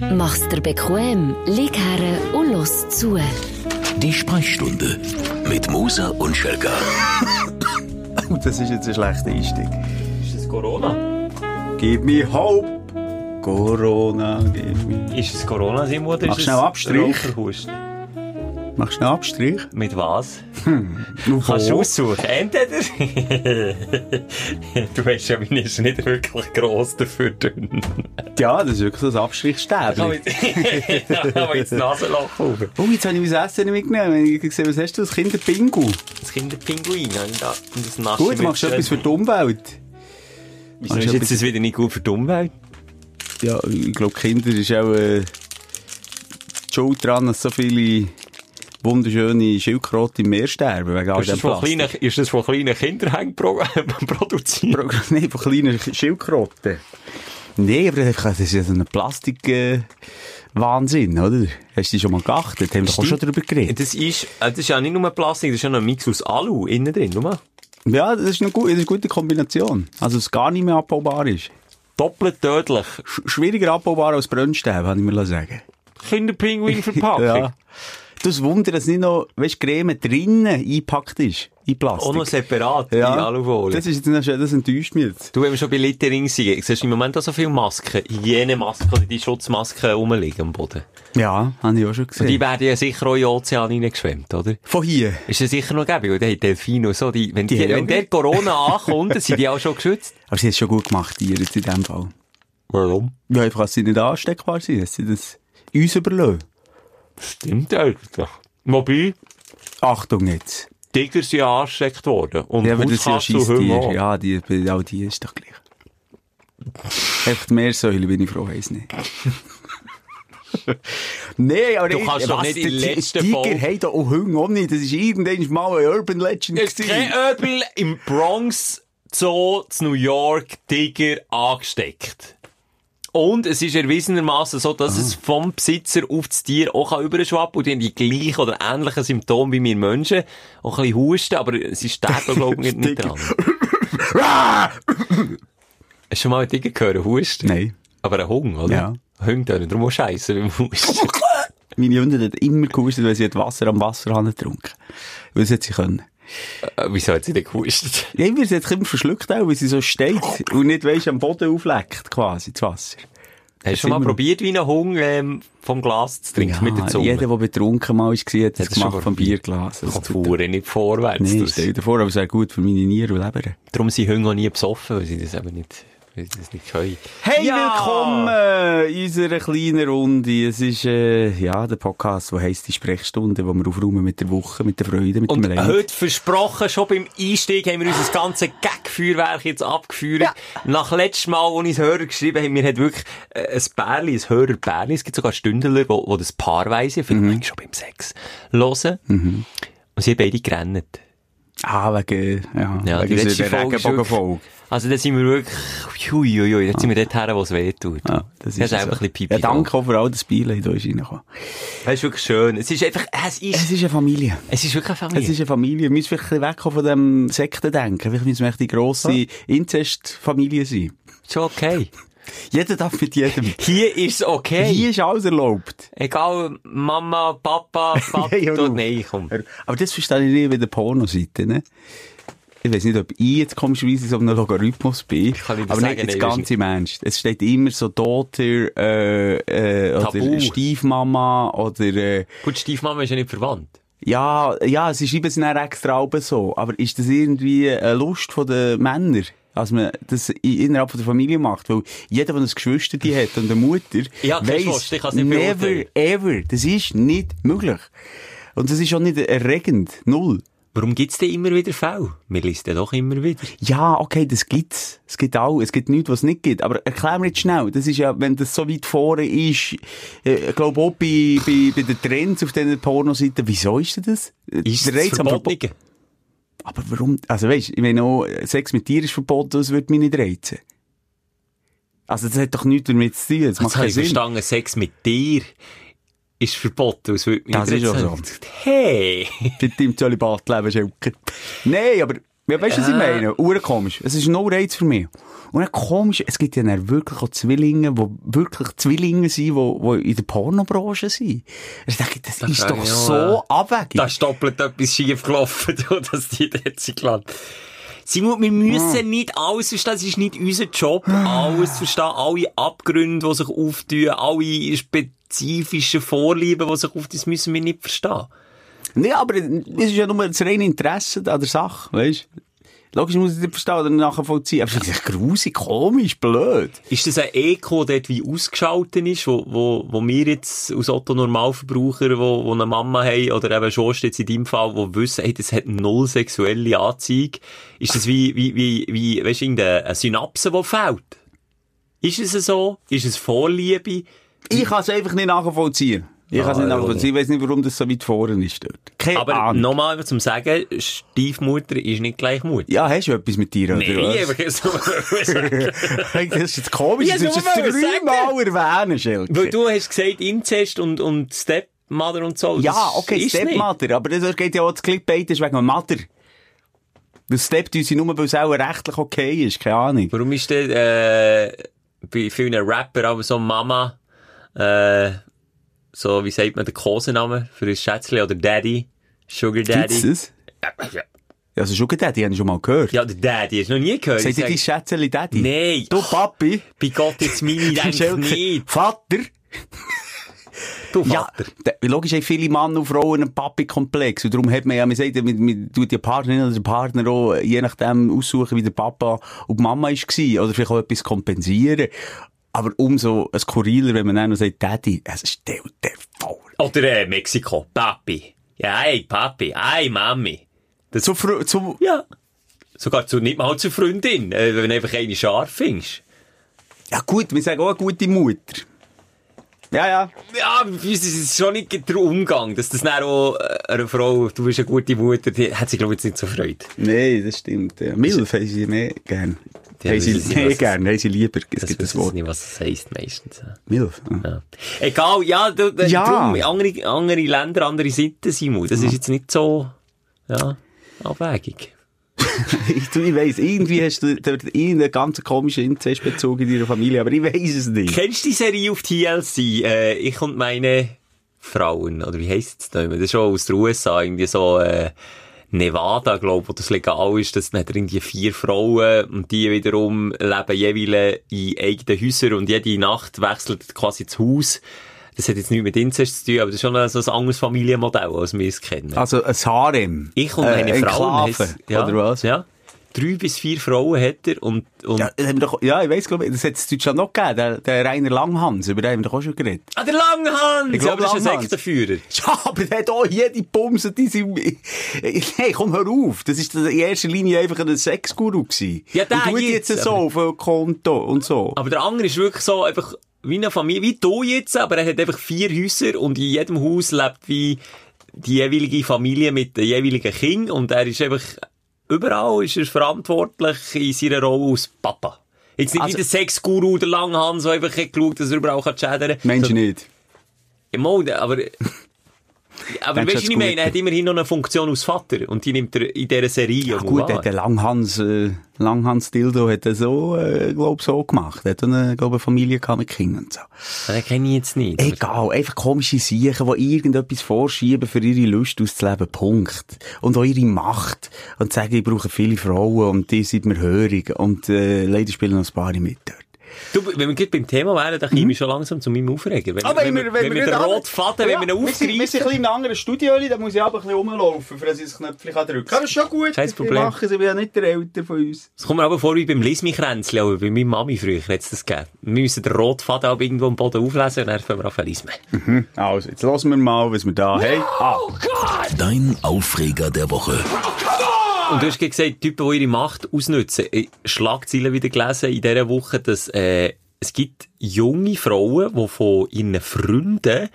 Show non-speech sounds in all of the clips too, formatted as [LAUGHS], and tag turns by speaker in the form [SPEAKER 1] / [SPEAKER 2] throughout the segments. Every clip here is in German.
[SPEAKER 1] Mach's dir bequem, lieg her und los zu.
[SPEAKER 2] Die Sprechstunde mit Musa und Schelga. [LAUGHS]
[SPEAKER 3] Das ist jetzt ein schlechter Einstieg.
[SPEAKER 4] Ist das Corona?
[SPEAKER 3] Gib mir Hope. Corona, gib mir.
[SPEAKER 4] Ist es Corona, Simon, oder
[SPEAKER 3] Mach
[SPEAKER 4] ist
[SPEAKER 3] schnell Abstrich. Machst du einen Abstrich?
[SPEAKER 4] Mit was?
[SPEAKER 3] Nur [LAUGHS]
[SPEAKER 4] Kannst du aussuchen? Entweder... [LAUGHS] du weißt ja, meine ist nicht wirklich gross dafür dünn.
[SPEAKER 3] Ja, das ist wirklich so ein Abstrichstäbchen.
[SPEAKER 4] ich habe jetzt [LAUGHS] Nasenloch auf.
[SPEAKER 3] Oh, jetzt habe ich mein Essen nicht mitgenommen. Ich habe gesehen, was hast du? Das Kinderpingu.
[SPEAKER 4] Das Kinderpinguin. Und das nasche
[SPEAKER 3] Gut, machst du etwas für die Umwelt.
[SPEAKER 4] Wieso ist jetzt das wieder nicht gut für die Umwelt?
[SPEAKER 3] Ja, ich glaube, Kinder ist auch äh, die Schuld dran, dass so viele wunderschöne Schildkröten im Meer sterben. Wegen all
[SPEAKER 4] Ist das, von kleinen, ist das von kleinen Kindern pro [LAUGHS] produziert?
[SPEAKER 3] Pro- Nein, von kleinen Schildkröten. Nein, aber das ist ja so ein Plastik... Äh, Wahnsinn, oder? Hast du schon mal geachtet? Haben wir auch schon darüber geredet.
[SPEAKER 4] Das ist, äh, das ist ja nicht nur Plastik, das ist ja noch ein Mix aus Alu innen drin. Schau mal.
[SPEAKER 3] Ja, das ist eine, gut, das ist eine gute Kombination. Also, es gar nicht mehr abbaubar ist.
[SPEAKER 4] Doppelt tödlich.
[SPEAKER 3] Sch schwieriger abbaubar als Brennstäbe, kann ich mir sagen.
[SPEAKER 4] Kinderpinguin verpackt. [LAUGHS]
[SPEAKER 3] Ja. Das Wunder, dass nicht noch, weißt, Creme drinnen eingepackt ist. In Plastik.
[SPEAKER 4] Auch noch separat, die Alufolie.
[SPEAKER 3] Das ist jetzt noch schön, das enttäuscht mich jetzt.
[SPEAKER 4] Du, wenn wir schon bei Littering sind, siehst du im Moment auch so viele Masken, Hygienemasken oder die Schutzmasken rumliegen am Boden.
[SPEAKER 3] Ja, habe ich auch schon gesehen.
[SPEAKER 4] Die werden ja sicher auch in den Ozean reingeschwemmt, oder?
[SPEAKER 3] Von hier.
[SPEAKER 4] Ist das sicher noch gäbig, weil hat Delfine und so, die, wenn, die,
[SPEAKER 3] Die haben
[SPEAKER 4] wenn der Corona ankommt, dann sind die auch schon geschützt. [LAUGHS]
[SPEAKER 3] Aber sie hat es schon gut gemacht, die jetzt in dem Fall.
[SPEAKER 4] Warum?
[SPEAKER 3] Ja, einfach, dass sie nicht ansteckbar sind, dass sie das uns überlassen.
[SPEAKER 4] Stimmt eigentlich. Wobei,
[SPEAKER 3] Achtung jetzt.
[SPEAKER 4] Tiger sind ja angesteckt worden. Und
[SPEAKER 3] Ja, aber das sind ja
[SPEAKER 4] auch.
[SPEAKER 3] Ja, die, all die ist doch gleich. Einfach die Meersäule bin ich froh, weiss nicht. [LAUGHS] Nein, aber
[SPEAKER 4] Du kannst doch
[SPEAKER 3] was,
[SPEAKER 4] nicht in
[SPEAKER 3] die
[SPEAKER 4] der letzten
[SPEAKER 3] Tiger
[SPEAKER 4] Folge-
[SPEAKER 3] haben doch auch Hunde auch nicht. Das ist irgendwann mal eine Urban Legend
[SPEAKER 4] Es ist kein. Öbel im Bronx Zoo zu New York Tiger angesteckt. Und es ist erwiesenermaßen so, dass es vom Besitzer auf das Tier auch kann überschwappen und die haben die gleichen oder ähnlichen Symptome wie wir Menschen. Auch ein bisschen husten, aber sie sterben, glaube ich, nicht, dran. [LAUGHS] Hast du schon mal einen Tiger gehört, husten?
[SPEAKER 3] Nein.
[SPEAKER 4] Aber ein Hund, oder?
[SPEAKER 3] Ja.
[SPEAKER 4] Hunde tönen darum auch scheisse beim Husten. [LAUGHS]
[SPEAKER 3] Meine Hunde hat immer gehustet, weil sie Wasser am Wasserhahn getrunken. Weil das hat sie können.
[SPEAKER 4] Äh, Wieso hat sie denn gehustet?
[SPEAKER 3] Ja, sie hat sich immer verschluckt auch, weil sie so steht und nicht, weisst, am Boden aufleckt, quasi, das Wasser.
[SPEAKER 4] Hast du schon mal probiert, wie ein Hund ähm, vom Glas zu trinken mit der Zunge?
[SPEAKER 3] jeder, der betrunken mal war, hat es
[SPEAKER 4] das
[SPEAKER 3] gemacht vom? Bierglas. Das
[SPEAKER 4] Kommt
[SPEAKER 3] tut-
[SPEAKER 4] Fuhren nicht vorwärts. Das-
[SPEAKER 3] stell dir vor, aber es wäre gut für meine Nieren und Leber.
[SPEAKER 4] Darum sind auch nie besoffen, weil sie das eben nicht, weil sie nicht können.
[SPEAKER 3] Hey,
[SPEAKER 4] Ja!
[SPEAKER 3] willkommen in unserer kleinen Runde. Es ist, äh, ja, der Podcast, der heisst die Sprechstunde, wo wir aufräumen mit der Woche, mit der Freude, mit
[SPEAKER 4] Und
[SPEAKER 3] dem Leid.
[SPEAKER 4] heute versprochen, schon beim Einstieg haben wir unser ganze Gag-Feuerwerk jetzt abgeführt. Nach letztem Mal, als ich Hörer geschrieben habe, mir hat wirklich äh, ein Pärli, ein Hörer-Pärli, es gibt sogar Stündler, wo, wo das paarweise, vielleicht schon beim Sex, hören. Und sie haben beide gerannt.
[SPEAKER 3] Ah, wegen, ja,
[SPEAKER 4] Ja, die
[SPEAKER 3] wegen
[SPEAKER 4] letzte
[SPEAKER 3] der
[SPEAKER 4] Folge ist
[SPEAKER 3] Regenbogenfolge.
[SPEAKER 4] Also, da sind wir wirklich, hui, hui, hui, jetzt sind wir dort her, wo es weh tut.
[SPEAKER 3] Ja, das
[SPEAKER 4] Das
[SPEAKER 3] ist
[SPEAKER 4] ist einfach
[SPEAKER 3] so.
[SPEAKER 4] ein bisschen Pipi.
[SPEAKER 3] Ja, danke auch für all das Spielen, das da ist reingekommen.
[SPEAKER 4] Das ist wirklich schön. Es ist einfach, es ist,
[SPEAKER 3] Es ist eine Familie.
[SPEAKER 4] es ist wirklich eine Familie.
[SPEAKER 3] Es ist eine Familie. Wir müssen vielleicht ein bisschen wegkommen von dem Sektendenken. Vielleicht müssen wir echt die grosse Inzestfamilie sein.
[SPEAKER 4] schon okay.
[SPEAKER 3] Jeder darf mit jedem. [LAUGHS]
[SPEAKER 4] Hier ist okay.
[SPEAKER 3] Hier ist alles erlaubt.
[SPEAKER 4] Egal, Mama, Papa, [LAUGHS]
[SPEAKER 3] Nein, hör auf.
[SPEAKER 4] nein, komm.
[SPEAKER 3] Aber das verstehe ich nicht bei der Pornoseite, ne? Ich weiß nicht, ob ich jetzt komischerweise so einem Logarithmus bin.
[SPEAKER 4] kann dir das
[SPEAKER 3] aber
[SPEAKER 4] sagen,
[SPEAKER 3] nicht jetzt
[SPEAKER 4] nein,
[SPEAKER 3] ganz im Ernst. Es steht immer so Daughter, äh, äh,
[SPEAKER 4] Tabu.
[SPEAKER 3] oder Stiefmama, oder, äh,
[SPEAKER 4] Gut, Stiefmama ist ja nicht verwandt.
[SPEAKER 3] ja, ja, sie schreiben es dann extra oben so. Aber ist das irgendwie eine Lust von den Männern? Dass man das innerhalb von der Familie macht. Weil jeder, der ein Geschwister hat und eine Mutter,
[SPEAKER 4] Ja, nicht
[SPEAKER 3] never ever. Das ist nicht möglich. Und das ist auch nicht erregend. Null.
[SPEAKER 4] Warum gibt's denn immer wieder Fälle? Wir lesen doch immer wieder.
[SPEAKER 3] Ja, okay, das gibt's. Es gibt auch. Es gibt nichts, was es nicht gibt. Aber erklär mir jetzt schnell. Das ist ja, wenn das so weit vorne ist, äh, ich glaube auch bei, bei, bei den Trends auf diesen Pornoseiten, wieso ist denn das?
[SPEAKER 4] Ist
[SPEAKER 3] Der
[SPEAKER 4] es
[SPEAKER 3] Reiz am Verbo-
[SPEAKER 4] verboten?
[SPEAKER 3] Aber warum? Also weißt, ich meine auch, Sex mit Tieren ist verboten, das würde mich nicht reizen. Also das hat doch nichts damit zu tun. Das
[SPEAKER 4] Jetzt
[SPEAKER 3] macht keinen Sinn.
[SPEAKER 4] verstanden, Sex mit dir ist verboten. Das, würde mich
[SPEAKER 3] Das ist
[SPEAKER 4] interessieren.
[SPEAKER 3] auch so.
[SPEAKER 4] Hey!
[SPEAKER 3] Bitte im Zölibat leben, Schelker. Nein, aber Ja, weißt du, was ich meine? Uhr komisch. Es ist no Reiz für mich. Und dann komisch, es gibt ja dann wirklich auch Zwillinge, die wirklich Zwillinge sind, die, die in der Pornobranche sind. Ich denke, das ist
[SPEAKER 4] frage
[SPEAKER 3] doch
[SPEAKER 4] ich
[SPEAKER 3] so
[SPEAKER 4] auch,
[SPEAKER 3] abwegig.
[SPEAKER 4] Da ist doppelt etwas schief gelaufen, [LAUGHS] dass die dort sind gelandet. Simon, wir müssen nicht alles verstehen. Es ist nicht unser Job, alles zu verstehen. Alle Abgründe, die sich auftun, alle spezifischen Vorlieben, die sich auftun, das müssen wir nicht verstehen.
[SPEAKER 3] Nee, aber es ist ja nur das reine Interesse an der Sache, weißt Logisch muss ich das verstehen oder nachvollziehen. Aber es ist grusig, komisch, blöd.
[SPEAKER 4] Ist das ein Eco, der wie ausgeschaltet ist, wo, wo, wo wir jetzt als Otto-Normalverbraucher, wo, wo eine Mama haben, oder eben schon jetzt in deinem Fall, wo wissen, hey, das hat null sexuelle Anzeige, ist das wie, wie, wie, wie, weißt du, irgendeine Synapse, die fehlt? Ist es so? Ist es Vorliebe?
[SPEAKER 3] Ich kann es einfach nicht nachvollziehen. Ich kann es nicht nachvollziehen. Ich weiß nicht, warum das so weit vorne ist dort. Keine
[SPEAKER 4] Aber
[SPEAKER 3] Ahnung.
[SPEAKER 4] nochmal einfach zum Sagen, Stiefmutter ist nicht gleich Mutter.
[SPEAKER 3] Ja, hast du etwas mit dir, oder
[SPEAKER 4] Nee,
[SPEAKER 3] was?
[SPEAKER 4] einfach so [LAUGHS]
[SPEAKER 3] das ist jetzt komisch,
[SPEAKER 4] Ja,
[SPEAKER 3] du
[SPEAKER 4] sagen.
[SPEAKER 3] dreimal erwähnen, Schelke.
[SPEAKER 4] Weil du hast gesagt, Inzest und, und Stepmother und so.
[SPEAKER 3] Ja,
[SPEAKER 4] Das
[SPEAKER 3] okay,
[SPEAKER 4] ist nicht.
[SPEAKER 3] Stepmother, aber das geht ja auch das Clickbait ist wegen dem Mother. Das steppt uns nur, weil es auch rechtlich okay ist, keine Ahnung.
[SPEAKER 4] Warum ist denn, äh, bei vielen Rapper aber so Mama, äh, so, wie sagt man, der Kosename für ein Schätzchen oder Daddy, Sugar Daddy?
[SPEAKER 3] Gibt's das?
[SPEAKER 4] Ja, ja.
[SPEAKER 3] Ja, also schon Daddy, habe ich schon mal gehört.
[SPEAKER 4] ja, der Daddy, hast du noch nie gehört?
[SPEAKER 3] Sagt ihr die Schätzeli Daddy?
[SPEAKER 4] Nein.
[SPEAKER 3] Du Papi? [LAUGHS]
[SPEAKER 4] Bei Gott jetzt meine, [LAUGHS] denk
[SPEAKER 3] Schelke,
[SPEAKER 4] nicht.
[SPEAKER 3] Vater?
[SPEAKER 4] Du
[SPEAKER 3] Ja,
[SPEAKER 4] Vater.
[SPEAKER 3] der- logisch haben viele Männer und Frauen einen Papi-Komplex. Und darum hat man ja, man sagt, man, man tut die Partnerin oder den Partner auch, je nachdem aussuchen, wie der Papa und die Mama war. Oder vielleicht auch etwas kompensieren. Aber umso skurriler, wenn man dann noch sagt, Daddy, es stell dir vor.
[SPEAKER 4] Oder äh, Mexiko, Papi. Ja, hey, Papi, hey, Mami.
[SPEAKER 3] Zu, zu,
[SPEAKER 4] Ja. Sogar zu, nicht mal zur Freundin, äh, wenn du einfach eine scharf findest.
[SPEAKER 3] ja gut, wir sagen auch eine gute Mutter. Ja, ja.
[SPEAKER 4] Ja, uns ist es schon nicht der Umgang, dass das dann auch äh, einer Frau, du bist eine gute Mutter, die hat sie, glaube ich, jetzt nicht so Freude.
[SPEAKER 3] Nee, das stimmt. Ja. Milf haben sie mehr gern.
[SPEAKER 4] Ja,
[SPEAKER 3] haben sie
[SPEAKER 4] wissen sie,
[SPEAKER 3] mehr
[SPEAKER 4] was-
[SPEAKER 3] gern, haben sie lieber. Es
[SPEAKER 4] Das
[SPEAKER 3] gibt das Wort.
[SPEAKER 4] nicht, was das heisst meistens. ja.
[SPEAKER 3] Milf. ah.
[SPEAKER 4] Ja. Egal, ja, du,
[SPEAKER 3] Ja.
[SPEAKER 4] Drum, andere, andere Länder, andere Seiten, Simon. Das ist jetzt nicht so, ja, abwägig. [LAUGHS]
[SPEAKER 3] ich, ich weiss, irgendwie hast du dort irgendeinen ganz komischen Inzestbezug in deiner Familie, aber ich weiss es nicht.
[SPEAKER 4] Kennst du die Serie auf TLC? Äh, ich und meine Frauen, oder wie heisst es denn? Das ist schon aus den USA, irgendwie so, äh, Nevada, glaube wo das legal ist, das hat irgendwie vier Frauen und die wiederum leben jeweils in eigenen Häusern und jede Nacht wechselt quasi das Haus. Das hat jetzt nichts mit Inzest zu tun, aber das ist schon so ein anderes Familienmodell, als wir es kennen.
[SPEAKER 3] Also ein Harem.
[SPEAKER 4] Ich und
[SPEAKER 3] Äh,
[SPEAKER 4] meine.
[SPEAKER 3] Enklave,
[SPEAKER 4] heisst- ja,
[SPEAKER 3] oder was?
[SPEAKER 4] Ja. Drei bis vier Frauen hat er und, und
[SPEAKER 3] Ja, doch, ja, ich weiss, glaube ich, das hat es in Deutschland noch gegeben, der, der Rainer Langhans, über den haben wir doch auch schon geredet.
[SPEAKER 4] Ah, der Langhans!
[SPEAKER 3] Ich glaub,
[SPEAKER 4] ja, aber das ist ein. Sektenführer. [LAUGHS]
[SPEAKER 3] Ja, aber der hat auch jede Bumse, die sind, hey, komm, hör auf. Das ist in erster Linie einfach ein Sexguru gewesen.
[SPEAKER 4] Ja, der
[SPEAKER 3] und tut
[SPEAKER 4] jetzt,
[SPEAKER 3] jetzt so
[SPEAKER 4] aber-
[SPEAKER 3] auf ein Konto und so.
[SPEAKER 4] Aber der andere ist wirklich so einfach wie eine Familie, wie du jetzt, aber er hat einfach vier Häuser und in jedem Haus lebt wie die jeweilige Familie mit den jeweiligen Kind und er ist einfach, überall ist er verantwortlich in seiner Rolle als Papa. Jetzt nicht
[SPEAKER 3] Also-
[SPEAKER 4] wie der Sexguru, der Langhans, der einfach hat geschaut, dass er überall kann schädern kann.
[SPEAKER 3] Mensch nicht.
[SPEAKER 4] Ja, mal, aber, aber weißt du, ich meine, er hat immerhin noch eine Funktion als Vater und die nimmt er in dieser Serie
[SPEAKER 3] Ja, gut, hat der Langhans, äh, Langhans Dildo hat er so, äh, glaub, so gemacht. Er hat eine, glaub, eine Familie gehabt mit Kindern und so.
[SPEAKER 4] Den kenne ich jetzt nicht.
[SPEAKER 3] Egal, einfach komische Siechen, die irgendetwas vorschieben, für ihre Lust auszuleben, Punkt. Und auch ihre Macht. Und sagen, ich brauche viele Frauen und die sind mir hörig und, äh, leider spielen noch ein paar mit dort.
[SPEAKER 4] Du, wenn wir gerade beim Thema wären, dann komme ich schon langsam zu meinem Aufregen. Wenn, wenn, wir, wenn, wir den roten Faden, wenn wir ihn
[SPEAKER 3] Wir sind ein
[SPEAKER 4] aufgreifen.
[SPEAKER 3] bisschen in einem anderen Studio, da muss ich aber ein bisschen rumlaufen, für dass ich das Knöpfchen drücken kann. Aber das ist schon gut.
[SPEAKER 4] Kein
[SPEAKER 3] Ich
[SPEAKER 4] Problem.
[SPEAKER 3] mache es, ich bin ja nicht der Älter von uns.
[SPEAKER 4] Es kommt mir aber vor wie beim Lismi-Kränzchen, aber bei meiner Mami früher hat es das gegeben. Wir müssen den roten Faden auch irgendwo am Boden auflesen und dann fangen wir an zu lismen.
[SPEAKER 3] Also, jetzt lassen wir mal, was wir da haben. Ah,
[SPEAKER 2] Dein Aufreger der Woche.
[SPEAKER 4] Und du hast gesagt, Typen, die ihre Macht ausnutzen. Ich Schlagzeilen wieder gelesen in dieser Woche, dass äh, es gibt junge Frauen, die von ihren Freunden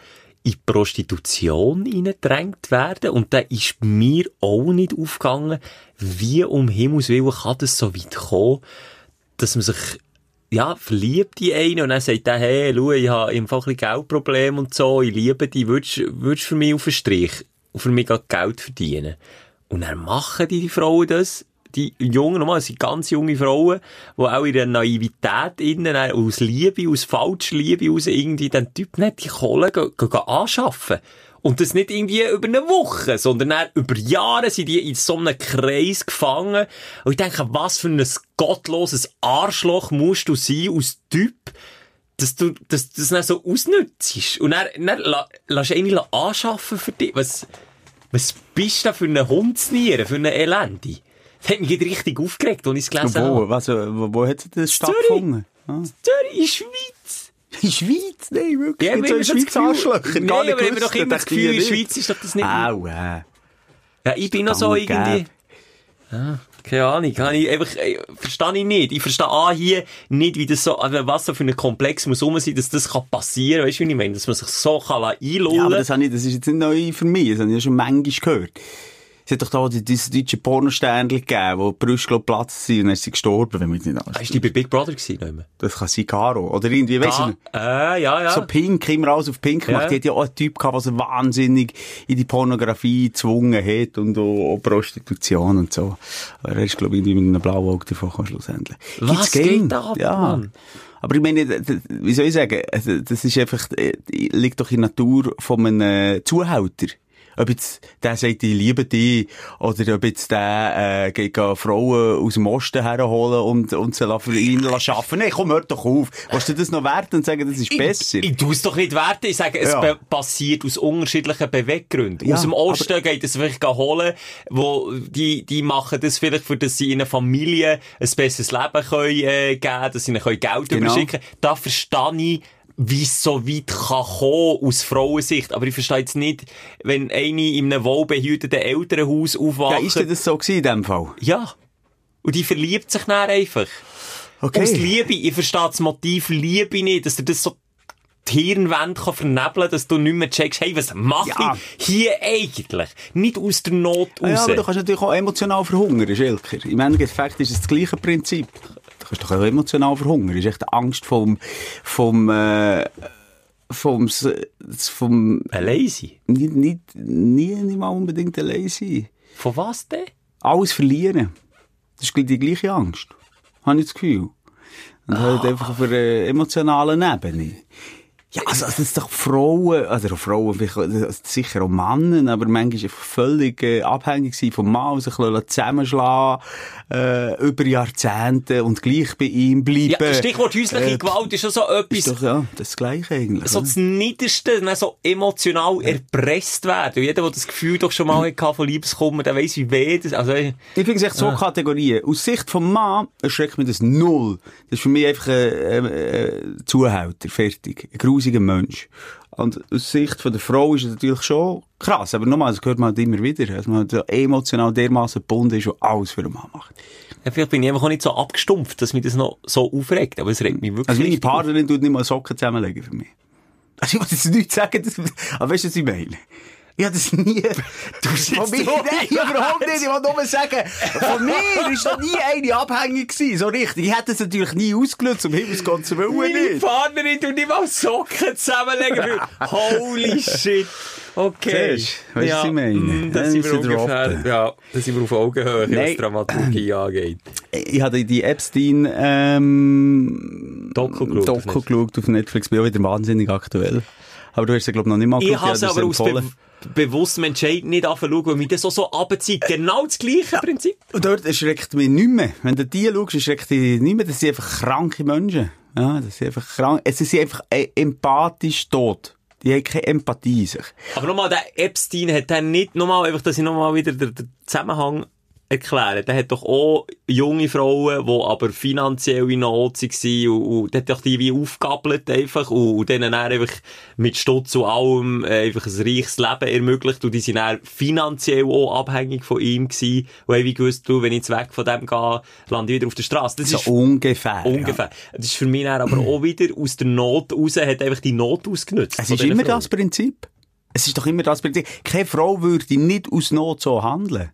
[SPEAKER 4] in die Prostitution hineingedrängt werden. Und da ist mir auch nicht aufgegangen, wie um Himmels Willen kann das so weit kommen, dass man sich ja, verliebt in einen und dann sagt der, hey, schau, ich habe einfach ein bisschen Geldproblem und so, ich liebe dich, würdest du für mich auf den Strich, für mich Geld verdienen? Und dann machen die, die Frauen das, die Jungen, nochmal, es sind ganz junge Frauen, die auch in der Naivität innen, äh, aus Liebe, aus falscher Liebe aus irgendwie den Typ nicht die Kohle anschaffen. Und das nicht irgendwie über eine Woche, sondern über Jahre sind die in so einem Kreis gefangen. Und ich denke, was für ein gottloses Arschloch musst du sein als Typ, dass du dass, das so ausnützt. Und dann, dann la, lass du einen anschaffen für dich. Was, was bist du für eine Hundsniere, für eine Elende? Das hat mich richtig aufgeregt, als ich es gelesen
[SPEAKER 3] Wo,
[SPEAKER 4] habe.
[SPEAKER 3] was, äh, wo, wo hat das stattgefunden? Ah.
[SPEAKER 4] Zürich, in der Schweiz.
[SPEAKER 3] In der Schweiz? Nein, wirklich.
[SPEAKER 4] Ja, wir
[SPEAKER 3] in Schweiz Arschlöcher?
[SPEAKER 4] Nein, aber wir haben
[SPEAKER 3] gewusst,
[SPEAKER 4] doch immer das Gefühl, in der. Schweiz ist doch das nicht...
[SPEAKER 3] Au, äh.
[SPEAKER 4] Ja, ich bin noch so irgendwie...
[SPEAKER 3] gäbe.
[SPEAKER 4] Keine Ahnung, kann ich einfach, äh, verstehe ich nicht. Ich verstehe A hier nicht, wie das so, also was so für ein Komplex muss rum sein, dass das kann passieren, weißt du, wie ich meine? Dass man sich so kann einlullen
[SPEAKER 3] Ja, aber das, habe ich, das ist jetzt nicht neu für mich. Das habe ich ja schon manchmal gehört. Es hat doch da die- dieses deutsche Pornosternchen gegeben, wo die Brüste glaub, Platz sind und dann ist sie gestorben, wenn man nicht
[SPEAKER 4] Hast
[SPEAKER 3] alles.
[SPEAKER 4] du die bei Big Brother nicht mehr?
[SPEAKER 3] Das kann sein Caro. Oder irgendwie, weißt du,
[SPEAKER 4] Ah, äh, ja, ja.
[SPEAKER 3] so pink, immer alles auf pink gemacht.
[SPEAKER 4] Ja.
[SPEAKER 3] Die hat ja auch einen Typ gehabt, der wahnsinnig in die Pornografie gezwungen hat und auch, auch Prostitution und so. Aber er ist, glaube ich, irgendwie mit einem blauen Auge davon gekommen, schlussendlich.
[SPEAKER 4] Was
[SPEAKER 3] Gibt's
[SPEAKER 4] geht da ab,
[SPEAKER 3] Ja.
[SPEAKER 4] Mann?
[SPEAKER 3] Aber ich meine, wie soll ich sagen, also, das ist einfach, äh, liegt doch in der Natur von einem äh, Zuhälter. Ob jetzt der sagt, ich liebe dich, oder ob jetzt der äh, geht, Frauen aus dem Osten herholen und, und sie für ihn arbeiten. Nein, komm, hör doch auf. Willst du das noch werten und sagen, das ist besser?
[SPEAKER 4] Ich, ich tue es doch nicht werten. Ich sage, es
[SPEAKER 3] Ja.
[SPEAKER 4] passiert aus unterschiedlichen Beweggründen.
[SPEAKER 3] Ja,
[SPEAKER 4] aus dem Osten geht es vielleicht holen, wo die, die machen das vielleicht, für dass sie in einer Familie ein besseres Leben können, äh, geben, dass sie ihnen können Geld
[SPEAKER 3] Genau.
[SPEAKER 4] überschicken Da verstehe ich, wie es so weit kann kommen aus Frauensicht. Aber ich verstehe jetzt nicht, wenn eine in einem wohlbehüteten Elternhaus
[SPEAKER 3] Ja,
[SPEAKER 4] aufwacht.
[SPEAKER 3] ist denn das so gewesen in dem Fall?
[SPEAKER 4] Ja. Und die verliebt sich dann einfach.
[SPEAKER 3] Okay.
[SPEAKER 4] Aus Liebe. Ich verstehe das Motiv Liebe nicht, dass dir das so die Hirnwände kann vernebeln dass du nicht mehr checkst, hey, was mache
[SPEAKER 3] Ja.
[SPEAKER 4] ich hier eigentlich? Nicht aus der Not
[SPEAKER 3] Ah Ja,
[SPEAKER 4] raus.
[SPEAKER 3] aber du kannst natürlich auch emotional verhungern, Schilker. Im Endeffekt ist es das gleiche Prinzip. Du kannst doch auch emotional verhungern. Das ist echt die Angst vom, vom, äh, vom, vom,
[SPEAKER 4] Allein sein.
[SPEAKER 3] nicht, nicht, nie, nicht mal unbedingt allein sein.
[SPEAKER 4] Von was denn?
[SPEAKER 3] Alles verlieren. Das ist die gleiche Angst. Habe ich das Gefühl. Und halt einfach auf einer emotionalen Ebene. Ja, also, das ist doch Frauen, also Frauen, also sicher auch Männer, aber manchmal völlig äh, abhängig sein vom Mann, sich zusammenschlagen, äh, über Jahrzehnte und gleich bei ihm bleiben.
[SPEAKER 4] Ja, Stichwort häusliche
[SPEAKER 3] Äh,
[SPEAKER 4] Gewalt ist schon so etwas,
[SPEAKER 3] Ist doch, ja, das Gleiche eigentlich.
[SPEAKER 4] so
[SPEAKER 3] oder?
[SPEAKER 4] das Niederste, dann so emotional erpresst werden. Und jeder, der das Gefühl doch schon mal hatte von Liebeskummer, der weiss, wie weh das, also,
[SPEAKER 3] Ich finde es echt so Kategorien. Aus Sicht vom Mann erschreckt mich das null. Das ist für mich einfach ein, äh, ein Zuhälter, fertig. Ein grusiger Mensch. Und aus Sicht von der Frau ist es natürlich schon krass. Aber nochmal, das hört man halt immer wieder. Dass man so emotional dermaßen gebunden ist und alles für den Mann macht.
[SPEAKER 4] ja, vielleicht bin ich einfach auch nicht so abgestumpft, dass mich das noch so aufregt, aber es regt mich wirklich
[SPEAKER 3] Also meine. Partnerin tut nicht mal Socken zusammenlegen für mich. Also ich will jetzt nicht sagen, dass, aber weißt du, was ich meine? Ich habe das nie... Du von mir, nein, überhaupt nicht. Ich will nur sagen, von mir ist noch nie eine abhängig gewesen, so richtig. Ich hätte es natürlich nie ausgelöst, um Himmels Gott zu wollen
[SPEAKER 4] Meine
[SPEAKER 3] nicht.
[SPEAKER 4] Partnerin tut nicht mal Socken zusammenlegen. weil- Holy [LAUGHS] shit. Okay.
[SPEAKER 3] Siehst weißt du, was ich meine?
[SPEAKER 4] mm,
[SPEAKER 3] Ja,
[SPEAKER 4] Das sind wir ungefähr,
[SPEAKER 3] droppen.
[SPEAKER 4] ja, das sind wir auf Augenhöhe, was
[SPEAKER 3] Nein.
[SPEAKER 4] Dramaturgie angeht.
[SPEAKER 3] Ich habe die Epstein, ähm,
[SPEAKER 4] Doku geschaut auf
[SPEAKER 3] Doku geschaut auf Netflix. Bin auch wieder wahnsinnig aktuell. Aber du hast sie, glaube ich, noch nicht mal
[SPEAKER 4] Ich
[SPEAKER 3] geschaut.
[SPEAKER 4] habe es aber aus
[SPEAKER 3] empfohlen.
[SPEAKER 4] Be bewusstem Entscheid nicht anfangen, weil mich das so, so abzieht. Genau das gleiche Prinzip.
[SPEAKER 3] Und dort erschreckt mich nicht mehr. Wenn du die schaust, erschreckt dich nicht mehr. Das sind einfach kranke Menschen. Ja, das sind einfach krank. Es sind einfach äh, empathisch tot. Die haben keine Empathie in sich.
[SPEAKER 4] Aber nochmal, der Epstein hat dann nicht, nochmal, einfach, dass ich nochmal wieder den Zusammenhang erkläre. Der hat doch auch junge Frauen, die aber finanziell in Not waren und, und der hat doch die wie aufgabelt einfach und, und denen dann einfach mit Stutz und allem äh, einfach ein reiches Leben ermöglicht und die sind dann finanziell auch abhängig von ihm gewesen und haben wie gewusst, du, wenn ich jetzt weg von dem gehe, lande ich wieder auf der Straße. Das
[SPEAKER 3] So
[SPEAKER 4] ist
[SPEAKER 3] ungefähr.
[SPEAKER 4] ungefähr. Das ist für mich dann aber auch wieder aus der Not raus, hat einfach die Not ausgenutzt.
[SPEAKER 3] Ja. Es ist immer
[SPEAKER 4] Frauen.
[SPEAKER 3] das Prinzip. Es ist doch immer das Prinzip. Keine Frau würde nicht aus Not so handeln.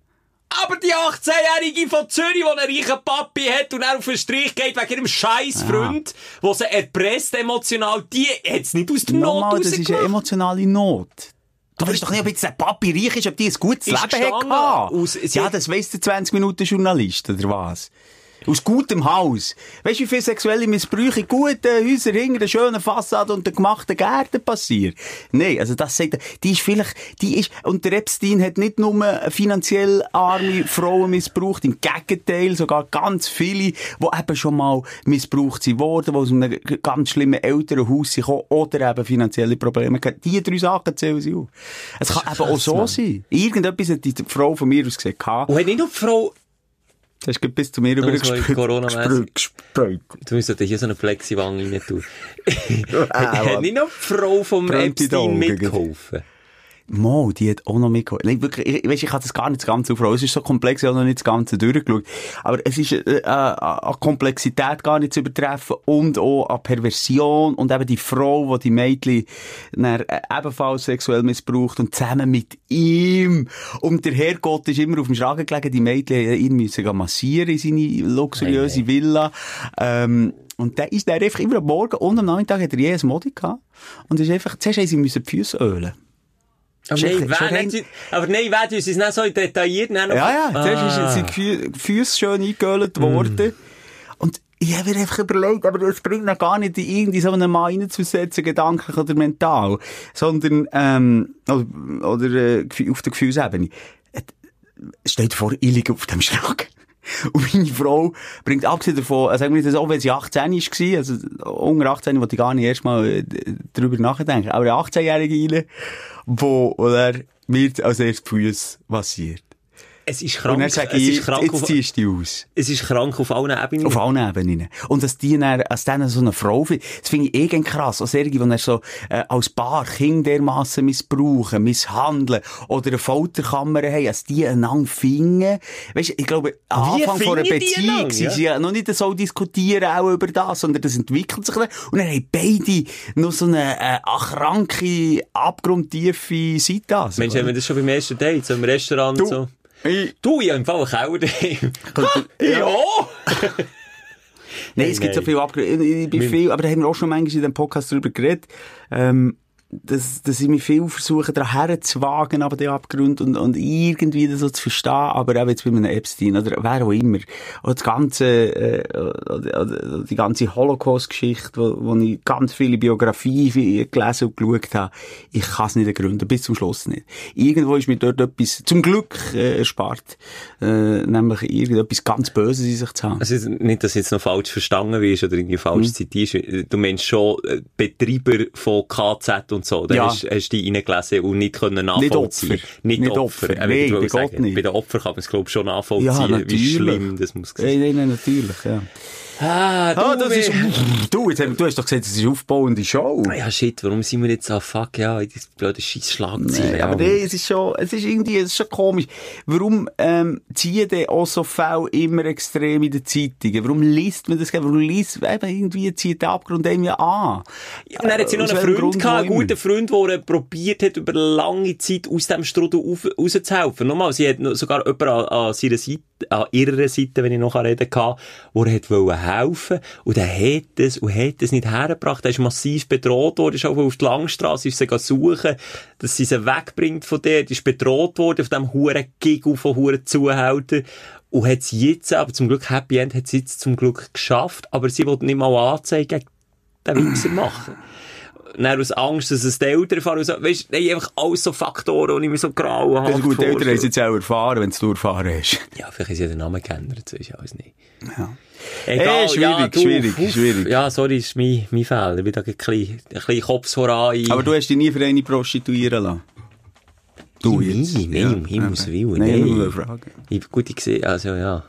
[SPEAKER 4] Aber die 18-Jährige von Zürich, die einen reichen Papi hat und dann auf den Strich geht wegen ihrem scheiß Freund, der sie erpresst emotional, die hat es nicht aus der Not
[SPEAKER 3] Nochmal, das ist eine emotionale Not. Du weißt doch nicht, ob jetzt der Papi reich ist, ob die ein gutes
[SPEAKER 4] Ist
[SPEAKER 3] Leben hat
[SPEAKER 4] aus-
[SPEAKER 3] Ja, das weiss der 20 Minuten Journalist, oder was? Aus gutem Haus. Weißt du, wie viele sexuelle Missbrüche in guten Häusern hinter der schönen Fassade und den gemachten Gärten passieren? Nein, also das sagt er, die ist vielleicht, die ist, und der Epstein hat nicht nur finanziell arme Frauen missbraucht, im Gegenteil, sogar ganz viele, die eben schon mal missbraucht sind worden, die aus einem ganz schlimmen Elternhaus sind oder eben finanzielle Probleme hatten. Die drei Sachen zählen sie auf. Es kann eben auch so sein. Irgendetwas hat die Frau von mir aus gehabt.
[SPEAKER 4] Und hat nicht noch die Frau,
[SPEAKER 3] Das hast du bis zu mir
[SPEAKER 4] Corona-mässig.
[SPEAKER 3] gespült.
[SPEAKER 4] du musst dir hier so eine Plexiwange rein tun. [LAUGHS]
[SPEAKER 3] Ah,
[SPEAKER 4] hat
[SPEAKER 3] Mann.
[SPEAKER 4] nicht noch die Frau vom Epstein mitgeholfen?
[SPEAKER 3] Mo, die hat auch noch mitgeholfen. Nein, wirklich, ich, weißt, ich habe das gar nicht das Ganze aufrollen. Es ist so komplex, ich habe noch nicht das Ganze durchgeschaut. Aber es ist, äh, äh, an Komplexität gar nicht zu übertreffen und auch an Perversion und eben die Frau, die die Mädchen dann, äh, ebenfalls sexuell missbraucht und zusammen mit ihm. Und der Herrgott ist immer auf dem Schragen gelegen, die Mädchen ihn müssen gehen massieren in seine luxuriöse
[SPEAKER 4] Hey,
[SPEAKER 3] Villa. Ähm, und der ist dann einfach immer am Morgen und am Nachmittag hat er je ein Modi gehabt. Und ist einfach, zuerst haben sie die Füße ölen.
[SPEAKER 4] Aber nein, wer sie, aber nein, wer uns nicht so detailliert noch-
[SPEAKER 3] Ja, ja, zuerst
[SPEAKER 4] Ah.
[SPEAKER 3] ist- sind die Fü- die Füße schön eingeölt worden. Und ich habe mir einfach überlegt, aber das bringt noch gar nicht in irgendwie so einen Mann reinzusetzen, gedanklich oder mental, sondern, ähm, oder, oder äh, auf der Gefühlsebene. Steht vor, ich liege auf dem Schrank. [LAUGHS] Und meine Frau bringt, abgesehen davon, äh, sagen wir jetzt, auch wenn sie 18 war, also unter 18 wollte ich gar nicht erst mal äh, drüber nachdenken, aber eine 18-Jährige rein, wo, wo er mir als erstes Füße massiert.
[SPEAKER 4] Es ist
[SPEAKER 3] Und
[SPEAKER 4] krank,
[SPEAKER 3] dann sage
[SPEAKER 4] es
[SPEAKER 3] ich,
[SPEAKER 4] ist krank
[SPEAKER 3] jetzt
[SPEAKER 4] auf,
[SPEAKER 3] ziehst du aus.
[SPEAKER 4] es ist krank auf allen Ebenen.
[SPEAKER 3] Auf allen Ebenen. Und dass die dann, als dann so eine Frau, das finde ich eh krass. Auch solche, die so, äh, als Paar Kinder dermassen missbrauchen, misshandeln, oder eine Folterkammer haben, als die einander finden. Weisst du, ich glaube, am Anfang von einer Beziehung,
[SPEAKER 4] einander,
[SPEAKER 3] sie
[SPEAKER 4] ja?
[SPEAKER 3] sind noch nicht so diskutieren auch über das, sondern das entwickelt sich dann. Und dann haben beide noch so eine, äh, kranke, abgrundtiefe Seite an.
[SPEAKER 4] Mensch, haben wir das schon beim ersten Date, so im Restaurant und so?
[SPEAKER 3] Ich,
[SPEAKER 4] Du, ich habe im Fall einen Keller [LAUGHS]
[SPEAKER 3] ja. [LAUGHS] Nein, es gibt so
[SPEAKER 4] nein.
[SPEAKER 3] viel Abgründe. Ich, ich bin viel, aber da haben wir auch schon manchmal in dem Podcast darüber geredet, ähm, dass, dass ich mich viel versuche, daran herzuwagen, aber die Abgründe und, und irgendwie das so zu verstehen, aber auch jetzt bei einem Epstein oder wer auch immer. Oder das ganze, äh, oder, oder die ganze Holocaust-Geschichte, wo, wo ich ganz viele Biografien gelesen und geschaut habe. Ich kann es nicht ergründen, bis zum Schluss nicht. Irgendwo ist mir dort etwas, zum Glück, äh, erspart, äh, nämlich irgendetwas ganz Böses in sich zu haben.
[SPEAKER 4] Also nicht, dass jetzt noch falsch verstanden wirst oder irgendwie falsch
[SPEAKER 3] Mhm.
[SPEAKER 4] zitierst. Du meinst schon äh, Betreiber von KZ und so. Da
[SPEAKER 3] Ja.
[SPEAKER 4] hast, hast du reingelesen und nicht können
[SPEAKER 3] Nicht
[SPEAKER 4] nachvollziehen.
[SPEAKER 3] Opfer.
[SPEAKER 4] Nicht,
[SPEAKER 3] Nicht
[SPEAKER 4] Opfer.
[SPEAKER 3] Opfer. Nein, Gott
[SPEAKER 4] sagen,
[SPEAKER 3] nicht.
[SPEAKER 4] Bei den Opfern kann man es, glaube ich, schon nachvollziehen,
[SPEAKER 3] Ja,
[SPEAKER 4] wie schlimm das muss
[SPEAKER 3] Nein, nein, nein, natürlich, ja.
[SPEAKER 4] Ah, du,
[SPEAKER 3] Ah, das ist, du, jetzt, du hast doch gesagt, es ist eine aufbauende Show.
[SPEAKER 4] Ah, Ja, shit, warum sind wir jetzt so, fuck, ja, in diese blöde Scheissschlagzeile.
[SPEAKER 3] Nee, aber nee, es ist schon, es ist irgendwie, es ist schon komisch. Warum, ähm, ziehen denn auch so Fälle immer extrem in den Zeitungen? Warum liest man das? Warum liest, eben irgendwie zieht der Abgrund einem ja an?
[SPEAKER 4] Ja, und dann hat sie noch einen Freund
[SPEAKER 3] Grund
[SPEAKER 4] gehabt, einen guten Freund, der probiert hat, über lange Zeit aus dem Strudel rauszuhelfen. Nochmal, sie hat sogar jemanden an, an seiner Seite, an ihrer Seite, wenn ich noch reden kann, wo er wollen helfen und er hat es und hat es nicht hergebracht. Er ist massiv bedroht worden, ist auch auf die Langstrasse, ist sie suchen, dass sie sie wegbringt von die ist bedroht worden auf dem huren Gig von huren Zuhälter. Und hat sie jetzt, aber zum Glück, Happy End hat sie jetzt zum Glück geschafft, aber sie wollte nicht mal Anzeigen den Wichser machen. Dann aus Angst, dass es die Eltern fahren. So, weißt du, einfach alles so Faktoren, die ich mir so grau habe.
[SPEAKER 3] Also gut, die Eltern haben es jetzt auch erfahren, wenn du erfahren hast.
[SPEAKER 4] Ja, vielleicht ist ja der Name geändert, so ist alles nicht.
[SPEAKER 3] Ja.
[SPEAKER 4] Egal,
[SPEAKER 3] Eh, schwierig,
[SPEAKER 4] ja, du,
[SPEAKER 3] schwierig,
[SPEAKER 4] uff,
[SPEAKER 3] schwierig.
[SPEAKER 4] Ja, sorry, ist mein, mein Fehler. Ich bin da ein bisschen, ein bisschen Kopf voran.
[SPEAKER 3] Aber du hast dich nie für eine prostituieren lassen? Du
[SPEAKER 4] Nein,
[SPEAKER 3] jetzt?
[SPEAKER 4] nein,
[SPEAKER 3] Ja.
[SPEAKER 4] um Himmels Willen,
[SPEAKER 3] Nein,
[SPEAKER 4] nein. Ich, gut, ich sehe, also ja.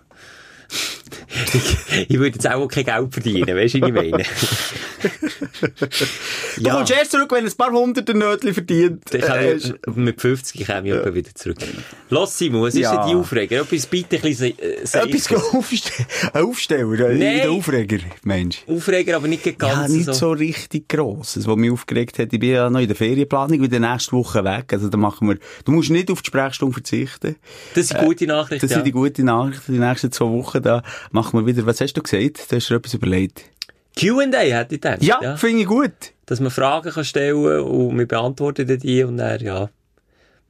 [SPEAKER 4] Ich, ich würde jetzt auch kein Geld verdienen, weißt du, was ich meine?
[SPEAKER 3] Du kommst erst zurück, wenn ein paar hunderte Nötchen verdient.
[SPEAKER 4] Kann
[SPEAKER 3] äh,
[SPEAKER 4] mit 50 käme ich etwa wieder zurück. Lass Simon, was ist
[SPEAKER 3] Ja.
[SPEAKER 4] denn die Aufreger? Etwas bitte ein bisschen äh,
[SPEAKER 3] Etwas aufstellen. Ein Aufsteller,
[SPEAKER 4] Nein.
[SPEAKER 3] der Aufreger, Mensch.
[SPEAKER 4] Aufreger, aber nicht ganz
[SPEAKER 3] Ja, nicht so. richtig grosses, was mich aufgeregt hat. Ich bin ja noch in der Ferienplanung, bin der nächste Woche weg. Also, da machen wir, du musst nicht auf die Sprechstunde verzichten.
[SPEAKER 4] Das sind gute Nachrichten.
[SPEAKER 3] Das
[SPEAKER 4] ja.
[SPEAKER 3] sind die guten Nachrichten. Die nächsten zwei Wochen, da machen wir wieder, was hast du gesagt? Da hast du dir etwas überlegt.
[SPEAKER 4] Q&A hätte ich gedacht.
[SPEAKER 3] Ja, finde ich gut.
[SPEAKER 4] Dass man Fragen kann stellen und wir beantworten die und dann, ja.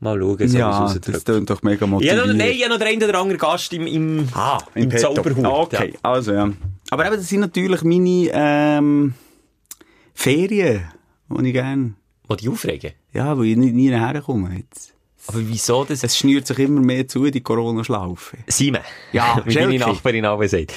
[SPEAKER 4] Mal schauen, so
[SPEAKER 3] Ja, das tönt doch mega
[SPEAKER 4] Ja,
[SPEAKER 3] motivierend.
[SPEAKER 4] noch, nein, ich habe noch den einen oder anderen Gast im, im,
[SPEAKER 3] Ah,
[SPEAKER 4] im
[SPEAKER 3] Petto.
[SPEAKER 4] Zauberhut.
[SPEAKER 3] Okay,
[SPEAKER 4] Ja.
[SPEAKER 3] also ja. Aber eben, das sind natürlich meine ähm, Ferien, die ich gerne,
[SPEAKER 4] Die dich aufregen.
[SPEAKER 3] ja, wo ich nie, nie herkomme jetzt.
[SPEAKER 4] Aber wieso das?
[SPEAKER 3] Es schnürt sich immer mehr zu, die Corona-Schlaufe.
[SPEAKER 4] Simon.
[SPEAKER 3] Ja, [LAUGHS]
[SPEAKER 4] wie
[SPEAKER 3] Schelke.
[SPEAKER 4] Nachbarin auch sagt.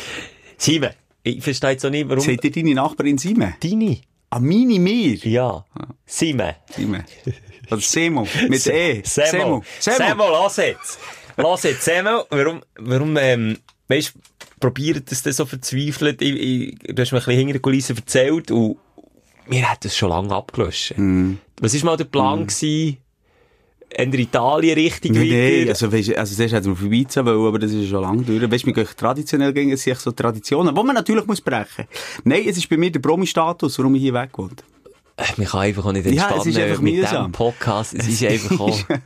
[SPEAKER 4] Simon, ich verstehe jetzt auch nicht, warum...
[SPEAKER 3] Seht ihr deine Nachbarin Simon?
[SPEAKER 4] Deine?
[SPEAKER 3] Ah, meine mir?
[SPEAKER 4] Ja. Simon.
[SPEAKER 3] Simon. [LAUGHS] Oder Semo. Mit E.
[SPEAKER 4] Semo. Semo, lass jetzt. Lass jetzt, Semo, warum, warum, ähm, weisst, probiert das denn so verzweifelt? Ich, ich, du hast mir ein bisschen hinter den Kulissen erzählt und wir hätten es schon lange abgelöscht.
[SPEAKER 3] Mhm.
[SPEAKER 4] Was war mal der Plan gewesen? In der Italien-Richtung
[SPEAKER 3] Nein, nein,
[SPEAKER 4] wieder?
[SPEAKER 3] also, weißt, also zuerst hätten wir auf Ibiza wollen, aber das ist schon lange durch. Weißt du, wir gehen traditionell gegen, es sind so Traditionen, die man natürlich muss brechen. Nein, es ist bei mir der Promi-Status, warum ich hier weg will.
[SPEAKER 4] Man kann einfach auch nicht
[SPEAKER 3] Ja,
[SPEAKER 4] entspannen
[SPEAKER 3] es ist einfach
[SPEAKER 4] mit
[SPEAKER 3] mühsam.
[SPEAKER 4] diesem Podcast. Es ist einfach auch [LAUGHS]
[SPEAKER 3] ein.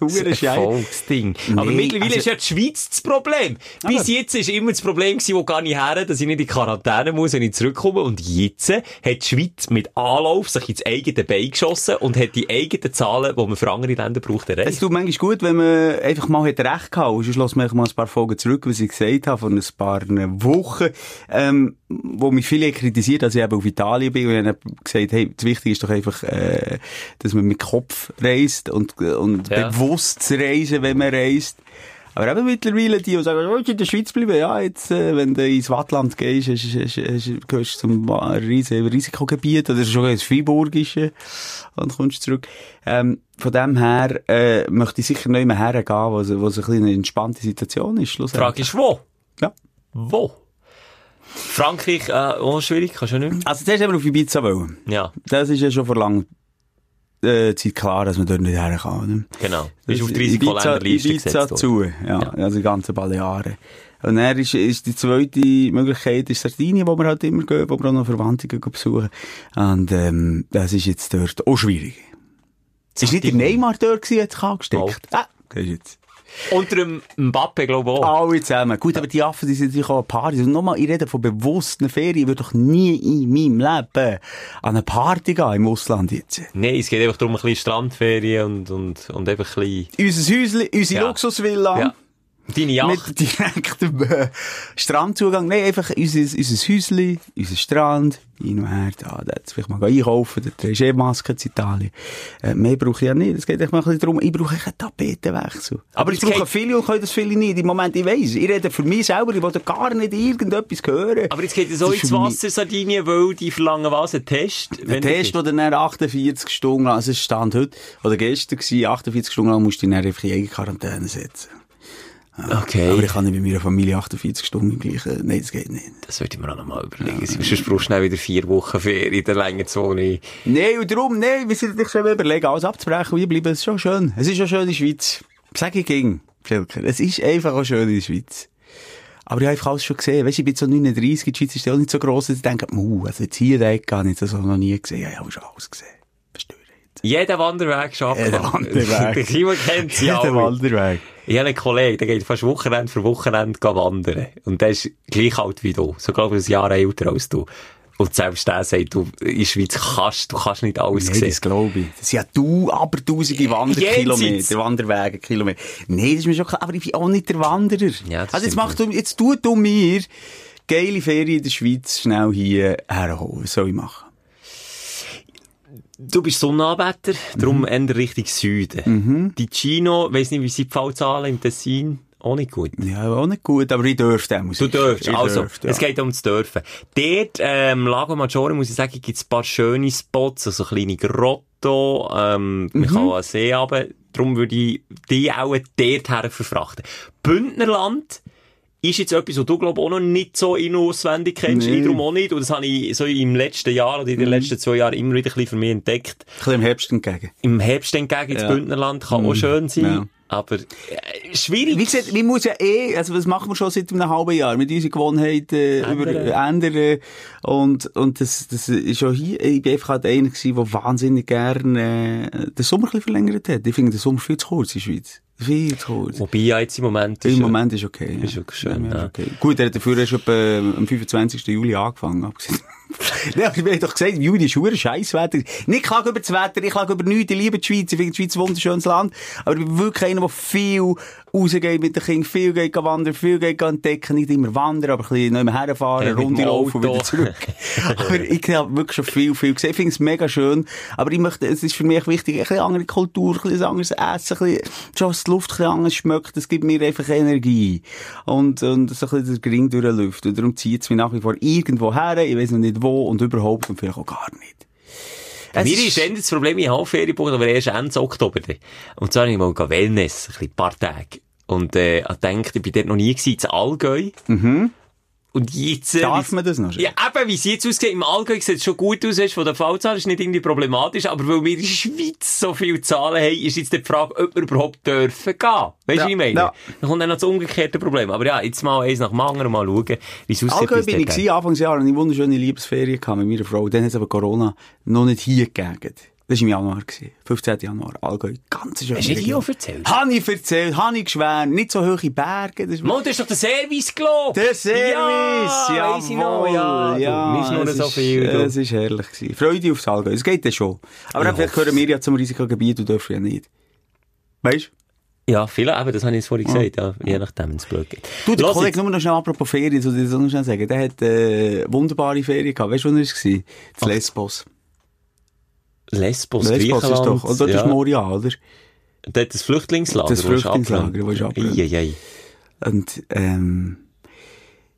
[SPEAKER 4] Erfolgsding. Aber
[SPEAKER 3] Nee,
[SPEAKER 4] mittlerweile
[SPEAKER 3] also-
[SPEAKER 4] ist ja die Schweiz das Problem. Bis
[SPEAKER 3] Aber-
[SPEAKER 4] jetzt ist immer das Problem gewesen, wo gar nicht her, dass ich nicht in Quarantäne muss, wenn ich zurückkomme. Und jetzt hat die Schweiz mit Anlauf sich ins eigene Bein geschossen und hat die eigenen Zahlen, die man für andere Länder braucht,
[SPEAKER 3] Es
[SPEAKER 4] erreicht.
[SPEAKER 3] tut manchmal gut, wenn man einfach mal hat recht gehabt. Sonst lassen wir mal ein paar Folgen zurück, was ich gesagt habe, von ein paar Wochen, ähm, wo mich viele kritisiert, dass ich eben auf Italien bin. Und ich habe gesagt, hey, das Wichtige ist doch einfach, äh, dass man mit Kopf reist und, und
[SPEAKER 4] Ja.
[SPEAKER 3] bewusst reisen, wenn man reist. Aber eben mittlerweile die, die sagen, oh, ich in der Schweiz bleiben, ja, jetzt, äh, wenn du ins Wattland gehst, hast, hast, hast, gehst du zum riesen Risikogebiet, oder sogar ins Freiburgische, und kommst zurück. Ähm, von dem her, äh, möchte ich sicher nicht mehr hergehen, wo, es- ein eine entspannte Situation ist,
[SPEAKER 4] Frage ist, wo?
[SPEAKER 3] Ja.
[SPEAKER 4] Wo? Frankreich, äh, auch schwierig, kannst du nicht mehr?
[SPEAKER 3] Also, zuerst haben wir auf Ibiza wollen.
[SPEAKER 4] Ja,
[SPEAKER 3] Das ist ja schon vor langer äh, Zeit klar, dass man dort nicht her kann, oder?
[SPEAKER 4] genau. Bist auf die
[SPEAKER 3] Ibiza,
[SPEAKER 4] Risikoländerliste
[SPEAKER 3] Ibiza
[SPEAKER 4] gesetzt worden.
[SPEAKER 3] zu, ja,
[SPEAKER 4] Ja.
[SPEAKER 3] also die ganzen Balearen. Und dann ist, ist die zweite Möglichkeit ist Sardinien, wo wir halt immer gehen, wo wir auch noch Verwandte besuchen. Und, ähm, das ist jetzt dort auch schwierig. Ist nicht der Neymar dort gewesen, hat sich angesteckt? Ah, das ist jetzt.
[SPEAKER 4] Unter dem Mbappe, glaube ich auch.
[SPEAKER 3] Alle zusammen. Gut, aber die Affen, die sind natürlich auch Partys. Und nochmal, ich rede von bewussten Ferien. Ich würde doch nie in meinem Leben an eine Party gehen im Ausland jetzt.
[SPEAKER 4] Nein, es geht einfach darum, ein bisschen Strandferien und, und, und einfach ein bisschen...
[SPEAKER 3] Unser Häusli, unsere
[SPEAKER 4] Ja.
[SPEAKER 3] Luxusvilla.
[SPEAKER 4] Ja. Deine Yacht.
[SPEAKER 3] Mit direktem äh, Strandzugang. Nein, einfach unser, unser Häusli, unser Strand, hin und her, da, da vielleicht mal einkaufen, da trägst du eh Maske in Italien. Äh, mehr brauche ich ja nicht. Es geht echt mal ein bisschen darum, ich brauche einen Tapetenwechsel. Aber,
[SPEAKER 4] Aber
[SPEAKER 3] ich brauche
[SPEAKER 4] geht-
[SPEAKER 3] viele und können das viele nicht. Im Moment, ich weiss, ich rede für mich selber, ich will gar nicht irgendetwas hören.
[SPEAKER 4] Aber jetzt geht es so ins Wasser, Sardinien, weil die verlangen was? Ein Test?
[SPEAKER 3] Ein Test, der dann 48 Stunden lang, also es stand heute, oder gestern gewesen, 48 Stunden lang musst du dich dann einfach in eigene Quarantäne setzen.
[SPEAKER 4] Okay.
[SPEAKER 3] Aber ich kann nicht mit meiner Familie 48 Stunden im gleichen, nein, das geht nicht.
[SPEAKER 4] Das würde ich mir auch noch mal überlegen. Sonst brauchst du schnell wieder vier Wochen Ferien in der Längenzone.
[SPEAKER 3] Nein, und darum, nein, wir sind dich schon überlegen, alles abzubrechen und hier bleiben. Es ist schon schön. Es ist schon schön in der Schweiz. Sag ich gegen, Filker. Es ist einfach auch schön in der Schweiz. Aber ich habe alles schon gesehen. Weißt du, ich bin so 39, die Schweiz ist ja auch nicht so gross, dass ich denke, uh, also jetzt hier, da habe ich das auch noch nie gesehen. Ich habe schon alles gesehen.
[SPEAKER 4] Jeder Wanderweg schafft
[SPEAKER 3] Jeder
[SPEAKER 4] man.
[SPEAKER 3] Wanderweg. [LAUGHS]
[SPEAKER 4] Kennt sie
[SPEAKER 3] Jeder
[SPEAKER 4] alle.
[SPEAKER 3] Wanderweg.
[SPEAKER 4] Ich habe einen Kollegen, der geht fast Wochenende für Wochenende wandern. Und der ist gleich alt wie du. So, glaube ich, ein Jahr älter als du. Und selbst der sagt, du, in der Schweiz kannst, du kannst nicht alles
[SPEAKER 3] Nein,
[SPEAKER 4] sehen.
[SPEAKER 3] das glaube ich. Das sind ja du, aber tausende Wanderkilometer. Wanderwege, Kilometer. Nein, das ist mir schon klar, aber ich bin auch nicht der Wanderer.
[SPEAKER 4] Ja, das
[SPEAKER 3] also jetzt
[SPEAKER 4] stimmt.
[SPEAKER 3] mach du, jetzt tu du mir geile Ferien in der Schweiz schnell hier herholen. Was soll ich machen?
[SPEAKER 4] Du bist Sonnenanbeter, darum eher Richtung Süden. Die Chino, weiss nicht, wie sie die Fallzahlen im Tessin, auch nicht gut.
[SPEAKER 3] Ja, auch nicht gut, aber ich dürfte muss
[SPEAKER 4] Du
[SPEAKER 3] Ich
[SPEAKER 4] also,
[SPEAKER 3] dürfte,
[SPEAKER 4] es
[SPEAKER 3] ja.
[SPEAKER 4] geht ums Dürfen. Dort, ähm, Lago Maggiore, muss ich sagen, gibt es ein paar schöne Spots, also kleine Grotto, ähm, man
[SPEAKER 3] Mhm.
[SPEAKER 4] kann auch einen See haben, darum würde ich die auch dort her verfrachten. Bündnerland, ist jetzt etwas, was du, glaub auch noch nicht so in- und auswendig kennst,
[SPEAKER 3] Nee.
[SPEAKER 4] ich darum auch nicht, und das habe ich so im letzten Jahr oder in
[SPEAKER 3] Mhm.
[SPEAKER 4] den letzten zwei Jahren immer wieder ein bisschen für mich entdeckt.
[SPEAKER 3] Ein bisschen im Herbst entgegen.
[SPEAKER 4] Im Herbst entgegen ins
[SPEAKER 3] Ja. Mhm.
[SPEAKER 4] Bündnerland kann auch schön sein,
[SPEAKER 3] Ja.
[SPEAKER 4] aber äh, schwierig.
[SPEAKER 3] Wie gesagt, wir muss ja eh, also was machen wir schon seit einem halben Jahr, mit unseren Gewohnheiten
[SPEAKER 4] Ändern.
[SPEAKER 3] über, ändern. Und, und das, das ist schon hier, ich bin einfach halt einer gewesen, der wahnsinnig gerne, äh, den Sommer ein bisschen verlängert hat. Ich finde den Sommer viel zu kurz in der Schweiz. Zu kurz.
[SPEAKER 4] Wobei ja jetzt im Moment
[SPEAKER 3] Im
[SPEAKER 4] ist, äh,
[SPEAKER 3] Moment ist okay.
[SPEAKER 4] ist
[SPEAKER 3] ja.
[SPEAKER 4] wirklich schön,
[SPEAKER 3] Ja,
[SPEAKER 4] ja.
[SPEAKER 3] ist okay. Gut, er hat dafür erst am 25. Juli angefangen, abgesehen Ja, ich hab doch gesagt, Juli ist hure Scheisswetter. Nicht klage über das Wetter, ich klage über nichts, ich liebe die Schweiz, ich finde die Schweiz ein wunderschönes Land. Aber ich bin wirklich einer, der viel rausgeht mit den Kindern, viel geht wandern, viel geht entdecken, nicht immer wandern, aber ein bisschen nicht mehr herfahren,
[SPEAKER 4] mit
[SPEAKER 3] Runde laufen und wieder zurück. [LAUGHS] aber ich habe wirklich schon viel, viel gesehen. Ich finde es mega schön. Aber ich möchte, es ist für mich wichtig, ein bisschen andere Kultur, ein bisschen anderes Essen, ein bisschen, schon die Luft ein bisschen anders schmeckt. Das gibt mir einfach Energie. Und, und so ein bisschen der Gring durchlüftet. Und darum zieht es mich nach wie vor irgendwo her. Ich weiß noch nicht wo und überhaupt und vielleicht auch gar nicht. Es
[SPEAKER 4] mir ist endlich das Problem, ich habe Ferien gebucht, aber erst Ende Oktober. Und zwar habe ich mal Wellness, ein paar Tage. Und, äh, ich denke, ich bin dort noch nie gewesen, in Allgäu. Mhm. Und jetzt, äh,
[SPEAKER 3] Darf man das noch?
[SPEAKER 4] Ja, eben, wie es jetzt aussieht, im Allgäu sieht es schon gut aus, weißt, von der Fallzahl ist nicht irgendwie problematisch, aber weil wir in der Schweiz so viele Zahlen haben, ist jetzt die Frage, ob wir überhaupt dürfen gehen. Weißt du,
[SPEAKER 3] Ja,
[SPEAKER 4] wie ich meine?
[SPEAKER 3] ja.
[SPEAKER 4] Dann kommt dann noch das umgekehrte Problem. Aber ja, jetzt mal eins nach dem anderen mal schauen, wie es aussieht.
[SPEAKER 3] Allgäu bin ich gewesen, Anfangsjahr, und eine wunderschöne Liebesferien gehabt mit meiner Frau. Dann hat es aber Corona noch nicht hier gegeben. Das war im Januar, gewesen. 15. Januar, Allgäu. Ganz schön.
[SPEAKER 4] Hast du hier auch erzählt?
[SPEAKER 3] Habe ich erzählt, habe ich geschwärmt, nicht so hohe Berge. Das ist
[SPEAKER 4] Mo, du hast doch den Service gelobt!
[SPEAKER 3] der Service,
[SPEAKER 4] ja!
[SPEAKER 3] ja,
[SPEAKER 4] weiss ich noch, ja.
[SPEAKER 3] ja,
[SPEAKER 4] du, ist
[SPEAKER 3] es
[SPEAKER 4] nur so
[SPEAKER 3] ist-
[SPEAKER 4] viel. du.
[SPEAKER 3] Es ist herrlich gewesen. Freude aufs Allgäu, es geht ja schon. Aber
[SPEAKER 4] Ja,
[SPEAKER 3] vielleicht gehören wir ja zum Risikogebiet, du darfst ja nicht. Weißt
[SPEAKER 4] Ja, viele, eben, das habe ich jetzt vorhin gesagt, ja, je nachdem, wenn es blöd geht.
[SPEAKER 3] du? der
[SPEAKER 4] Lass
[SPEAKER 3] Kollege, nur noch schnell apropos Ferien, soll ich das noch schnell sagen, der hat äh, wunderbare Ferien gehabt. Weißt du, wo er war? Das Lesbos.
[SPEAKER 4] Lesbos,
[SPEAKER 3] Lesbos ist doch, oder? Das
[SPEAKER 4] ja.
[SPEAKER 3] ist Moria, oder?
[SPEAKER 4] Dort das Flüchtlingslager.
[SPEAKER 3] Das Flüchtlingslager, wo ist abgebrannt.
[SPEAKER 4] Eieiei.
[SPEAKER 3] Und, ähm,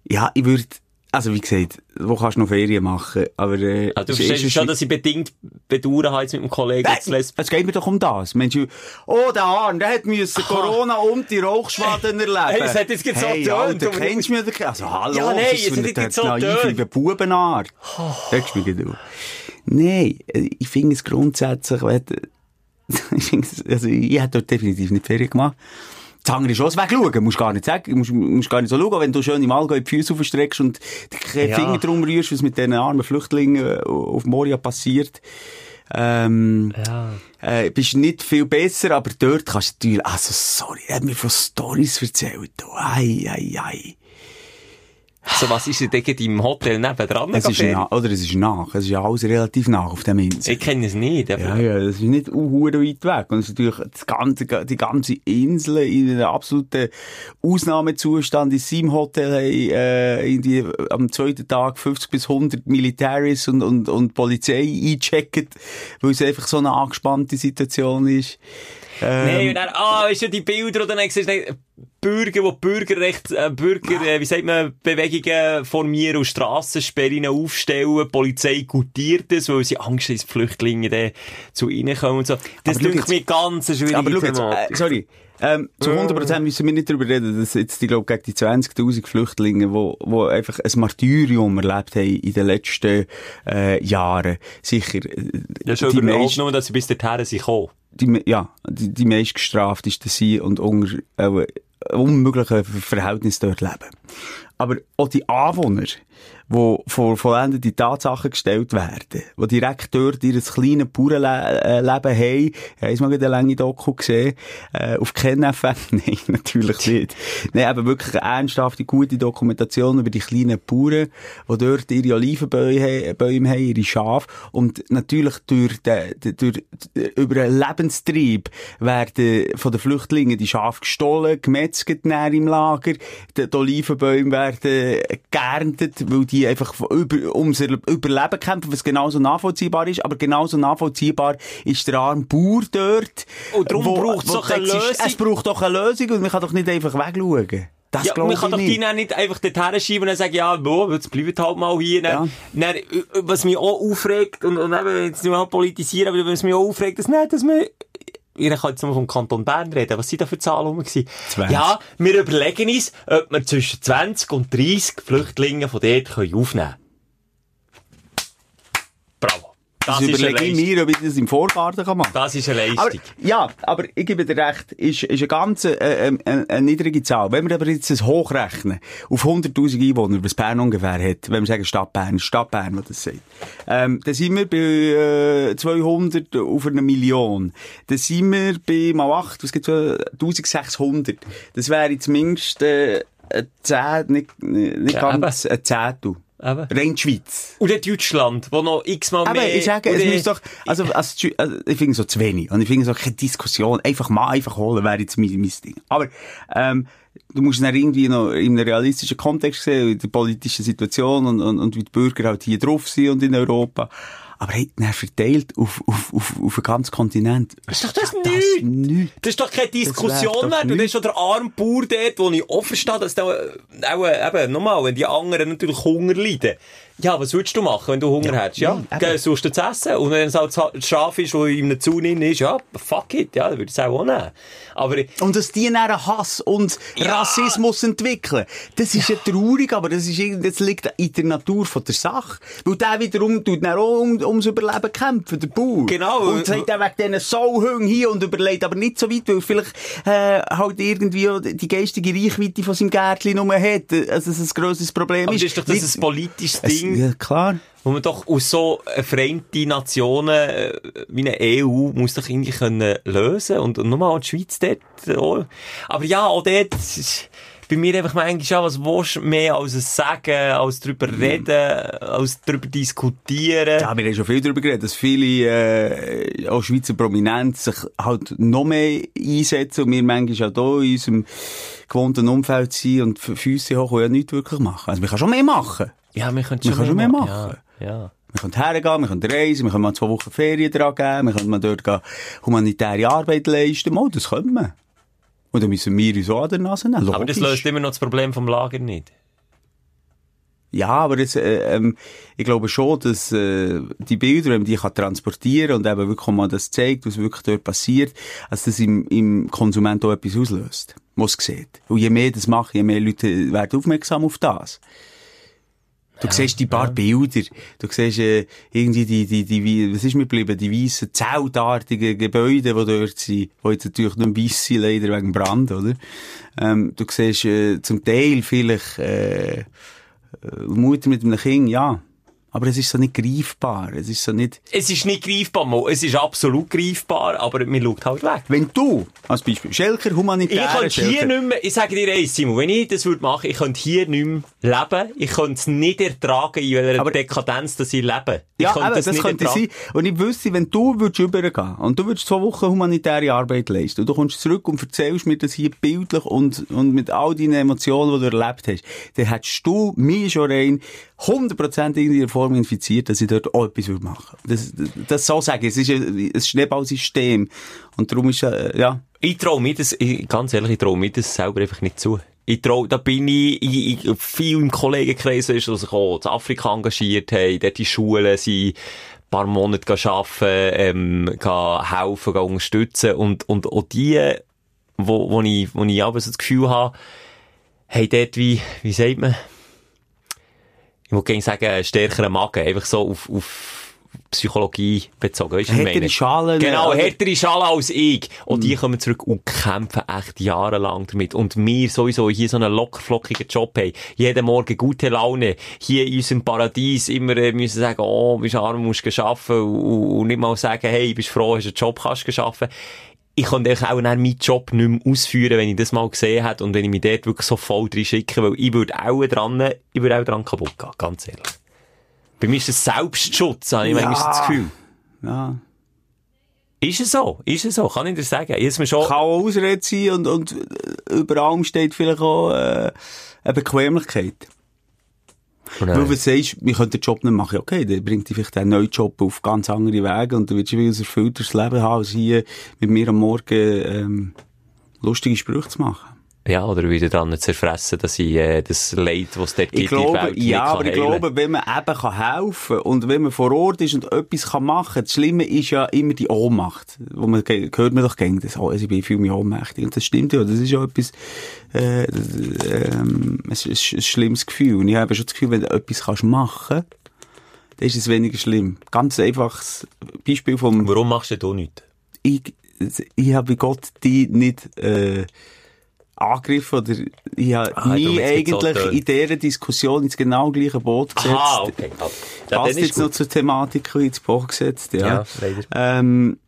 [SPEAKER 3] ja, ich würde, also wie gesagt, wo kannst du noch Ferien machen? Aber, äh,
[SPEAKER 4] Also, du verstehst schon, dass ich bedingt bedauern habe jetzt mit dem Kollegen
[SPEAKER 3] Nein,
[SPEAKER 4] Lesbos.
[SPEAKER 3] es geht mir doch um das. Mensch, oh, der Arn, der hat müssen Corona und die Rauchschwaden erleben.
[SPEAKER 4] Hey, es hat jetzt gerade so
[SPEAKER 3] hey,
[SPEAKER 4] getönt,
[SPEAKER 3] Alter, kennst du mich? Also, hallo,
[SPEAKER 4] Ja, nein,
[SPEAKER 3] das
[SPEAKER 4] es
[SPEAKER 3] ist
[SPEAKER 4] hat jetzt so getönt.
[SPEAKER 3] Bubenart. Hörst du mich? Nein, äh, ich finde es grundsätzlich, [LAUGHS] ich also, ich hätte dort definitiv nicht Ferien gemacht. Das andere ist auch Wegschauen. Musst gar nicht sagen, musst, musst gar nicht so schauen. Wenn du schön im Allgäu die Füße aufstreckst und die
[SPEAKER 4] Ja.
[SPEAKER 3] Finger drum rührst, was mit diesen armen Flüchtlingen äh, auf Moria passiert, ähm,
[SPEAKER 4] Ja.
[SPEAKER 3] äh, bist nicht viel besser, aber dort kannst du natürlich, also sorry, er hat mir von Stories erzählt. Ei, ei, ei.
[SPEAKER 4] So, was ist denn im Hotel nebendran?
[SPEAKER 3] Es ist nach, oder es ist nach. Es ist ja alles relativ nach auf dem Insel.
[SPEAKER 4] Ich kenne es nicht. aber-
[SPEAKER 3] Ja, ja, das ist nicht uh, weit weg. Und es ist natürlich das ganze, die ganze Insel in einem absoluten Ausnahmezustand. In seinem Hotel haben, äh, in die, am zweiten Tag 50 bis 100 Militäris und, und, und Polizei eingecheckt, weil es einfach so eine angespannte Situation ist. Ähm,
[SPEAKER 4] Nein, und dann, ah, ist ja die Bilder, und dann siehst du Bürger, die Bürgerrecht, äh, Bürger, äh, wie sagt man, Bewegungen formieren und Strassensperren aufstellen. Die Polizei gutiert das, weil sie Angst haben, dass Flüchtlinge dann zu ihnen kommen und so. Das klingt mir ganz eine schwierige
[SPEAKER 3] Aber jetzt, äh, sorry. Ähm, zu 100% müssen wir nicht darüber reden, dass jetzt, ich glaube, gegen die 20.000 Flüchtlinge, wo, wo einfach ein Martyrium erlebt haben in den letzten, äh, Jahren. Sicher, äh,
[SPEAKER 4] Ja, schon
[SPEAKER 3] die
[SPEAKER 4] überhaupt nur, dass sie bis dorthin sind gekommen.
[SPEAKER 3] die, ja, die, die meist gestraft ist dass sie und unter äh, unmöglichen Ver- Verhältnissen dort leben. Aber auch die Anwohner, die vor vollendete Tatsachen gestellt werden, die direkt dort ihr kleines Bauernleben haben, haben Sie mal eine lange Doku gesehen, äh, auf KenFM? [LAUGHS] Nein, natürlich nicht. Nein, aber wirklich eine ernsthafte, gute Dokumentation über die kleinen Bauern, die dort ihre Olivenbäume Bäume haben, ihre Schafe. Und natürlich durch, den, durch, über einen Lebenstrieb werden von den Flüchtlingen die Schafe gestohlen, gemetzelt im Lager. Die, Olivenbäume werden geerntet, weil die einfach über, ums Überleben kämpfen, was genauso nachvollziehbar ist. Aber genauso nachvollziehbar ist der arme Bauer dort.
[SPEAKER 4] Und darum
[SPEAKER 3] wo-
[SPEAKER 4] braucht's
[SPEAKER 3] wo
[SPEAKER 4] doch eine Lösung.
[SPEAKER 3] Es braucht doch eine Lösung und man kann doch nicht einfach wegschauen. Das
[SPEAKER 4] Ja, man kann doch die dann nicht einfach dorthin schieben und dann sagen, ja, boah, jetzt bleibt halt mal hier. Dann, dann, äh, was mich auch aufregt, und, und eben, jetzt nicht mal politisieren, aber was mich auch aufregt, dass nicht, dass man, ich kann jetzt nur vom Kanton Bern reden. Was sind da für Zahlen rum gewesen?
[SPEAKER 3] 20.
[SPEAKER 4] Ja, wir überlegen uns, ob wir zwischen 20 und 30 Flüchtlinge von dort können aufnehmen können. Das,
[SPEAKER 3] Das
[SPEAKER 4] ist eine
[SPEAKER 3] überlege ich mir, ob ich das im Vorgarten kann machen
[SPEAKER 4] Das ist eine
[SPEAKER 3] aber,
[SPEAKER 4] Leistung.
[SPEAKER 3] ja, aber ich gebe dir recht, ist, ist eine ganz äh, äh, eine, eine niedrige Zahl. Wenn wir aber jetzt das hochrechnen, auf 100.000 Einwohner, was Bern ungefähr hat, wenn wir sagen Stadt Bern, Stadt Bern, was das sagt, ähm, dann sind wir bei äh, 200 auf eine Million. Dann sind wir bei mal 8, was gibt's, äh, 1600. Das wäre zumindest äh, ein Zehn, nicht, nicht
[SPEAKER 4] Ja,
[SPEAKER 3] ganz ein Zehntel.
[SPEAKER 4] Eben.
[SPEAKER 3] Rein die Schweiz.
[SPEAKER 4] Dann Deutschland, wo noch x-mal
[SPEAKER 3] Aber
[SPEAKER 4] mehr...
[SPEAKER 3] ich sage, es muss doch, also, also ich finde so zu wenig. Und ich finde so keine Diskussion. Einfach mal einfach holen wäre jetzt mein, mein Ding. Aber, ähm, du musst es dann irgendwie noch in einem realistischen Kontext sehen, in der politischen Situation und, und, und wie die Bürger halt hier drauf sind und in Europa. Aber hey, dann verteilt auf, auf, auf, auf den ganzen Kontinent.
[SPEAKER 4] Ist doch das
[SPEAKER 3] das
[SPEAKER 4] nichts.
[SPEAKER 3] nichts.
[SPEAKER 4] Das ist doch keine Diskussion
[SPEAKER 3] doch
[SPEAKER 4] wert. Und dann
[SPEAKER 3] nichts.
[SPEAKER 4] ist schon der arme Bauer dort, wo ich offen stehe, dass der, äh, auch, äh, eben, nochmal, wenn die anderen natürlich Hunger leiden. Ja, was würdest du machen, wenn du Hunger hättest? Ja,
[SPEAKER 3] eben.
[SPEAKER 4] geh, suchst du zu essen. Und wenn es halt das Schaf ist, das in einem Zaun ist, ja, fuck it, ja, dann würde ich es auch nehmen. Aber,
[SPEAKER 3] Und dass die dann einen Hass und
[SPEAKER 4] Ja.
[SPEAKER 3] Rassismus entwickeln, das ist ja traurig, aber das, ist, das liegt in der Natur von der Sache. Weil der wiederum tut dann auch um, ums Überleben kämpfen, der Bauer.
[SPEAKER 4] Genau.
[SPEAKER 3] Und sagt dann wegen diesen Sauhüngen hier und überlegt aber nicht so weit, weil vielleicht äh, halt irgendwie die geistige Reichweite von seinem Gärtchen nur hat. Also dass es ein grosses Problem
[SPEAKER 4] aber
[SPEAKER 3] ist.
[SPEAKER 4] das ist doch das ein politisches
[SPEAKER 3] Es- Ja, klar.
[SPEAKER 4] Wo man doch aus so äh, vereinte Nationen äh, wie eine EU muss doch irgendwie können lösen und, und nochmal auch die Schweiz dort auch. Aber ja, auch dort bei mir einfach manchmal ja, was willst du mehr als es sagen, als drüber reden, als drüber diskutieren.
[SPEAKER 3] Ja, wir haben schon viel darüber geredet, dass viele, äh, auch Schweizer Prominente sich halt noch mehr einsetzen und wir manchmal auch hier in unserem gewohnten Umfeld sind und F- Füsse hoch und ja nichts wirklich machen. Also, wir können schon mehr machen.
[SPEAKER 4] Ja, wir können
[SPEAKER 3] Wir können schon mehr machen.
[SPEAKER 4] Ja, ja.
[SPEAKER 3] Wir können hergehen, wir können reisen, wir können mal zwei Wochen Ferien dran geben, wir können mal dort gehen, humanitäre Arbeit leisten. Mal, das können wir. Und dann müssen wir uns auch an der Nase nehmen.
[SPEAKER 4] Aber das
[SPEAKER 3] Logisch.
[SPEAKER 4] löst immer noch das Problem vom Lager nicht.
[SPEAKER 3] Ja, aber das, äh, ähm, ich glaube schon, dass äh, die Bilder, wenn man die kann transportieren und eben wirklich mal das zeigt, was wirklich dort passiert, dass das im, im Konsument auch etwas auslöst, was sieht. Und je mehr das macht, je mehr Leute werden aufmerksam auf das. Du siehst die paar Bilder, du siehst äh, irgendwie die, die, die, was ist mir geblieben, die weißen, zeltartigen Gebäude, die dort sind, die jetzt natürlich nur weiss sind, leider wegen Brand, oder? Ähm, du siehst äh, zum Teil vielleicht äh, äh, Mutter mit einem Kind, ja. Aber es ist so nicht greifbar, es ist so nicht...
[SPEAKER 4] Es ist nicht greifbar, Mo. es ist absolut greifbar, aber man schaut halt weg.
[SPEAKER 3] Wenn du, als Beispiel, Schelker,
[SPEAKER 4] Ich
[SPEAKER 3] humanitäre
[SPEAKER 4] könnte hier
[SPEAKER 3] Schelker,
[SPEAKER 4] nicht mehr, ich sage dir eins, Simon, wenn ich das würde machen, ich könnte hier nicht mehr leben. Ich könnte es nicht ertragen, in welcher
[SPEAKER 3] Aber-
[SPEAKER 4] Dekadenz dass ich lebe. Ich
[SPEAKER 3] Ja,
[SPEAKER 4] könnte
[SPEAKER 3] eben, das
[SPEAKER 4] nicht
[SPEAKER 3] könnte
[SPEAKER 4] ertragen.
[SPEAKER 3] sein. Und ich wüsste, wenn du würdest übergehen und du würdest zwei Wochen humanitäre Arbeit leisten und du kommst zurück und erzählst mir das hier bildlich und, und mit all deinen Emotionen, die du erlebt hast, dann hättest du mich schon rein 100% in irgendeiner Form infiziert, dass ich dort auch etwas würde machen Das, das, das so sagen. Es ist ein, ein Schneeballsystem. Und darum ist, äh, ja,
[SPEAKER 4] Ich traue mir das, ich, ganz ehrlich, ich traue mir das selber einfach nicht zu. Ich traue, da bin ich, ich, ich viel im Kollegenkreis, weißt du, die sich auch in Afrika engagiert haben, dort in Schulen sind, paar Monate arbeiten, ähm, helfen, unterstützen und, und auch die, wo, wo ich, wo ich aber so das Gefühl habe, haben dort wie, wie sagt man, ich wollte gerne sagen, stärkeren Magen, einfach so auf, auf Psychologie bezogen, weißt du,
[SPEAKER 3] Härtere
[SPEAKER 4] meine?
[SPEAKER 3] Schalen,
[SPEAKER 4] Genau, härtere Schale als ich. Und die kommen zurück und kämpfen echt jahrelang damit. Und wir sowieso hier so einen lockerflockigen Job haben. Jeden Morgen gute Laune. Hier in unserem Paradies immer äh, müssen sagen, oh, bist arm, musst arbeiten. Und, und nicht mal sagen, hey, bist froh, hast einen Job, kannst arbeiten. Ich könnte eigentlich auch meinen Job nicht mehr ausführen, wenn ich das mal gesehen hätte und wenn ich mich dort wirklich so voll drin schicke, weil ich würde auch dran, ich würde auch dran kaputt gehen, ganz ehrlich. Bei mir ist es Selbstschutz, habe ich
[SPEAKER 3] Ja.
[SPEAKER 4] manchmal das Gefühl.
[SPEAKER 3] ja.
[SPEAKER 4] Ist es so? Ist es so? Kann ich dir sagen? Hab's mir schon...
[SPEAKER 3] Kann auch Ausrede sein und, und äh, über allem steht vielleicht auch äh, eine Bequemlichkeit. Weil
[SPEAKER 4] Nein.
[SPEAKER 3] du sagst, wir können den Job nicht machen. Okay, dann bringt dich vielleicht einen neuen Job auf ganz andere Wege und dann willst du ein erfüllteres Leben haben, als hier mit mir am Morgen ähm, lustige Sprüche zu machen.
[SPEAKER 4] Ja, oder wieder dran zerfressen, dass ich äh, das Leid, was es dort
[SPEAKER 3] Ich
[SPEAKER 4] gibt,
[SPEAKER 3] glaube,
[SPEAKER 4] Welt
[SPEAKER 3] ja,
[SPEAKER 4] kann
[SPEAKER 3] aber ich
[SPEAKER 4] heilen.
[SPEAKER 3] glaube, wenn man eben kann helfen und wenn man vor Ort ist und etwas kann machen, das Schlimme ist ja immer die Ohnmacht. Wo man, hört man doch gegen das, oh, ich bin viel mehr ohnmächtig. Und das stimmt ja, das ist ja etwas, äh, ähm, ist ein schlimmes Gefühl. Und ich habe schon das Gefühl, wenn du etwas kannst machen, dann ist es weniger schlimm. Ganz einfaches Beispiel vom,
[SPEAKER 4] Warum machst du da nichts?
[SPEAKER 3] ich, ich habe Gott die nicht, äh, angegriffen oder ich habe
[SPEAKER 4] Ah,
[SPEAKER 3] nie jetzt so
[SPEAKER 4] äh,
[SPEAKER 3] eigentlich in dieser Diskussion ins genau gleiche Boot gesetzt.
[SPEAKER 4] Aha, okay. Ja,
[SPEAKER 3] Passt jetzt noch
[SPEAKER 4] gut.
[SPEAKER 3] zur Thematik ins Boot gesetzt, ja.
[SPEAKER 4] Ja.
[SPEAKER 3] Ähm,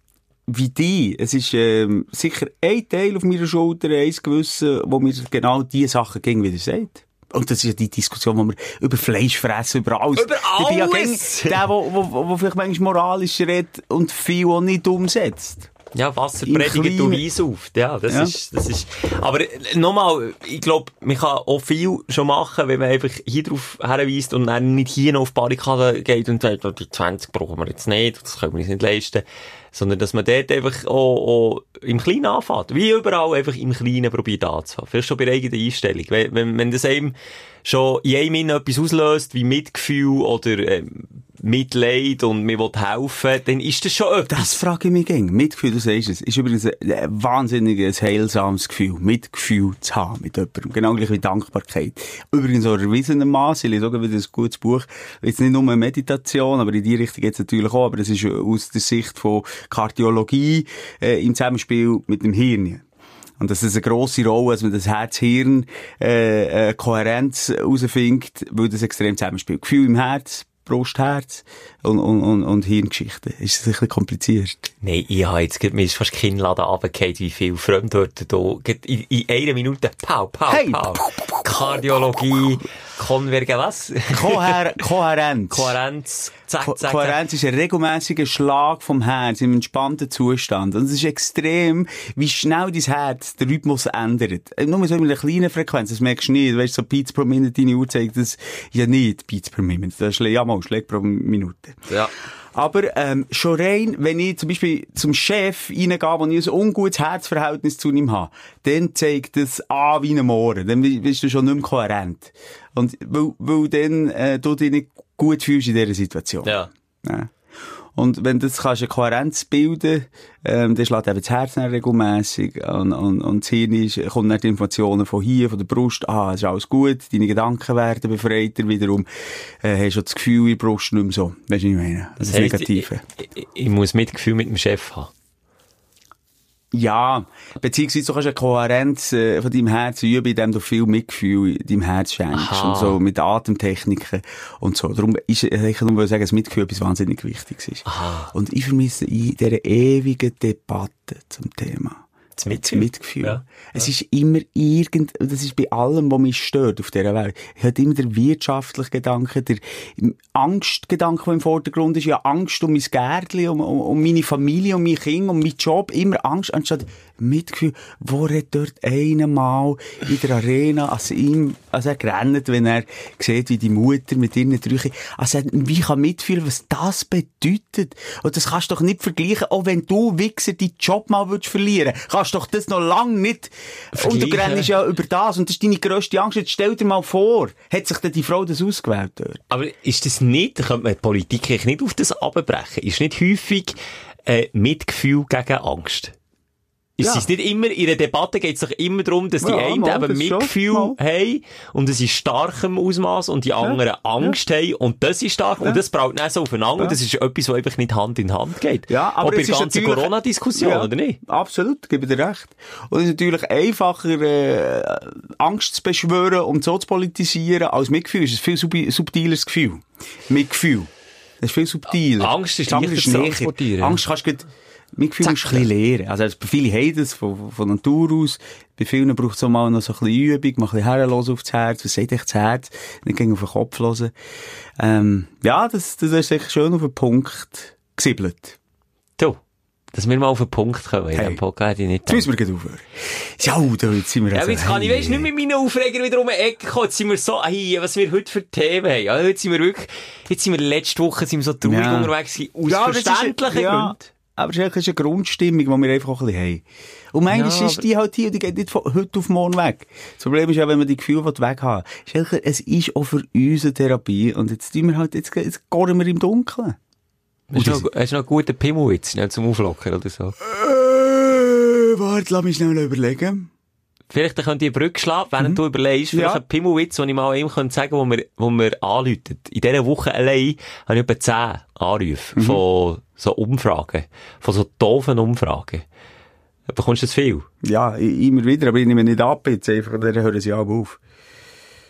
[SPEAKER 3] wie die. Es ist ähm, sicher ein Teil auf meiner Schulter, eins gewissen, wo mir genau diese Sachen gegen wieder sagt. und das ist ja die Diskussion, wo wir über Fleisch fressen, über alles.
[SPEAKER 4] Über
[SPEAKER 3] Ich bin ja
[SPEAKER 4] alles!
[SPEAKER 3] der, wo, wo, wo vielleicht manchmal moralisch redet und viel auch nicht umsetzt.
[SPEAKER 4] Ja, Wasser
[SPEAKER 3] Kleinen-
[SPEAKER 4] und Eis auf. Ja, das
[SPEAKER 3] Ja.
[SPEAKER 4] ist, das ist, aber äh, nochmal, ich glaube, man kann auch viel schon machen, wenn man einfach hier drauf herweist und dann nicht hier noch auf die Barrikade geht und sagt, oh, die 20 brauchen wir jetzt nicht, das können wir uns nicht leisten. Sondern, dass man dort einfach auch, auch im Kleinen anfängt. Wie überall einfach im Kleinen probiert anzufangen. Vielleicht schon bei der eigenen Einstellung. Wenn, wenn, wenn das einem schon in einem etwas auslöst, wie Mitgefühl oder, ähm, Mitleid und mir will helfen, dann ist das schon etwas.
[SPEAKER 3] Das frage ich mich gäng. Mitgefühl, du sagst es, ist übrigens ein, ein wahnsinniges, heilsames Gefühl, Mitgefühl zu haben mit jemandem. Genau gleich wie Dankbarkeit. Übrigens auch erwiesenermaßen, ich lese sogar wieder ein gutes Buch, jetzt nicht nur Meditation, aber in die Richtung jetzt natürlich auch, aber das ist aus der Sicht von Kardiologie äh, im Zusammenspiel mit dem Hirn. Und das ist eine grosse Rolle, dass man das Herz-Hirn äh, äh, herausfindet, weil das extrem zusammenspielt. Gefühl im Herz, Brust, Herz und, und, und, und Hirngeschichte. Ist das ein bisschen kompliziert?
[SPEAKER 4] Nein, ich habe jetzt, gerade- mir ist fast kein Laden runtergefallen, wie viel Fremdwörter da, in, in einer Minute, pau, pau,
[SPEAKER 3] Hey!
[SPEAKER 4] pau. Kardiologie, Konvergen, was?
[SPEAKER 3] Kohär [LAUGHS] Kohärenz.
[SPEAKER 4] Kohärenz, zack,
[SPEAKER 3] Ko
[SPEAKER 4] zack, zack.
[SPEAKER 3] Kohärenz ist ein regelmäßiger Schlag vom Herz im entspannten Zustand. Und es ist extrem, wie schnell dein Herz den Rhythmus ändert. Äh, Nur so in einer kleinen Frequenz, das merkst du nicht. Weißt du, so Beats pro Minute, deine Uhr zeigt das ja nicht, Beats pro Minute. Das ist, ja mal, Schläge pro Minute.
[SPEAKER 4] Ja.
[SPEAKER 3] Aber ähm, schon rein, wenn ich zum Beispiel zum Chef reingehe, wo ich ein ungutes Herzverhältnis zu ihm habe, dann zeigt das an wie ein Mohren. Dann bist du schon nicht mehr kohärent. Und weil, weil dann äh, du dich nicht gut fühlst in dieser Situation.
[SPEAKER 4] Ja.
[SPEAKER 3] Ja. Und wenn du das kannst, eine Kohärenz bilden, ähm, dann schlägt eben das Herz regelmässig und, und, und das Hirn ist, kommt dann die Informationen von hier, von der Brust, ah, es ist alles gut, deine Gedanken werden befreiter, wiederum, äh, hast du das Gefühl in der Brust nicht mehr so. Weißt du, was ich meine? Das, ist das
[SPEAKER 4] heisst,
[SPEAKER 3] Negative.
[SPEAKER 4] Ich, ich, ich muss Mitgefühl mit dem Chef haben.
[SPEAKER 3] Ja, beziehungsweise du kannst eine Kohärenz äh, von deinem Herz üben, indem du viel Mitgefühl in deinem Herz schenkst.
[SPEAKER 4] Aha.
[SPEAKER 3] Und so mit Atemtechniken und so. Darum ist, äh, ich nur sagen, das Mitgefühl etwas wahnsinnig Wichtiges ist.
[SPEAKER 4] Aha.
[SPEAKER 3] Und ich vermisse in dieser ewigen Debatte zum Thema.
[SPEAKER 4] Das
[SPEAKER 3] Das
[SPEAKER 4] Mitgefühl.
[SPEAKER 3] Mitgefühl.
[SPEAKER 4] Ja.
[SPEAKER 3] Es ist immer irgend, das ist bei allem, was mich stört auf dieser Welt. Ich habe immer der wirtschaftliche Gedanke, der Angstgedanke, der im Vordergrund ist. Ja, Angst um mein Gärtchen, um, um, um meine Familie, um mein Kind, um meinen Job. Immer Angst, anstatt Mitgefühl. Wo redet dort einer mal in der Arena, als ihm, als er gerannt, wenn er sieht, wie die Mutter mit ihren Kindern, also wie kann mitfühlen, was das bedeutet? Und das kannst du doch nicht vergleichen, auch wenn du, Wichser, deinen Job mal würdest verlieren, kannst du doch das noch lange nicht, und du
[SPEAKER 4] Vergleichen.
[SPEAKER 3] rennst ja über das, und das ist deine grösste Angst. Jetzt stell dir mal vor, hat sich denn die Frau das ausgewählt dort?
[SPEAKER 4] Aber ist das nicht, könnte man die Politik nicht auf das abbrechen? Ist nicht häufig äh, Mitgefühl gegen Angst? Ist
[SPEAKER 3] Ja.
[SPEAKER 4] es nicht immer, in einer Debatte geht es doch immer darum, dass die
[SPEAKER 3] Ja,
[SPEAKER 4] einen
[SPEAKER 3] mal,
[SPEAKER 4] eben
[SPEAKER 3] schon,
[SPEAKER 4] Mitgefühl haben und es in starkem Ausmaß und die anderen Angst haben und das ist stark und das braucht dann so aufeinander und das ist etwas, was einfach nicht Hand in Hand geht.
[SPEAKER 3] Ja, aber
[SPEAKER 4] bei
[SPEAKER 3] es
[SPEAKER 4] der
[SPEAKER 3] ist
[SPEAKER 4] ganzen Corona-Diskussion,
[SPEAKER 3] Ja,
[SPEAKER 4] oder nicht?
[SPEAKER 3] Absolut, gebe dir recht. Und es ist natürlich einfacher, äh, Angst zu beschwören und so zu politisieren, als Mitgefühl. Es ist ein viel sub subtileres Gefühl. Mitgefühl. Das ist viel subtiler.
[SPEAKER 4] Angst ist zu
[SPEAKER 3] näher.
[SPEAKER 4] transportieren.
[SPEAKER 3] Angst kannst du grad- Mitgefühl
[SPEAKER 4] Zack.
[SPEAKER 3] du ein lernen. Also, bei vielen haben das von, von Natur aus. Bei vielen braucht es auch mal noch so ein bisschen Übung, mal ein bisschen herhören auf das Herz. Was sagt echt das Herz? Nicht gegen auf den Kopf hören. Ähm, ja, das, das ist echt schön auf den Punkt gesiebelt.
[SPEAKER 4] Du, dass wir mal auf den Punkt kommen in
[SPEAKER 3] Hey.
[SPEAKER 4] diesem Podcast, ich nicht
[SPEAKER 3] Jetzt müssen wir gleich aufhören. Ja, da, jetzt sind wir
[SPEAKER 4] Ja,
[SPEAKER 3] also,
[SPEAKER 4] jetzt kann ich,
[SPEAKER 3] hey.
[SPEAKER 4] weisst, nicht mit meinen Aufreger wieder um die Ecke kommen. Jetzt sind wir so, hey, was wir heute für Themen haben. Ja, heute sind wir wirklich, jetzt sind wir letzte Woche sind wir so traurig
[SPEAKER 3] Ja.
[SPEAKER 4] unterwegs gewesen, aus
[SPEAKER 3] Ja, ist-
[SPEAKER 4] verständlichen
[SPEAKER 3] ja,
[SPEAKER 4] Gründen.
[SPEAKER 3] Aber es ist eine Grundstimmung, die wir einfach auch ein bisschen haben. Und manchmal
[SPEAKER 4] Ja,
[SPEAKER 3] ist die halt hier, und die geht nicht von heute auf morgen weg. Das Problem ist ja, wenn man die Gefühle weg haben ist eigentlich, es ist auch für uns eine Therapie. Und jetzt tun wir halt, jetzt, jetzt gehen wir im Dunkeln.
[SPEAKER 4] Hast du noch, hast du noch einen guten Pimmelwitz, zum Auflockern oder so?
[SPEAKER 3] Äh, warte, lass mich schnell überlegen.
[SPEAKER 4] Vielleicht könnt ihr Brücke schlagen, während du überlegst, vielleicht
[SPEAKER 3] Mhm. Ja.
[SPEAKER 4] ein Pimmelwitz, den ich mal ihm könnte sagen wo wir, wo wir anrufen. In dieser Woche allein habe ich etwa 10 Anrufe
[SPEAKER 3] Mhm.
[SPEAKER 4] von so Umfragen, von so doofen Umfragen. Bekommst du das viel?
[SPEAKER 3] Ja, immer wieder, aber ich nehme nicht ab jetzt einfach, dann hören sie auch auf.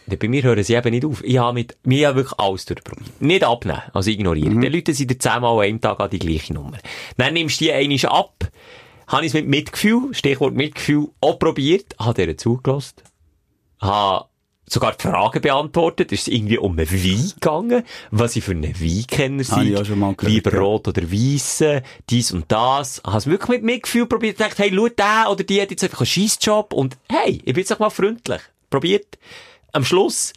[SPEAKER 4] Bei mir hören sie eben nicht auf. Ich habe mit, mir wirklich alles durchprobiert. Nicht abnehmen, also ignorieren.
[SPEAKER 3] Mhm.
[SPEAKER 4] Die Leute sind dir zehnmal einem Tag an die gleiche Nummer. Dann nimmst du die einmal ab, habe ich es mit Mitgefühl, Stichwort Mitgefühl, auch probiert, habe dir zugelassen, habe sogar die Fragen beantwortet. Es ist irgendwie um einen Wein gegangen, was ich für einen Weinkenner sei. Lieber
[SPEAKER 3] ja.
[SPEAKER 4] rot oder weiss, dies und das. Habe es wirklich mit Mitgefühl probiert. gedacht, hey, schau, der oder die hat jetzt einfach einen Scheissjob und hey, ich bin jetzt auch mal freundlich. Probiert. Am Schluss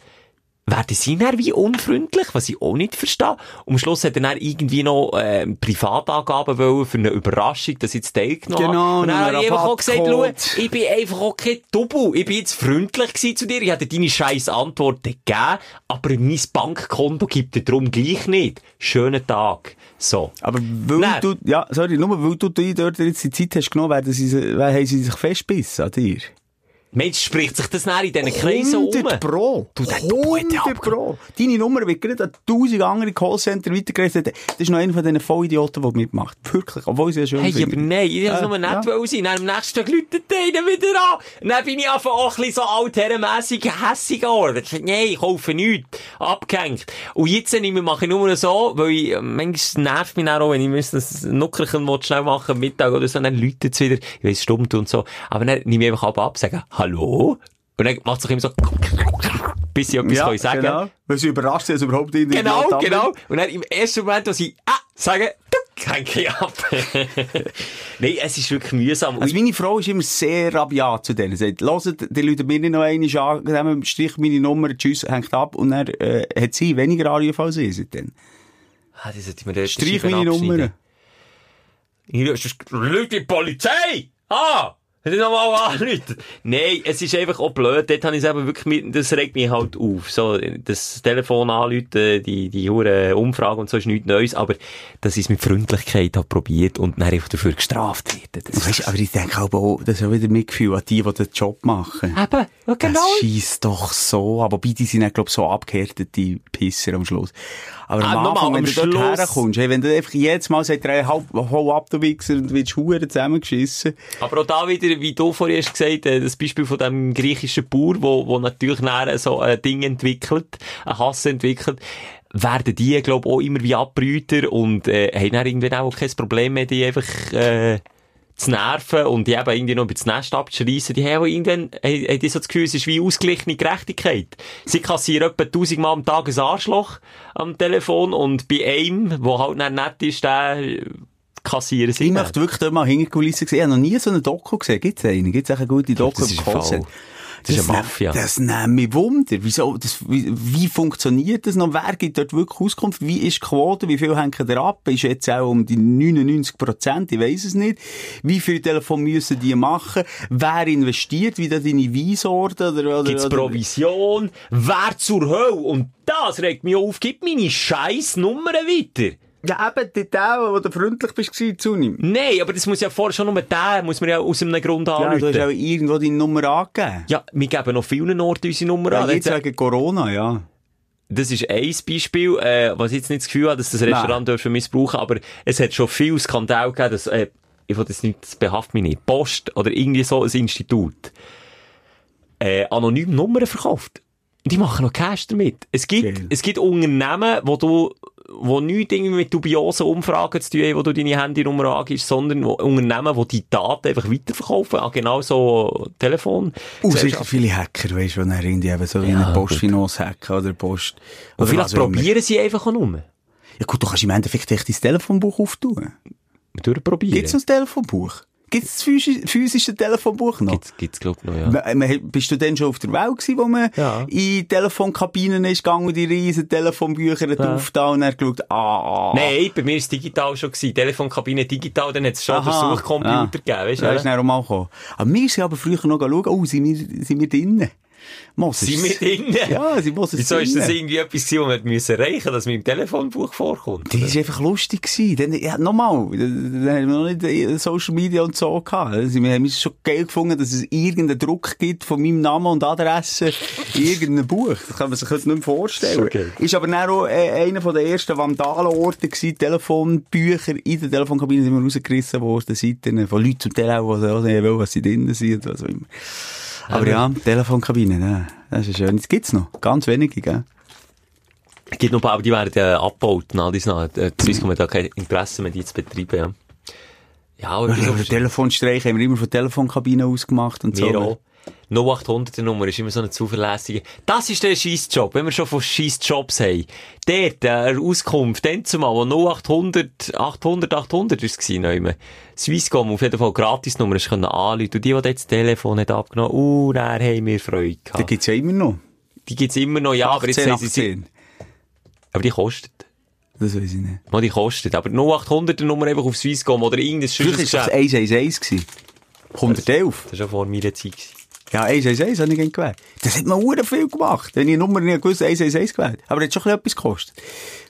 [SPEAKER 4] werden sie dann wie unfreundlich, was ich auch nicht verstehe. Und am Schluss hat er dann irgendwie noch äh, Privatangaben wollen für eine Überraschung, dass ich jetzt teilgenommen
[SPEAKER 3] Genau,
[SPEAKER 4] habe. Und dann habe ich einfach auch gesagt, schau, ich bin einfach auch kein Double. Ich bin jetzt freundlich gewesen zu dir. Ich hätte deine scheiß Antworten gegeben, aber mein Bankkonto gibt dir darum gleich nicht. Schönen Tag. So.
[SPEAKER 3] Aber weil
[SPEAKER 4] Nein.
[SPEAKER 3] du, ja, sorry, nur weil du dir dort jetzt die Zeit hast genommen, werden sie, haben sie sich festbissen an dir.
[SPEAKER 4] Mensch, spricht sich das näher in diesen Kreisen um?
[SPEAKER 3] 100 Pro.
[SPEAKER 4] Du, der Double hat ja
[SPEAKER 3] 100 Pro. Deine Nummer wird gerade an tausend andere Callcenter weitergereicht. Das ist noch einer von diesen Vollidioten, der mitmacht. Wirklich. Obwohl sie ja schön
[SPEAKER 4] Hey, aber nein, ich wollte
[SPEAKER 3] Äh,
[SPEAKER 4] nur nett
[SPEAKER 3] ja.
[SPEAKER 4] sein. Dann am nächsten Tag läutet der einen wieder an. Dann bin ich einfach auch ein bisschen so altherrenmässig hässig geworden. Ich Nein, ich kaufe nichts. Abgehängt. Und jetzt nicht mehr mache ich nur so, weil ich, äh, manchmal nervt mich auch, wenn ich müsste das Nuckerchen schnell machen, am Mittag oder so, dann läutet es wieder. Ich weiss, stumm und so. Aber dann nehme ich einfach ab, ab, sage, hallo? Und dann macht es sich immer so, bis ich etwas
[SPEAKER 3] Ja,
[SPEAKER 4] kann sagen
[SPEAKER 3] genau. Weil sie überrascht sind, dass überhaupt in
[SPEAKER 4] Genau, genau. Und dann im ersten Moment, wo sie, ah, sagen, hänge ich ab. [LAUGHS] Nein, es ist wirklich mühsam.
[SPEAKER 3] Also meine Frau ist immer sehr rabiat zu denen. Sie sagt, hört, die Leute mir nicht noch einmal an, nehmen Strich meine Nummer, tschüss, hängt ab. Und dann äh, hat sie weniger Anrufe als ich seitdem.
[SPEAKER 4] ah, das sollte ich mir dort
[SPEAKER 3] Streich
[SPEAKER 4] Scheiben
[SPEAKER 3] meine. Nummer.
[SPEAKER 4] Leute die Polizei! Ah! Hätte ich nochmal anrufen. Nein, es ist einfach auch blöd. Dort habe ich eben wirklich mit, das regt mich halt auf. So, das Telefon anrufen, die, die hure Umfrage und so ist nichts Neues, aber dass ich es mit Freundlichkeit habe probiert und dann einfach dafür gestraft werde. Das
[SPEAKER 3] Weißt, aber ich denke auch, das ist auch wieder Mitgefühl an die, die den Job machen.
[SPEAKER 4] Eben, genau.
[SPEAKER 3] Das schießt doch so. Aber bei die sind dann, glaub ich, so abgehärtete Pisser am Schluss. Aber
[SPEAKER 4] Ah,
[SPEAKER 3] am Anfang, wenn
[SPEAKER 4] am
[SPEAKER 3] du dort herkommst, hey, wenn du einfach jedes Mal sagst, hey, hau, hau ab, du Wichser, und willst Huren zusammengeschissen.
[SPEAKER 4] Aber auch da wieder, wie du vorhin hast gesagt, äh, das Beispiel von dem griechischen Bauer, wo, wo natürlich nachher so ein Ding entwickelt, ein Hass entwickelt, werden die, glaube ich, auch immer wie Abbrüter und äh, haben dann irgendwann auch kein Problem mehr, die einfach äh, zu nerven und die eben irgendwie noch über das Nest abzuschreissen. Die haben irgendwann haben, die so das Gefühl, es ist wie ausgeglichene Gerechtigkeit. Sie kassieren etwa tausendmal am Tag ein Arschloch am Telefon und bei einem, der halt nicht nett ist, der kassieren sie
[SPEAKER 3] Ich möchte wirklich dort mal hinter die Kulissen sehen. Ich habe noch nie so eine Doku gesehen. Gibt's eine? Gibt's auch eine gute Doku
[SPEAKER 4] das ist Fall. Das ist eine Mafia.
[SPEAKER 3] Das nimmt mich Wunder. Wieso, das, wie, wie funktioniert das noch? Wer gibt dort wirklich Auskunft? Wie ist die Quote? Wie viel hängen da ab? Ist jetzt auch um die 99 Prozent? Ich weiss es nicht. Wie viel Telefon müssen die machen? Wer investiert? Wie da deine Weisorte? Oder, oder,
[SPEAKER 4] Gibt's
[SPEAKER 3] oder-
[SPEAKER 4] Provision? Wer zur Hölle? Und das regt mich auf. Gib meine scheiß Nummern weiter.
[SPEAKER 3] Ja, eben, die Teil, wo du freundlich bist, gewesen, zunimmt.
[SPEAKER 4] Nein, aber das muss ja vorher schon nur der, muss man ja aus einem Grund
[SPEAKER 3] Ja, du hast
[SPEAKER 4] anrufen.
[SPEAKER 3] auch irgendwo deine Nummer angegeben.
[SPEAKER 4] Ja, wir geben noch vielen Orten unsere Nummer
[SPEAKER 3] Ja,
[SPEAKER 4] an.
[SPEAKER 3] jetzt
[SPEAKER 4] Jetzt-
[SPEAKER 3] wegen Corona, ja.
[SPEAKER 4] Das ist ein Beispiel, äh, was ich jetzt nicht das Gefühl habe, dass das Restaurant dürfen missbrauchen, aber es hat schon viel Skandal gegeben, dass, äh, ich will das nicht, das behaftet mich nicht, Post oder irgendwie so ein Institut, äh, anonym Nummern verkauft. Die machen noch Cash damit. Es gibt,
[SPEAKER 3] Geil.
[SPEAKER 4] es gibt Unternehmen, wo du, wo nichts irgendwie mit dubiosen Umfragen zu tun haben, wo du deine Handynummer angibst, sondern wo, Unternehmen, die die Daten einfach weiterverkaufen, an genau so Telefon.
[SPEAKER 3] Uh, sicher viele Hacker, weißt du, die dann irgendwie so
[SPEAKER 4] Ja,
[SPEAKER 3] eine Postfinance hacken oder Post.
[SPEAKER 4] Und vielleicht probieren sie einfach auch nur.
[SPEAKER 3] Ja gut, du kannst im Endeffekt echt dein Telefonbuch auftun.
[SPEAKER 4] Durchprobieren.
[SPEAKER 3] Gibt's noch das Telefonbuch? Gibt's das physi- physische Telefonbuch noch?
[SPEAKER 4] Gibt's, gibt's, glaub ich, noch, ja.
[SPEAKER 3] Ma- ma- Bist du denn schon auf der Welt gewesen, wo man
[SPEAKER 4] Ja.
[SPEAKER 3] in Telefonkabinen ist gegangen und die riesen Telefonbücher
[SPEAKER 4] Ja.
[SPEAKER 3] aufgetan und er geschaut, ah, ah.
[SPEAKER 4] Nein, bei mir war es digital schon. Gewesen. Telefonkabine digital, dann hat es schon
[SPEAKER 3] Aha,
[SPEAKER 4] den Suchcomputer
[SPEAKER 3] ja.
[SPEAKER 4] gegeben. Weißt
[SPEAKER 3] Da ist
[SPEAKER 4] du?
[SPEAKER 3] dann auch mal gekommen. Aber wir sind aber früher noch schauen, oh, sind wir, sind wir drinnen? Moses.
[SPEAKER 4] Sind wir drinnen?
[SPEAKER 3] Ja, sie muss es
[SPEAKER 4] Wieso ist das irgendwie etwas, was wir müssen erreichen dass mir im Telefonbuch vorkommt?
[SPEAKER 3] Das war einfach lustig. Gewesen. Dann, ja, nochmal, dann haben wir noch nicht äh, Social Media und so gehabt. Also, wir haben es schon geil gefunden, dass es irgendeinen Druck gibt von meinem Namen und Adresse in irgendeinem Buch. Das kann man sich heute nicht mehr vorstellen.
[SPEAKER 4] Geil.
[SPEAKER 3] Ist aber dann auch äh, einer den ersten Vandalenorten gewesen, Telefonbücher in der Telefonkabine sind wir rausgerissen worden, Seiten von Leuten zum Teil auch, die wollen, was sie drinnen sind was auch immer. Aber ja, Telefonkabine, ne, das ist schön. Das gibt's noch. Ganz wenige, gell?
[SPEAKER 4] Es gibt noch ein paar, aber die werden äh, abgebaut. Na, die sind äh, Swisscom hat da kein Interesse mehr, die zu betreiben, ja. Ja, aber
[SPEAKER 3] Ja, Telefonstreich haben wir immer von Telefonkabinen ausgemacht und so.
[SPEAKER 4] wir auch. 0800 Nummer ist immer so eine zuverlässige. Das ist der Scheissjob, wenn wir schon von Scheissjobs haben. Der, der Auskunft, dann zumal, wo 0800, 800, 800 ist es gewesen. Swisscom, auf jeden Fall Gratisnummer, ist können anrufen. Und die, die das Telefon nicht abgenommen uh, dann haben wir Freude
[SPEAKER 3] Da
[SPEAKER 4] gehabt.
[SPEAKER 3] gibt's ja immer noch.
[SPEAKER 4] Die gibt's immer noch, ja, aber jetzt
[SPEAKER 3] 18,
[SPEAKER 4] haben sie sie,
[SPEAKER 3] 18.
[SPEAKER 4] aber die kostet.
[SPEAKER 3] Das weiß ich nicht.
[SPEAKER 4] Mal die kostet. Aber 0800 Nummer einfach auf Swisscom oder irgendein
[SPEAKER 3] Früher war
[SPEAKER 4] schönes
[SPEAKER 3] es
[SPEAKER 4] Geschäft.
[SPEAKER 3] 111 gewesen. 111.
[SPEAKER 4] Das war schon vor meiner Zeit. gewesen.
[SPEAKER 3] Ja, 111 habe ich gerne gewählt. Das hat man sehr viel gemacht. Wenn ich eine Nummer nicht gewusst 111 gewählt. Aber das hat schon etwas gekostet.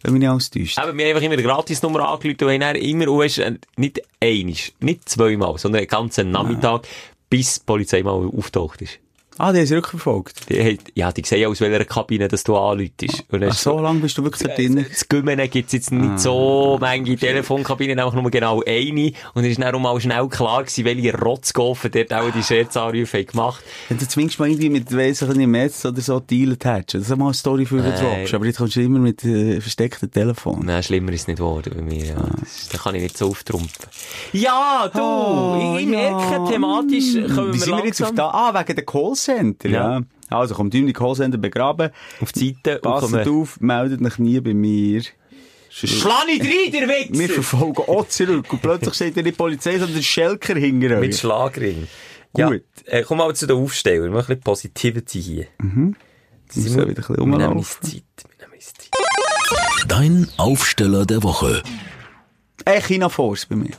[SPEAKER 3] Wenn mich nicht alles täuscht.
[SPEAKER 4] Eben, wir haben einfach immer eine Gratisnummer angerufen und haben immer, und weisst, äh, nicht einisch, nicht zweimal, sondern einen ganzen Nachmittag, bis die Polizei mal auftaucht ist.
[SPEAKER 3] Ah, die haben sie rückverfolgt.
[SPEAKER 4] Die, hat- ja, die sehen aus welcher Kabine, dass du anläutest. Und
[SPEAKER 3] Ach, so lange bist du wirklich da drin.
[SPEAKER 4] Das Gümmene gibt's jetzt nicht so manche Telefonkabinen, einfach nur genau eine. Und es ist dann auch mal schnell klar gewesen, welche Rotzgaufen dort auch die Scherzanrufe haben gemacht.
[SPEAKER 3] Wenn du zumindest mal irgendwie mit, nicht, Metz oder so dealt hättest. Das ist mal eine Story für den. Drops. Aber jetzt kommst du immer mit äh, versteckten Telefon.
[SPEAKER 4] Nein, schlimmer ist es nicht geworden bei mir, ja. Das, da kann ich nicht so auftrumpfen. Ja, du!
[SPEAKER 3] Oh,
[SPEAKER 4] ich, merke, thematisch kommen
[SPEAKER 3] Wie
[SPEAKER 4] wir
[SPEAKER 3] sind wir jetzt auf
[SPEAKER 4] langsam
[SPEAKER 3] da? Ah, wegen der Callcenter, ja.
[SPEAKER 4] Ja.
[SPEAKER 3] Also, kommt in die Callcenter begraben.
[SPEAKER 4] auf die Seite
[SPEAKER 3] Passt auf, meldet euch nie bei mir.
[SPEAKER 4] Schlag nicht rein, der
[SPEAKER 3] Wir
[SPEAKER 4] Wichser!
[SPEAKER 3] verfolgen auch zurück. Und plötzlich steht ja nicht die Polizei, sondern der Schelker hinter
[SPEAKER 4] Mit
[SPEAKER 3] euch.
[SPEAKER 4] Schlagring.
[SPEAKER 3] Gut.
[SPEAKER 4] Ja, äh, komm mal zu den Aufstellern. Wir machen ein bisschen Positivity hier. Mhm.
[SPEAKER 3] Wir müssen wieder ein bisschen
[SPEAKER 4] Wir nehmen
[SPEAKER 3] rumlaufen.
[SPEAKER 4] uns Zeit. Wir nehmen uns Zeit.
[SPEAKER 2] Dein Aufsteller der Woche.
[SPEAKER 3] Äh, China Force bei mir.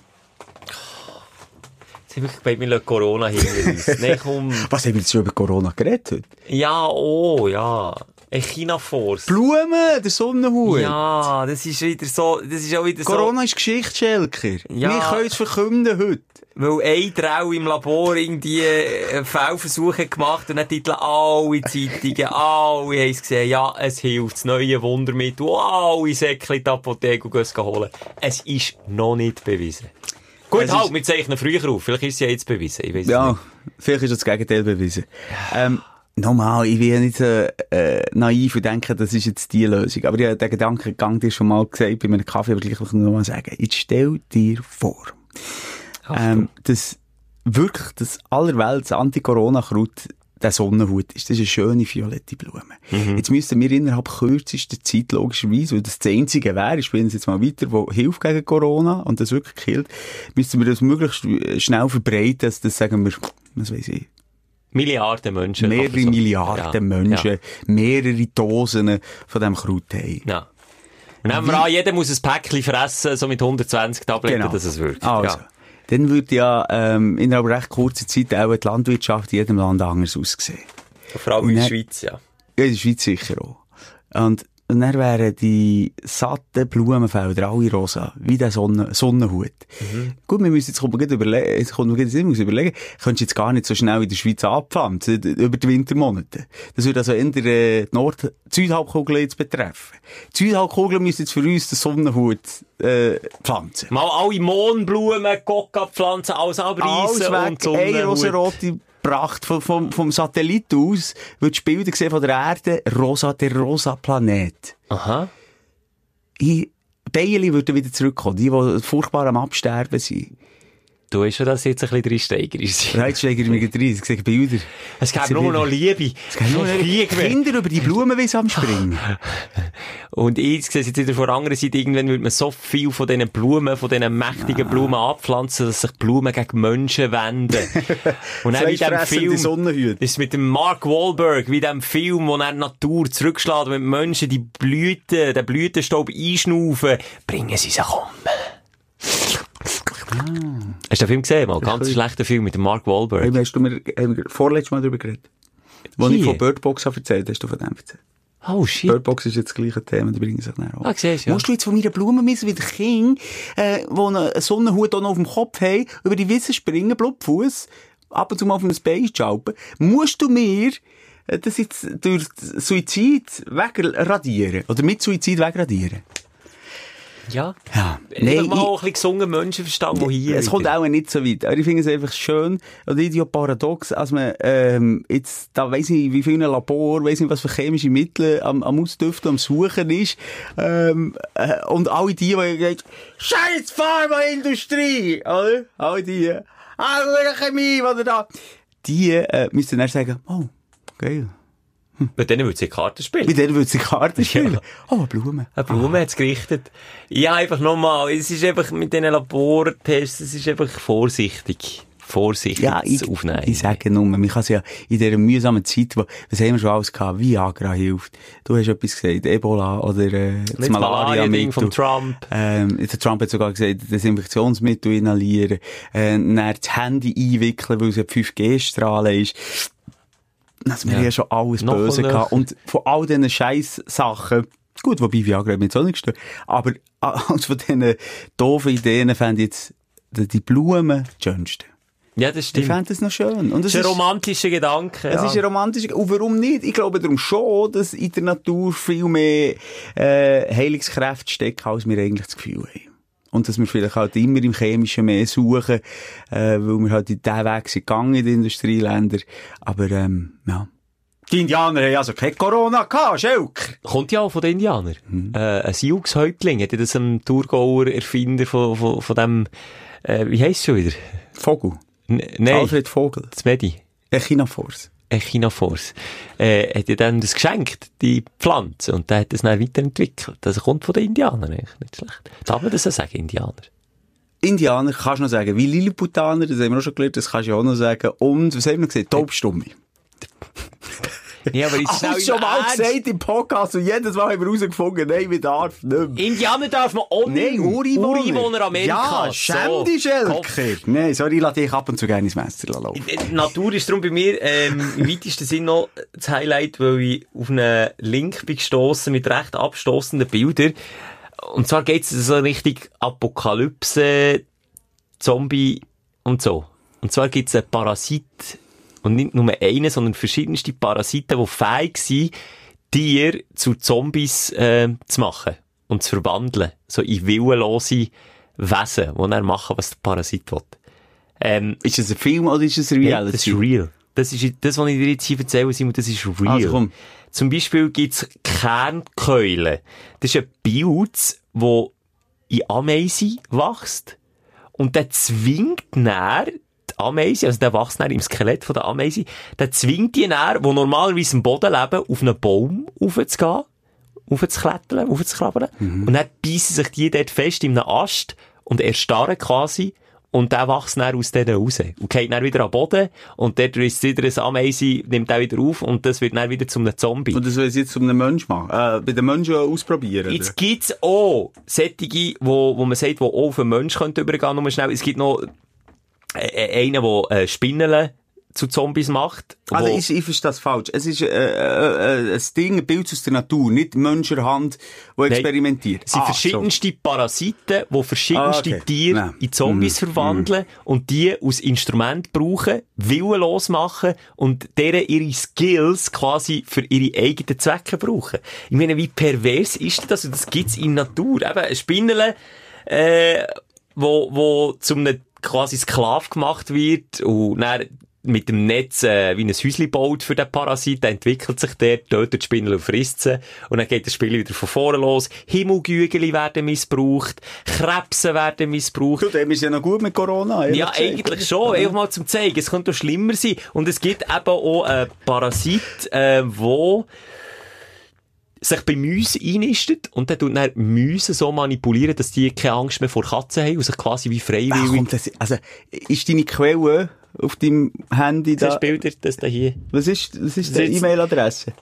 [SPEAKER 4] Jetzt haben wir bei mir lassen Corona hinter uns. [LAUGHS] Nein, komm.
[SPEAKER 3] Was haben wir jetzt schon über Corona geredet heute?
[SPEAKER 4] Ja, oh, ja. Ein China-Force.
[SPEAKER 3] Blumen, der Sonnenhut.
[SPEAKER 4] Ja, das ist wieder so, das ist auch wieder
[SPEAKER 3] Corona ist Geschichte, Schelker.
[SPEAKER 4] Ja.
[SPEAKER 3] Wir können es verkünden heute.
[SPEAKER 4] so, weil ein Trau im Labor irgendwie äh, Fehlversuche gemacht und dann titeln alle Zeitungen, alle haben es gesehen, ja, es hilft, das neue Wundermittel, und alle Säckchen in die Apotheke und gehen es holen. Es ist noch nicht bewiesen. Gut, halt, wir zeichnen früher auf, vielleicht ist es ja jetzt bewiesen, ich weiß
[SPEAKER 3] Ja,
[SPEAKER 4] nicht.
[SPEAKER 3] vielleicht ist das Gegenteil bewiesen. Ähm, nochmal, ich bin ja nicht so äh, naiv und denke, das ist jetzt die Lösung. Aber ich habe den Gedankengang dir schon mal gesagt bei meinem Kaffee, aber gleich noch mal sagen. Jetzt stell dir vor, ähm, dass wirklich das allerwelts Anti-Corona-Kraut der Sonnenhut ist. Das ist eine schöne violette Blume. Jetzt müssten wir innerhalb kürzester Zeit, logischerweise, weil das das einzige wäre, ich spiele es jetzt mal weiter, wo hilft gegen Corona und das wirklich killt, müssten wir das möglichst äh, schnell verbreiten, dass das, sagen wir, was weiß ich,
[SPEAKER 4] Milliarden Menschen.
[SPEAKER 3] mehrere
[SPEAKER 4] so.
[SPEAKER 3] Milliarden
[SPEAKER 4] Ja,
[SPEAKER 3] Menschen,
[SPEAKER 4] Ja.
[SPEAKER 3] mehrere Dosen von dem Kraut haben.
[SPEAKER 4] ja. Und nehmen wir an, jeder muss ein Päckchen fressen, so mit 120 Tabletten, dass es wirkt.
[SPEAKER 3] Also,
[SPEAKER 4] Ja.
[SPEAKER 3] Dann würde ja ähm, innerhalb recht kurzer Zeit auch die Landwirtschaft in jedem Land anders aussehen.
[SPEAKER 4] Vor allem in der Schweiz, ja.
[SPEAKER 3] Ja, in der Schweiz sicher auch. Und, und dann wären die satten Blumenfelder alle rosa, wie der Sonne, Sonnenhut. Gut, wir müssen jetzt kommt überlegen, jetzt kommt man Sinn, muss überlegen, könntest du jetzt gar nicht so schnell in der Schweiz anpflanzen, d- über die Wintermonate. Das würde also äh, die Nord-, Südhalbkugel jetzt betreffen. Die Südhalbkugel müsste jetzt für uns den Sonnenhut, äh, pflanzen.
[SPEAKER 4] Mal alle Mohnblumen, Coca-Pflanzen, alles
[SPEAKER 3] Alles
[SPEAKER 4] abreißen
[SPEAKER 3] weg,
[SPEAKER 4] und
[SPEAKER 3] eine
[SPEAKER 4] Sonnenhut.
[SPEAKER 3] rosarote Pracht vom, vom, vom Satellit aus, würdest du Bilder sehen von der Erde, rosa, der rosa Planet.
[SPEAKER 4] Aha.
[SPEAKER 3] Ich, Bienen würden wieder zurückkommen, die, die furchtbar am Absterben sind.
[SPEAKER 4] Du weißt schon, dass jetzt ein bisschen drin steigerst.
[SPEAKER 3] Und jetzt steige ich mich ich sehe Bilder.
[SPEAKER 4] Es gibt nur noch Liebe.
[SPEAKER 3] Es gibt nur
[SPEAKER 4] Krieg mehr.
[SPEAKER 3] Kinder über die Blumenwiese am Springen. [LAUGHS]
[SPEAKER 4] Und ich sehe jetzt wieder von der anderen Seite, irgendwann würde man so viel von diesen Blumen, von diesen mächtigen Blumen abpflanzen, dass sich Blumen gegen Menschen wenden. [LAUGHS] Und dann wie dem Film, ist mit dem Mark Wahlberg, wie dem Film, wo er Natur zurückschlägt, wenn die Menschen die Blüten, den Blütenstaub einschnaufen, bringen sie sich um. Hast du den Film gesehen? Mal? Ganz schlechter Film mit dem Mark Wahlberg.
[SPEAKER 3] Hey, hast du mir, vorletztes Mal darüber geredet? Als ich von Birdbox habe erzählt, hast du von dem erzählt.
[SPEAKER 4] Oh shit.
[SPEAKER 3] Birdbox ist jetzt das gleiche Thema, die bringen sich näher
[SPEAKER 4] Ah, siehst du, ja.
[SPEAKER 3] Musst du jetzt von meiner Blumenwiese wieder Kinder, äh, die einen Sonnenhut auch noch auf dem Kopf haben, über die Wiese springen, Blutfuß, ab und zu mal auf ein Bein schalpen, musst du mir äh, das jetzt durch Suizid wegradieren? Oder mit Suizid wegradieren?
[SPEAKER 4] Ja.
[SPEAKER 3] Ja.
[SPEAKER 4] Nee,
[SPEAKER 3] Nein,
[SPEAKER 4] mal
[SPEAKER 3] ich-
[SPEAKER 4] auch ein bisschen Menschenverstand, der hier
[SPEAKER 3] es kommt auch nicht so weit. Aber ich finde es einfach schön oder idiot paradox, als man ähm, jetzt da weiss nicht, wie viele Labor, weiss nicht, was für chemische Mittel am, am Ausdüften, am Suchen ist. Ähm, äh, und alle die, die sagen, Scheiß Pharmaindustrie, oder? Alle die, gute Chemie, was da. die äh, müssen dann sagen, oh, geil.
[SPEAKER 4] Bei denen würde sie Karten spielen.
[SPEAKER 3] Bei denen würde sie Karten spielen.
[SPEAKER 4] Ja.
[SPEAKER 3] Oh, Blumen.
[SPEAKER 4] Eine Blume hat's gerichtet. Ja, einfach nochmal, es ist einfach mit diesen Labortests, es ist einfach vorsichtig. Vorsichtig
[SPEAKER 3] Ja, ich,
[SPEAKER 4] aufnehmen.
[SPEAKER 3] ich sage nur, man kann es ja in dieser mühsamen Zeit, wo, was haben wir schon alles gehabt? Viagra hilft. Du hast etwas gesagt, Ebola oder, äh, das
[SPEAKER 4] Malaria-Ding vom Trump.
[SPEAKER 3] Ähm, der Trump hat sogar gesagt, Desinfektionsmittel inhalieren, äh, dann das Handy einwickeln, weil es ja 5G-Strahlen ist. Also, wir
[SPEAKER 4] Ja.
[SPEAKER 3] haben schon alles
[SPEAKER 4] Noch
[SPEAKER 3] böse gehabt. Und von all diesen scheiß Sachen, gut, wobei Viagra hat mich jetzt auch nicht gestört, aber [LAUGHS] als von diesen doofen Ideen fände ich jetzt die Blumen die schönsten.
[SPEAKER 4] Ja, das
[SPEAKER 3] Ich
[SPEAKER 4] stimmt.
[SPEAKER 3] fände das noch schön. Und
[SPEAKER 4] Das ist ein romantischer Gedanke.
[SPEAKER 3] es
[SPEAKER 4] ja.
[SPEAKER 3] ist ein romantischer, und warum nicht? Ich glaube darum schon, dass in der Natur viel mehr, äh, Heilungskräfte stecken, als wir eigentlich das Gefühl haben. Und dass wir vielleicht halt immer im Chemischen mehr suchen, äh, weil wir halt in diesen Weg sind gegangen in den Industrieländern. Aber, ähm, ja. Die Indianer haben also kein Corona gehabt, Schelker.
[SPEAKER 4] Kommt ja auch von den Indianern.
[SPEAKER 3] Mhm.
[SPEAKER 4] Äh, ein Siux-Häuptling, hat ja das ein Thurgauer Erfinder von, von, von dem, äh, wie heisst es schon wieder?
[SPEAKER 3] Vogel.
[SPEAKER 4] N nein,
[SPEAKER 3] Alfred Vogel.
[SPEAKER 4] das Medi.
[SPEAKER 3] Echinophoros.
[SPEAKER 4] Echinophoros, äh, hat ja dann das geschenkt, die Pflanze, und der hat das dann weiterentwickelt. Das kommt von den Indianern, eigentlich nicht schlecht. Darf man das so sagen, Indianer?
[SPEAKER 3] Indianer kannst du noch sagen, wie Lilliputaner, das haben wir auch schon gelernt, das kannst du auch noch sagen. Und, was haben wir gesehen? Taubstumme.
[SPEAKER 4] Ja, aber jetzt
[SPEAKER 3] Alles schon mal gesagt im Podcast und jedes Mal haben wir herausgefunden, nein, wir darf nicht mehr.
[SPEAKER 4] Indianer darf man nicht.
[SPEAKER 3] Nein, Ureinwohner.
[SPEAKER 4] Ureinwohner Amerikas.
[SPEAKER 3] Ja, schäm dich, Schelker. Nein, sorry, ich lasse dich ab und zu gerne ins Messer laufen.
[SPEAKER 4] Die Natur ist darum bei mir ähm, im weitesten Sinn noch das Highlight, weil ich auf einen Link bin gestossen mit recht abstoßenden Bildern. Und zwar geht es so richtig Apokalypse, Zombie und so. Und zwar gibt es einen Parasit, und nicht nur einen, sondern verschiedenste Parasiten, die fähig sind, Tiere zu Zombies äh, zu machen und zu verwandeln. So in willenlose Wesen, die dann machen, was der Parasit will. Ähm,
[SPEAKER 3] Ist das ein Film oder ist das
[SPEAKER 4] Nein,
[SPEAKER 3] Reality?
[SPEAKER 4] das ist real. Das ist, das, was ich dir jetzt hier erzähle, Simon, das ist real.
[SPEAKER 3] Also komm.
[SPEAKER 4] Zum Beispiel gibt's Kernkeulen. Das ist ein Pilz, wo in Ameisen wächst. Und der zwingt näher die Ameise, also der wächst im Skelett von der Ameise, der zwingt die näher, die normalerweise im Boden leben, auf einen Baum raufzugehen, raufzuklettern, raufzuklappern. Und dann beißen sich die dort fest in einem Ast und erstarren quasi. Und der wächst dann aus denen raus. Und geht dann wieder am Boden. Und dort ist wieder ein Ameise, nimmt auch wieder auf. Und das wird dann wieder zu einem Zombie.
[SPEAKER 3] Und das will ich jetzt zu einem Menschen machen? Äh, bei den Menschen ausprobieren?
[SPEAKER 4] Jetzt gibt's auch solche, wo, wo man sagt, die auch auf einen Mensch könnte übergehen, nur schnell. Es gibt noch äh, äh, einen, der äh, Spinnen zu Zombies macht.
[SPEAKER 3] Also
[SPEAKER 4] wo-
[SPEAKER 3] ich, ich verstehe das falsch. Es ist äh, äh, äh, ein Ding, ein Bild aus der Natur, nicht Menschenhand, die experimentiert.
[SPEAKER 4] Es sind
[SPEAKER 3] Ah,
[SPEAKER 4] verschiedenste Parasiten, die verschiedenste
[SPEAKER 3] Ah, okay.
[SPEAKER 4] Tiere
[SPEAKER 3] Ja.
[SPEAKER 4] in Zombies verwandeln und die als Instrument brauchen, willenlos machen und deren ihre Skills quasi für ihre eigenen Zwecke brauchen. Ich meine, wie pervers ist das? Und das gibt's in der Natur. Eben, ein Spinnerle, äh, wo, wo zum einem quasi Sklav gemacht wird und dann mit dem Netz äh, wie ein Häuschen baut für den Parasit, der entwickelt sich der, tötet die Spinne und frisst sie. Und dann geht das Spiel wieder von vorne los. Himmelgügeli werden missbraucht, Krebse werden missbraucht.
[SPEAKER 3] Du, dem ist ja noch gut mit Corona.
[SPEAKER 4] Ja,
[SPEAKER 3] gesagt.
[SPEAKER 4] eigentlich schon. Einfach mal zum zeigen. Es könnte doch schlimmer sein. Und es gibt eben auch einen Parasit, äh, wo sich bei Mäusen einnistet und dann tut dann Mäuse so manipulieren, dass die keine Angst mehr vor Katzen haben und sich quasi wie freiwillig...
[SPEAKER 3] das, also, ist deine Quelle auf deinem Handy da?
[SPEAKER 4] Das Bilder, das da hier.
[SPEAKER 3] Was ist, was ist
[SPEAKER 4] ist-
[SPEAKER 3] E-Mail-Adresse?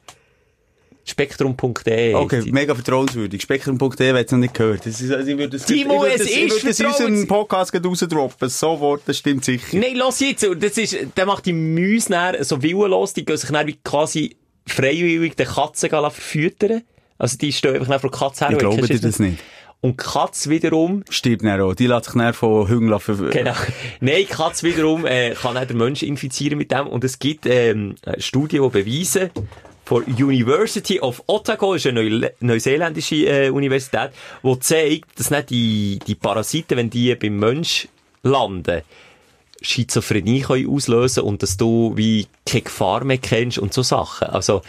[SPEAKER 4] Spektrum.de.
[SPEAKER 3] Okay, mega vertrauenswürdig. Spektrum.de wird es noch nicht gehört. Das ist, also ich würde es,
[SPEAKER 4] Timo,
[SPEAKER 3] ich würde
[SPEAKER 4] es
[SPEAKER 3] ich
[SPEAKER 4] ist
[SPEAKER 3] würde es in unserem
[SPEAKER 4] vertrauens-
[SPEAKER 3] Podcast gerade rausdroppen. Sofort, das stimmt sicher.
[SPEAKER 4] Nein, los jetzt. Das ist, der macht die Mäuse so willenlos, die gehen sich dann wie quasi freiwillig den Katzen verfüttern. Also die stehen einfach vor der Katze her.
[SPEAKER 3] Ich glaube dir das nicht.
[SPEAKER 4] Und die Katze wiederum
[SPEAKER 3] Stirbt dann auch. Die lässt sich dann von Hüngler ver...
[SPEAKER 4] Genau. Nein, die Katze wiederum äh, kann auch den Menschen infizieren mit dem. Und es gibt ähm, eine Studie, die beweisen, von University of Otago, ist eine Neu neuseeländische äh, Universität, die zeigt, dass nicht die, die Parasiten, wenn die beim Mensch landen, Schizophrenie können auslösen und dass du wie keine Gefahr mehr kennst und so Sachen. Also,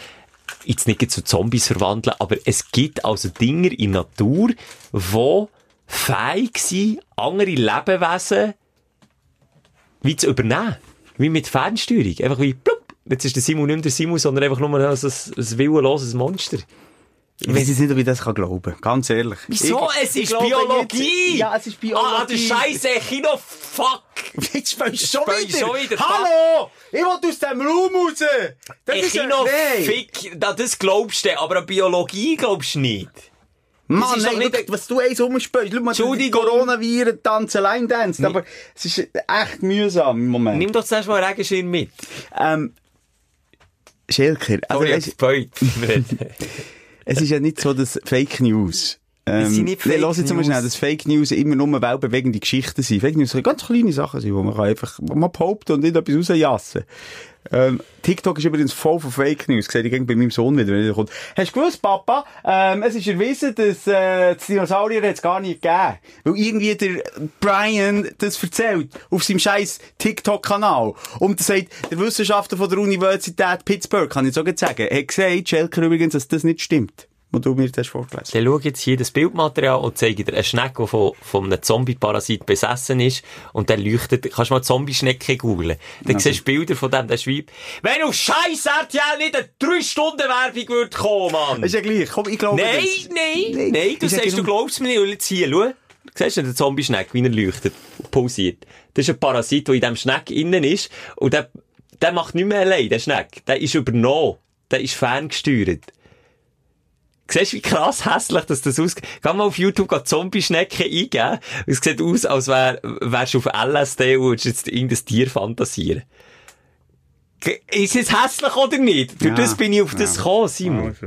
[SPEAKER 4] jetzt nicht zu Zombies verwandeln, aber es gibt also Dinge in der Natur, die fähig sind, andere Lebewesen wie zu übernehmen. wie mit Fernsteuerung. Einfach wie, plupp. Jetzt ist der Simon nicht mehr der Simon, sondern einfach nur ein, ein, ein willenloses Monster.
[SPEAKER 3] Ich weiß jetzt nicht, ob ich das kann glauben Ganz ehrlich.
[SPEAKER 4] Wieso?
[SPEAKER 3] Ich-
[SPEAKER 4] es
[SPEAKER 3] ich
[SPEAKER 4] ist Biologie!
[SPEAKER 3] Nicht. Ja, es ist Biologie.
[SPEAKER 4] Ah, der Scheiße, Kino, fuck!
[SPEAKER 3] Jetzt spielst du schon
[SPEAKER 4] ich
[SPEAKER 3] wieder.
[SPEAKER 4] schon wieder.
[SPEAKER 3] Hallo! Ich will aus dem Raum raus! Das
[SPEAKER 4] Ein
[SPEAKER 3] ist
[SPEAKER 4] Kino,
[SPEAKER 3] Nein.
[SPEAKER 4] fick, da- das glaubst du, aber an Biologie glaubst du nicht.
[SPEAKER 3] Mann, nein,
[SPEAKER 4] nicht-
[SPEAKER 3] wirklich, was du eins umspielst. Schau mal, die. Coronaviren tanzen Line Dance. Aber es ist echt mühsam im Moment.
[SPEAKER 4] Nimm doch zuerst mal einen Regenschirm mit.
[SPEAKER 3] Ähm, Schelker, also,
[SPEAKER 4] Sorry, jetzt Beut. [LAUGHS] [LAUGHS]
[SPEAKER 3] es ist ja nicht so, dass Fake News. Ähm,
[SPEAKER 4] sind nicht
[SPEAKER 3] nee,
[SPEAKER 4] Fake
[SPEAKER 3] lass jetzt
[SPEAKER 4] News.
[SPEAKER 3] schnell, dass Fake News immer nur weltbewegende Geschichten sind. Fake News können ganz kleine Sachen sein, wo man kann einfach mal behaupten und nicht etwas rausjassen. Ähm, TikTok ist übrigens voll von Fake News. Sehe ich gegen bei meinem Sohn wieder, wenn er kommt. Hast du gewusst, Papa? Ähm, es ist erwiesen, dass, äh, das Dinosaurier hat's gar nicht gegeben. Weil irgendwie der Brian das erzählt. Auf seinem scheiß TikTok-Kanal. Und er sagt, der Wissenschaftler von der Universität Pittsburgh, kann ich so sagen, hat gesagt, Schelker übrigens, dass das nicht stimmt. Was du mir das vorgelesen
[SPEAKER 4] Dann schau jetzt hier das Bildmaterial und zeige dir eine Schnecke, die von, von einem Zombie-Parasit besessen ist. Und dann leuchtet, kannst du mal Zombie-Schnecke googlen. Dann siehst du Bilder von dem, der schreibt, wenn auf scheiß RTL nicht eine 3-Stunden-Werbung würde kommen, Mann!
[SPEAKER 3] Ist ja gleich. Komm, ich glaube
[SPEAKER 4] Nein,
[SPEAKER 3] das.
[SPEAKER 4] nein,
[SPEAKER 3] Nein,
[SPEAKER 4] nein, du sagst, du glaubst mir nicht, und jetzt hier, schau. Siehst du den Zombie-Schneck, wie er leuchtet, und pausiert. Das ist ein Parasit, der in diesem Schneck innen ist, und der, der macht nicht mehr allein, der Schneck. Der ist übernommen. Der ist ferngesteuert. Siehst du, wie krass hässlich dass das aussieht? Geh mal auf YouTube geh Zombie-Schnecken eingeben. Es sieht aus, als wär, wärst du auf LSD und würdest jetzt irgendein Tier fantasieren. Ist es hässlich oder nicht? Durch
[SPEAKER 3] Ja,
[SPEAKER 4] das bin ich auf das
[SPEAKER 3] ja.
[SPEAKER 4] gekommen, Simon.
[SPEAKER 3] Also,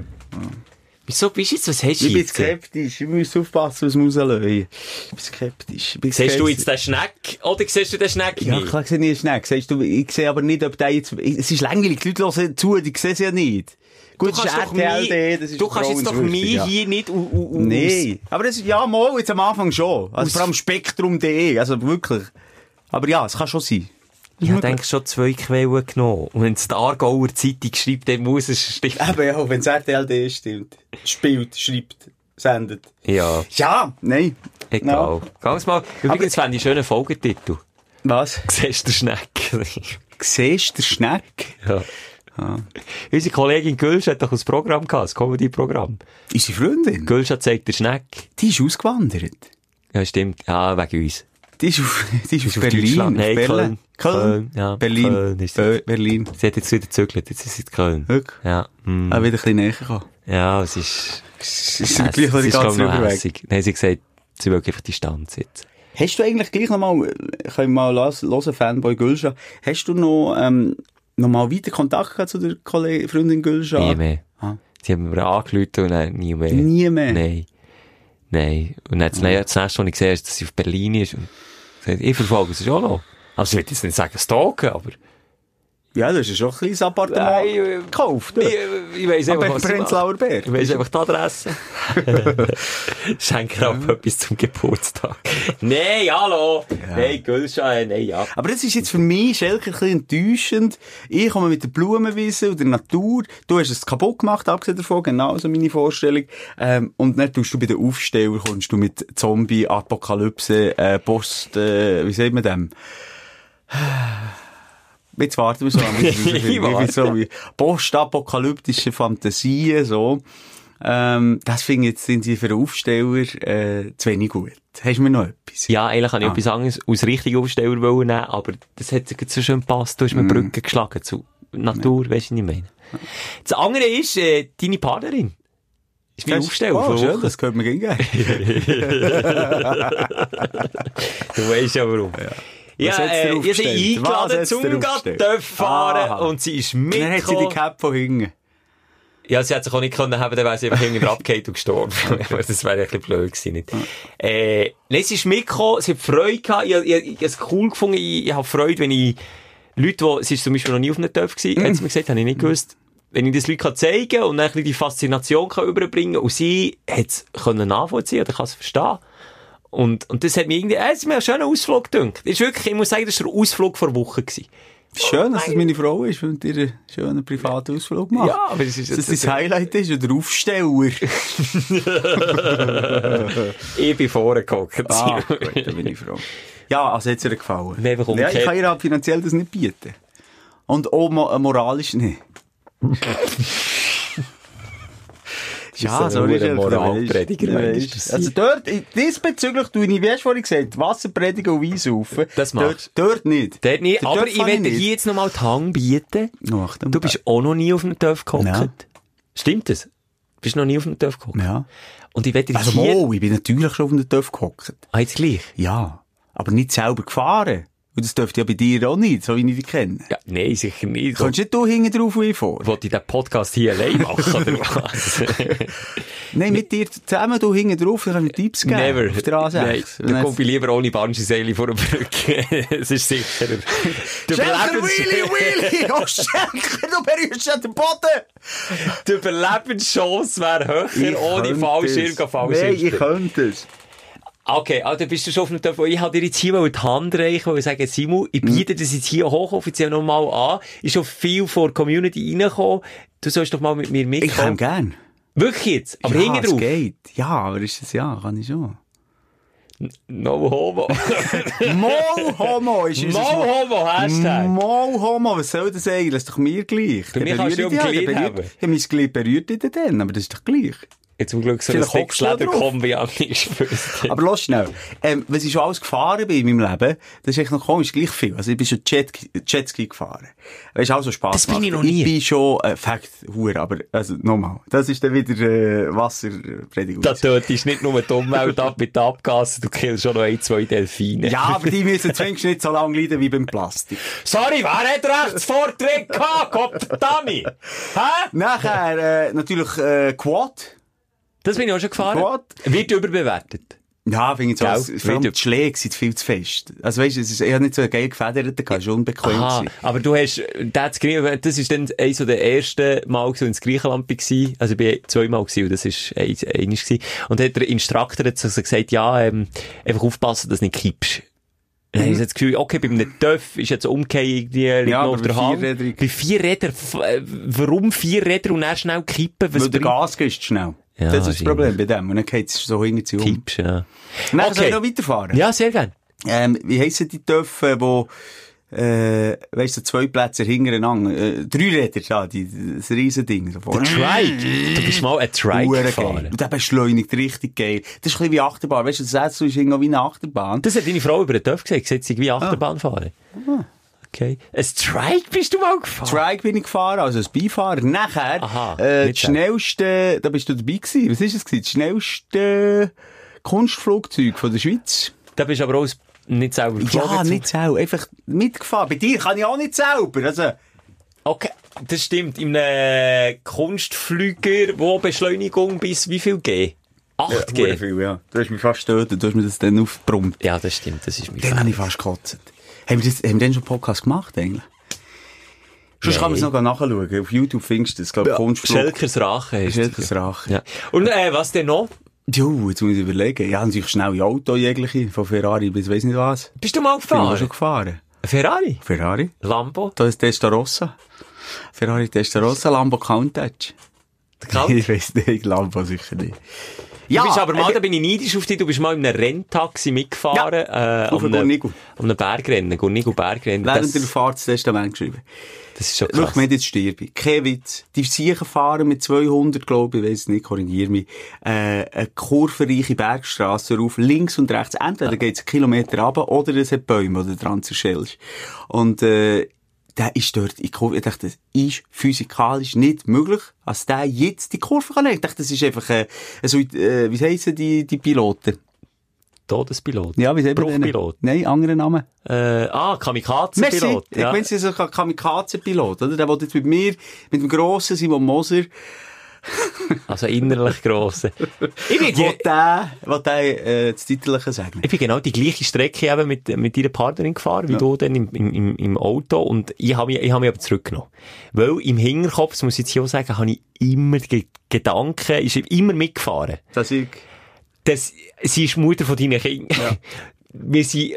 [SPEAKER 4] Wieso bist du jetzt, was hast du
[SPEAKER 3] Ich bin skeptisch. Ich muss aufpassen, was man rauslösen. Ich bin skeptisch. Ich bin
[SPEAKER 4] Siehst du
[SPEAKER 3] skeptisch.
[SPEAKER 4] jetzt den Schneck oder siehst du den Schneck
[SPEAKER 3] Ja,
[SPEAKER 4] nicht?
[SPEAKER 3] klar sehe ich einen Schneck. Siehst du, ich sehe aber nicht, ob der jetzt, es ist langweilig, die Leute hören zu, die sehen es ja nicht. Gut,
[SPEAKER 4] Du
[SPEAKER 3] das
[SPEAKER 4] kannst
[SPEAKER 3] ist
[SPEAKER 4] doch mich,
[SPEAKER 3] RTL, das ist
[SPEAKER 4] du kannst jetzt doch mich
[SPEAKER 3] ja.
[SPEAKER 4] hier nicht u, u, u,
[SPEAKER 3] Nee. Aber das ist, ja, mal, jetzt am Anfang schon. Also vor allem spektrum.de, also wirklich. Aber ja, es kann schon sein.
[SPEAKER 4] Ich habe eigentlich schon zwei Quellen genommen. Und wenn es die Aargauer Zeitung schreibt, dann muss es stimmen.
[SPEAKER 3] Eben ja, wenn es RTL stimmt. Spielt, schreibt, sendet.
[SPEAKER 4] Ja,
[SPEAKER 3] Ja, nein.
[SPEAKER 4] egal. Ganz mal. Übrigens fände ich einen schönen Folgetitel.
[SPEAKER 3] Was?
[SPEAKER 4] Siehst du den Schneck?
[SPEAKER 3] Siehst du den Schneck?
[SPEAKER 4] ja. Unsere Kollegin Gülsch hat doch ein Programm gehabt, ein Comedy-Programm.
[SPEAKER 3] Unsere Freundin?
[SPEAKER 4] Gülsch hat zeigt den Schneck.
[SPEAKER 3] Die ist ausgewandert.
[SPEAKER 4] Ja, stimmt. Ja, wegen uns.
[SPEAKER 3] Die ist auf, die ist auf
[SPEAKER 4] auf
[SPEAKER 3] Berlin. Auf
[SPEAKER 4] Nein,
[SPEAKER 3] Berlin.
[SPEAKER 4] Köln.
[SPEAKER 3] Köln.
[SPEAKER 4] Köln, ja.
[SPEAKER 3] Berlin.
[SPEAKER 4] Köln ist
[SPEAKER 3] Bö-
[SPEAKER 4] sie.
[SPEAKER 3] Berlin.
[SPEAKER 4] Sie hat jetzt wieder gezögert, jetzt ist sie in Köln.
[SPEAKER 3] Wirklich?
[SPEAKER 4] Ja. Mm.
[SPEAKER 3] Ah, wieder ein bisschen näher gekommen.
[SPEAKER 4] Ja, es ist...
[SPEAKER 3] Es ist
[SPEAKER 4] Ja,
[SPEAKER 3] gleich
[SPEAKER 4] es
[SPEAKER 3] die
[SPEAKER 4] ist,
[SPEAKER 3] ganze Überweg.
[SPEAKER 4] Nein, sie hat gesagt, sie will einfach Distanz jetzt.
[SPEAKER 3] Hast du eigentlich gleich nochmal, können wir mal hören, Fanboy Gülscha, hast du noch, ähm, noch mal weiter Kontakt gehabt zu der Kollegin, Freundin Gülscha?
[SPEAKER 4] Nie mehr.
[SPEAKER 3] Ah.
[SPEAKER 4] Sie haben mir angerufen und dann nie mehr.
[SPEAKER 3] Nie mehr?
[SPEAKER 4] Nein. Nein. Und dann mhm. das nächste, was ich gesehen habe, ist, dass sie auf Berlin ist. Und gesagt, ich verfolge sie schon noch. Also ich will jetzt nicht sagen stalken, aber...
[SPEAKER 3] Ja, hast ja schon ein kleines Appartement
[SPEAKER 4] Nein, äh,
[SPEAKER 3] gekauft.
[SPEAKER 4] Ich,
[SPEAKER 3] oder?
[SPEAKER 4] ich weiss einfach, was.
[SPEAKER 3] Prenzlauer Berg.
[SPEAKER 4] Ich weiss einfach die Adresse. [LAUGHS] Schenke auch etwas zum Geburtstag. [LAUGHS] Nein, hallo. Nein, Gülschein, nein, ja.
[SPEAKER 3] Aber das ist jetzt für mich, Schelker, ein bisschen enttäuschend. Ich komme mit der Blumenwiese und der Natur. Du hast es kaputt gemacht, abgesehen davon, genau so meine Vorstellung. Ähm, und dann tust du bei den Aufsteller, kommst du mit Zombie, Apokalypse, äh, Post, äh, wie sagt man dem? Jetzt warten wir so an.
[SPEAKER 4] Ich [LAUGHS]
[SPEAKER 3] so wie postapokalyptische Fantasien, so. Ähm, das finde ich jetzt, sind sie für den Aufsteller, äh, zu wenig gut. Hast du mir noch etwas?
[SPEAKER 4] Ja, eigentlich habe ich
[SPEAKER 3] Ah.
[SPEAKER 4] etwas anderes aus richtigen Aufsteller wollen nehmen, aber das hat sich so schön gepasst. Du hast mir
[SPEAKER 3] Mm.
[SPEAKER 4] Brücke geschlagen zu Natur, weisst du, was ich meine. Das andere ist, äh, deine Partnerin. Ist mein Aufsteller.
[SPEAKER 3] Oh, schön, das könnte man gehen.
[SPEAKER 4] Du weißt ja warum. Ja,
[SPEAKER 3] Hat's
[SPEAKER 4] äh,
[SPEAKER 3] gestellt? Was
[SPEAKER 4] eingeladen zum fahren
[SPEAKER 3] Aha.
[SPEAKER 4] und sie ist
[SPEAKER 3] Dann hat sie die
[SPEAKER 4] mitgekommen.
[SPEAKER 3] Cap von hinten.
[SPEAKER 4] Ja, sie hat sich auch nicht können haben, dann wäre sie einfach hinten abgefallen und gestorben. [LAUGHS] [LAUGHS] das wäre ein bisschen blöd gewesen, nicht? Äh, nein, sie ist mitgekommen, sie hat Freude gehabt, ich, ich, ich, ich habe es cool gefunden, ich, ich habe Freude, wenn ich Leute, die, sie ist zum Beispiel noch nie auf einem Töpf gewesen, hat sie mir gesagt, habe ich nicht gewusst. Wenn ich das Leuten kann zeigen und dann ein bisschen die Faszination kann überbringen und sie hat es können nachvollziehen oder kann es verstehen. Und, und das hat mir irgendwie, äh, es ist mir ein schöner Ausflug gedacht. Ist wirklich, ich muss sagen, das war der Ausflug vor Woche gewesen.
[SPEAKER 3] Schön, dass das meine Frau ist und ihr einen schönen privaten Ausflug macht.
[SPEAKER 4] Ja, aber es ist
[SPEAKER 3] Dass das dein Highlight ist und der Aufsteller. [LAUGHS]
[SPEAKER 4] Ich bin vorne gehockt.
[SPEAKER 3] ah, gut, dann bin ich froh. Ja, also hat's ihr gefallen. Ja, ich kann ihr halt finanziell das nicht bieten. Und auch mo äh, moralisch nicht. [LAUGHS] ja,
[SPEAKER 4] Das ist
[SPEAKER 3] so
[SPEAKER 4] ein
[SPEAKER 3] ist er.
[SPEAKER 4] Moralprediger, das
[SPEAKER 3] Also dort, diesbezüglich tue ich, wie hast du vorhin gesagt, Wasser predigen und Wein saufen.
[SPEAKER 4] Das
[SPEAKER 3] dort,
[SPEAKER 4] machst
[SPEAKER 3] dort nicht.
[SPEAKER 4] Dort nicht,
[SPEAKER 3] Dort
[SPEAKER 4] aber ich
[SPEAKER 3] kann
[SPEAKER 4] werde
[SPEAKER 3] nicht.
[SPEAKER 4] hier jetzt nochmal die Hang bieten.
[SPEAKER 3] Achtung.
[SPEAKER 4] Du bist auch noch nie auf einem Töff gehockt.
[SPEAKER 3] Ja.
[SPEAKER 4] Stimmt das? Bist noch nie auf einem Töff gehockt?
[SPEAKER 3] Ja.
[SPEAKER 4] Und ich werde
[SPEAKER 3] Also,
[SPEAKER 4] hier...
[SPEAKER 3] mo, ich bin natürlich schon auf den Töpf gehockt.
[SPEAKER 4] Ah, jetzt gleich?
[SPEAKER 3] Ja. Aber nicht selber gefahren. Und das dürfte ja bei dir auch nicht, so wie ich dich kenne.
[SPEAKER 4] Ja, nein, sicher nicht.
[SPEAKER 3] Kannst nicht du hinten drauf wie ich vor?
[SPEAKER 4] Wollte ich den Podcast hier allein machen, oder [LAUGHS] was?
[SPEAKER 3] Nein, mit dir zusammen, du hinten drauf, dann kannst du Tipps geben.
[SPEAKER 4] Never.
[SPEAKER 3] Auf der A6.
[SPEAKER 4] Nein, dann
[SPEAKER 3] dann-
[SPEAKER 4] komme ich lieber ohne Bungee-Seile vor der Brücke. [LAUGHS] Es ist sicherer. Überlebens-
[SPEAKER 3] Willy, Willy! [LAUGHS] Oh, Schenker, du berührst schon den Boden!
[SPEAKER 4] Die Überlebenschance wäre höher, ohne
[SPEAKER 3] könnte
[SPEAKER 4] Fallschirm,
[SPEAKER 3] Nein, ich könnte es.
[SPEAKER 4] Okay, also bist du schon auf Töpf. Ich habe dir jetzt hier mal die Hand reichen und sagen, Simon, ich biete das jetzt hier hochoffiziell nochmal an. Ist schon viel vor der Community reingekommen. Du sollst doch mal mit mir
[SPEAKER 3] Ich kann
[SPEAKER 4] mitkommen.
[SPEAKER 3] gern.
[SPEAKER 4] Wirklich jetzt? Aber
[SPEAKER 3] ja,
[SPEAKER 4] hinten
[SPEAKER 3] es
[SPEAKER 4] drauf?
[SPEAKER 3] geht. Ja, aber ist es ja, kann ich schon.
[SPEAKER 4] No homo. [LAUGHS]
[SPEAKER 3] Mo Homo ist
[SPEAKER 4] no
[SPEAKER 3] unser
[SPEAKER 4] homo, Hashtag.
[SPEAKER 3] Mo Homo, was soll das eigentlich? Das ist doch mir gleich.
[SPEAKER 4] Kannst du ja Glied haben.
[SPEAKER 3] Ja, mein Glied berührt dich dann, aber das ist doch gleich.
[SPEAKER 4] Jetzt zum Glück so ein
[SPEAKER 3] Vielleicht hockst du da drauf.
[SPEAKER 4] Sexleder-Kombi an mich
[SPEAKER 3] Aber los schnell. Ähm, was ich schon alles gefahren bin in meinem Leben, das ist echt noch komisch, gleich viel. Also ich bin schon Jet, Jetski gefahren. Das ist auch so Spaß
[SPEAKER 4] Das bin ich noch nie.
[SPEAKER 3] Ich bin schon, äh, Fakt, Hure, aber, also, nochmal. Das ist dann wieder, äh, Wasserpredigung.
[SPEAKER 4] Da tötest nicht nur die Umwelt ab mit Abgasen, du killst schon noch ein, zwei Delfine.
[SPEAKER 3] ja, aber die müssen zwingend nicht so lange leiden wie beim Plastik.
[SPEAKER 4] Sorry, wer hat Rechtsvortritt gehabt? Gott, Dummy! Hä?
[SPEAKER 3] Nachher, äh, natürlich, äh, Quad.
[SPEAKER 4] Das bin ich auch schon gefahren.
[SPEAKER 3] Quad.
[SPEAKER 4] Wird überbewertet.
[SPEAKER 3] Ja, finde ich so. Vor allem die Schläge sind viel zu fest. Also weißt du, es ist eher nicht so ein geil gefedert, kann schon unbequem
[SPEAKER 4] Aha,
[SPEAKER 3] sein.
[SPEAKER 4] aber du hast, das, das ist dann eines der ersten Mal, ich ins Griechenland war. Also ich bin zweimal gewesen, und das ist eins, eines gewesen. Und hat der Instruktor hat so gesagt, ja, ähm, einfach aufpassen, dass du nicht kippst. Dann habe ich das Gefühl, okay, bei einem Töff ist jetzt Umkehr irgendwie
[SPEAKER 3] Ja,
[SPEAKER 4] auf der Hand.
[SPEAKER 3] Vierrädern-
[SPEAKER 4] Bei vier Rädern, äh, warum vier Räder und dann schnell kippen? Was
[SPEAKER 3] Weil der
[SPEAKER 4] bringt-
[SPEAKER 3] Gas gehst schnell.
[SPEAKER 4] Ja,
[SPEAKER 3] das ist das. Problem bei dem. Und dann geht es so zu um.
[SPEAKER 4] Kippst, ja.
[SPEAKER 3] Und dann soll
[SPEAKER 4] Okay.
[SPEAKER 3] ich noch weiterfahren.
[SPEAKER 4] Ja, sehr gern.
[SPEAKER 3] Ähm, wie heissen die Töpfe, wo, äh, weißt du, zwei Plätze hintereinander, äh, drei Räder, ja, die, das Riesending. So
[SPEAKER 4] Der Trike. Du bist mal ein Trike
[SPEAKER 3] Hure
[SPEAKER 4] gefahren.
[SPEAKER 3] geil. Und der beschleunigt richtig geil. Das ist ein bisschen wie Achterbahn. Weißt du, das Sätze ist irgendwie wie eine Achterbahn.
[SPEAKER 4] Das hat deine Frau über den Töpf gesagt, sie wie Achterbahn fahren. Okay. Ein Trike bist du mal gefahren?
[SPEAKER 3] Trike bin ich gefahren, also als Beifahrer. Nachher,
[SPEAKER 4] Aha,
[SPEAKER 3] äh, das schnellste, da bist du dabei gewesen. Was ist es gewesen? Das schnellste Kunstflugzeug von der Schweiz.
[SPEAKER 4] Da bist du aber auch nicht selber geflogen.
[SPEAKER 3] Ja, nicht selber. Einfach mitgefahren. Bei dir kann ich auch nicht selber. Also,
[SPEAKER 4] Okay, das stimmt. In einem Kunstflüger, wo Beschleunigung bis wie viel G? 8 G?
[SPEAKER 3] Hure viel, ja. Du hast mich fast getötet. Du hast mir das dann aufgebrummt.
[SPEAKER 4] Ja, das stimmt. Das ist mein
[SPEAKER 3] Dann habe ich fast gekotzt. Haben wir, das, haben wir denn schon einen Podcast gemacht, eigentlich? Sonst
[SPEAKER 4] Nein.
[SPEAKER 3] kann man es noch nachschauen. Auf YouTube findest du das, glaube ich, Kunstflug.
[SPEAKER 4] Schelkers Rache ist
[SPEAKER 3] Schelkers Rache.
[SPEAKER 4] Ja. Und äh, was denn noch?
[SPEAKER 3] Jo, jetzt muss ich überlegen. Ja, natürlich schnelle Auto jegliche, von Ferrari bis weiss nicht was.
[SPEAKER 4] Bist du mal
[SPEAKER 3] Bin ich auch
[SPEAKER 4] gefahren?
[SPEAKER 3] schon gefahren.
[SPEAKER 4] Ferrari?
[SPEAKER 3] Ferrari.
[SPEAKER 4] Lambo?
[SPEAKER 3] Da ist Testarossa. Ferrari Testarossa, Lambo Countach.
[SPEAKER 4] Kalt? [LAUGHS]
[SPEAKER 3] Ich weiss nicht, Lambo sicher nicht.
[SPEAKER 4] Du bist aber mal,
[SPEAKER 3] äh,
[SPEAKER 4] da bin ich neidisch auf dich, du bist mal in einem Renntaxi mitgefahren. äh,
[SPEAKER 3] auf
[SPEAKER 4] um einem-
[SPEAKER 3] Gornigo.
[SPEAKER 4] Um einem Bergrennen, Gornigo Bergrennen.
[SPEAKER 3] während
[SPEAKER 4] Das,
[SPEAKER 3] der Fahrt das Testament geschrieben.
[SPEAKER 4] das ist schon
[SPEAKER 3] Schau,
[SPEAKER 4] krass.
[SPEAKER 3] wir haben jetzt sterbe. Kein Witz. Die Siechen fahren mit 200, glaube ich, weiss nicht, korrigier mich, äh, eine kurvenreiche Bergstrasse rauf, links und rechts. Entweder geht's einen Kilometer runter oder es hat Bäume, du dran zerschellst. Und, äh, der ist dort in die Kurve. Ich dachte, das ist physikalisch nicht möglich, dass der jetzt die Kurve kann. Ich dachte, das ist einfach, äh, so, äh, wie heissen die, die Piloten?
[SPEAKER 4] Todespilot.
[SPEAKER 3] Ja, wie sagt man?
[SPEAKER 4] Bruchpilot.
[SPEAKER 3] Nein, andere Namen.
[SPEAKER 4] Äh, ah. Kamikaze-Pilot.
[SPEAKER 3] Ich meine, sie ist ein Kamikaze-Pilot, oder? Der will jetzt mit mir, mit dem grossen Simon Moser, [LAUGHS]
[SPEAKER 4] Also innerlich grosse. Ich bin, die,
[SPEAKER 3] der, äh, das Titelliche sagen.
[SPEAKER 4] ich bin genau die gleiche Strecke eben mit, mit deiner Partnerin gefahren, wie
[SPEAKER 3] Ja.
[SPEAKER 4] du dann im, im, im, Auto. Und ich habe mich, ich habe mich aber zurückgenommen. Weil im Hinterkopf, das muss ich jetzt hier auch sagen, habe ich immer die Gedanken, ist immer mitgefahren.
[SPEAKER 3] Dass ich,
[SPEAKER 4] Das, sie ist die Mutter von deinen Kindern. [LAUGHS] Wir sind,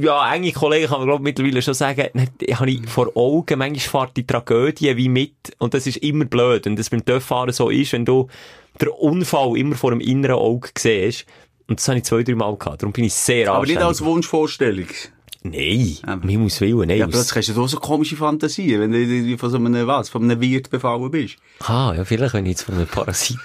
[SPEAKER 4] ja, enge Kollegen kann man, glaube mittlerweile schon sagen, dann habe ich vor Augen, manchmal fährt die Tragödie wie mit, und das ist immer blöd, und das beim Töfffahren so ist, wenn du den Unfall immer vor dem inneren Auge siehst, Und das habe ich zwei, drei Mal gehabt. Darum bin ich sehr
[SPEAKER 3] Aber nicht als Wunschvorstellung.
[SPEAKER 4] Nein, mir muss willen, nein.
[SPEAKER 3] Ja,
[SPEAKER 4] aus-
[SPEAKER 3] plötzlich hast du auch so komische Fantasien, wenn du von so einem, was, von einem Wirt befallen bist.
[SPEAKER 4] Ah, ja, vielleicht, wenn ich jetzt von einem Parasit.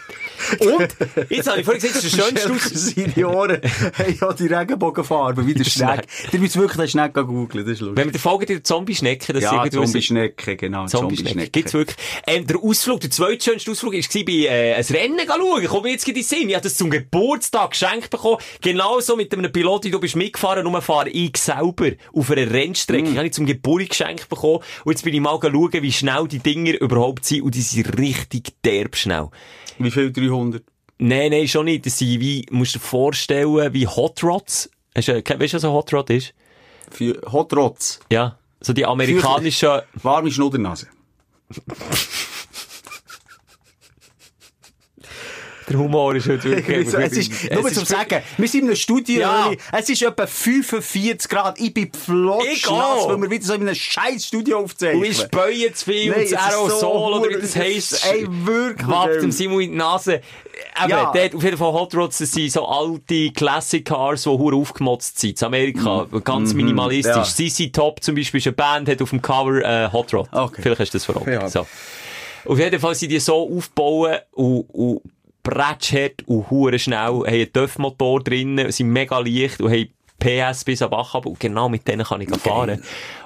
[SPEAKER 4] Und, jetzt habe ich vorhin gesagt, das ist der schönste Aus...
[SPEAKER 3] Seine Ohren haben ja die Regenbogenfarbe, wie der Schneck. Du musst wirklich den Schneck googeln, das ist lustig.
[SPEAKER 4] Wenn wir den folgen, die Zombie-Schnecke, das
[SPEAKER 3] Ja, Zombie-Schnecke, genau.
[SPEAKER 4] Zombie-Schnecke. Gibt's wirklich. Ähm, der Ausflug, der zweitschönste Ausflug, war bei, äh, ein Rennen schauen. Ich komme jetzt in den Sinn. Ich habe das zum Geburtstag geschenkt bekommen. Genauso mit einem Pilot, wie du bist mitgefahren, nur fahre ich selber auf einer Rennstrecke. Ich habe ich zum Geburtstag geschenkt bekommen. Und jetzt bin ich mal schauen, wie schnell die Dinger überhaupt sind. Und die sind richtig derb schnell.
[SPEAKER 3] Wie viel? 300?
[SPEAKER 4] Nein, nein, schon nicht. Das sind wie, musst du dir vorstellen, wie Hot Rods. Hast du, weißt du, was ein Hot Rod ist?
[SPEAKER 3] Für Hot Rods.
[SPEAKER 4] Ja. So die amerikanischen,
[SPEAKER 3] Warme Schnuddernase. [LAUGHS]
[SPEAKER 4] der Humor ist heute wirklich... [LAUGHS]
[SPEAKER 3] es ist, nur zum Sagen, wir sind in einem Studio,
[SPEAKER 4] Ja.
[SPEAKER 3] Es ist etwa 45 Grad, ich bin flotschnass, weil wir wieder so in einem scheiß Studio aufzeichnen.
[SPEAKER 4] Und ich späue zu viel
[SPEAKER 3] Nein,
[SPEAKER 4] und
[SPEAKER 3] es
[SPEAKER 4] das
[SPEAKER 3] ist so
[SPEAKER 4] Aerosol oder wie das
[SPEAKER 3] es
[SPEAKER 4] heisst.
[SPEAKER 3] ist- ey, wirklich, ey.
[SPEAKER 4] dem Simon in die Nase. Eben,
[SPEAKER 3] Ja.
[SPEAKER 4] dort, auf jeden Fall Hot Rods, das sind so alte Classic Cars, die hure aufgemotzt sind. In Amerika, ganz minimalistisch.
[SPEAKER 3] Mhm. ja.
[SPEAKER 4] CC Top zum Beispiel ist eine Band, hat auf dem Cover äh, Hot Rod.
[SPEAKER 3] Okay.
[SPEAKER 4] Vielleicht hast du das vor Augen.
[SPEAKER 3] Ja.
[SPEAKER 4] So. Auf jeden Fall sind die so aufgebaut und, und bretschhart und hure schnell, haben einen TÜV-Motor drinnen, sind mega leicht und haben PS bis am Bach und genau mit denen kann ich fahren.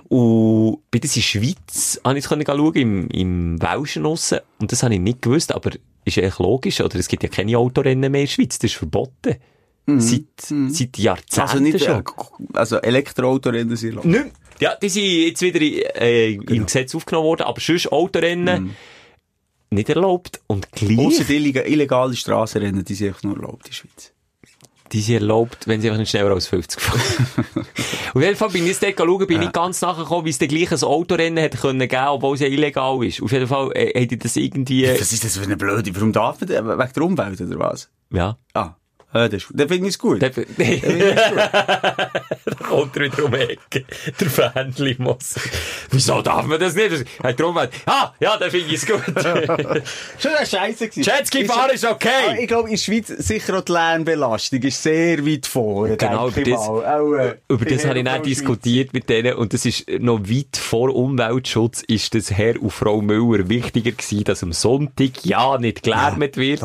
[SPEAKER 4] Und bei das in der Schweiz habe ich es schauen, im, im Welschen aussen. Und das habe ich nicht gewusst, aber ist eigentlich logisch, oder? Es gibt ja keine Autorennen mehr in der Schweiz, das ist verboten. Seit, seit Jahrzehnten
[SPEAKER 3] also nicht,
[SPEAKER 4] schon.
[SPEAKER 3] äh, also Elektroautorennen sind erlaubt.
[SPEAKER 4] Nicht. Ja, die sind jetzt wieder äh,
[SPEAKER 3] Genau.
[SPEAKER 4] im Gesetz aufgenommen worden, aber sonst Autorennen
[SPEAKER 3] Mhm.
[SPEAKER 4] Nicht erlaubt. Und gleich,
[SPEAKER 3] Ausser die illega- illegale Strassenrennen, die sind einfach nur erlaubt in der Schweiz.
[SPEAKER 4] die sind erlaubt, wenn sie einfach nicht schneller als 50 fahren. [LAUGHS] Auf jeden Fall bin ich dort schauen, bin ich ganz nachgekommen, wie es gleich ein Autorennen hätte können geben, obwohl es ja illegal ist. Auf jeden Fall äh, hätte ich das irgendwie,
[SPEAKER 3] Was ist das für eine blöde, warum darf man das? Wegen der Umwelt oder was?
[SPEAKER 4] ja.
[SPEAKER 3] Ah, äh, das, das finde ich gut.
[SPEAKER 4] Da [LAUGHS] da kommt er wieder um die Ecke. Der Fähnchen-Muss. Wieso darf man das nicht? Hey, drum, ah, ja, dann finde ich es gut. [LAUGHS]
[SPEAKER 3] Schon eine Scheisse gewesen.
[SPEAKER 4] Jetski fahren ist
[SPEAKER 3] Ah,
[SPEAKER 4] okay.
[SPEAKER 3] ich glaube, in der Schweiz sicher auch die Lärmbelastung ist sehr weit vor.
[SPEAKER 4] Genau,
[SPEAKER 3] ich
[SPEAKER 4] über das-.
[SPEAKER 3] Auch, äh,
[SPEAKER 4] Über das habe ich dann diskutiert mit denen und das ist noch weit vor Umweltschutz ist das Herr und Frau Müller wichtiger gewesen, dass am Sonntag ja nicht gelärmt wird.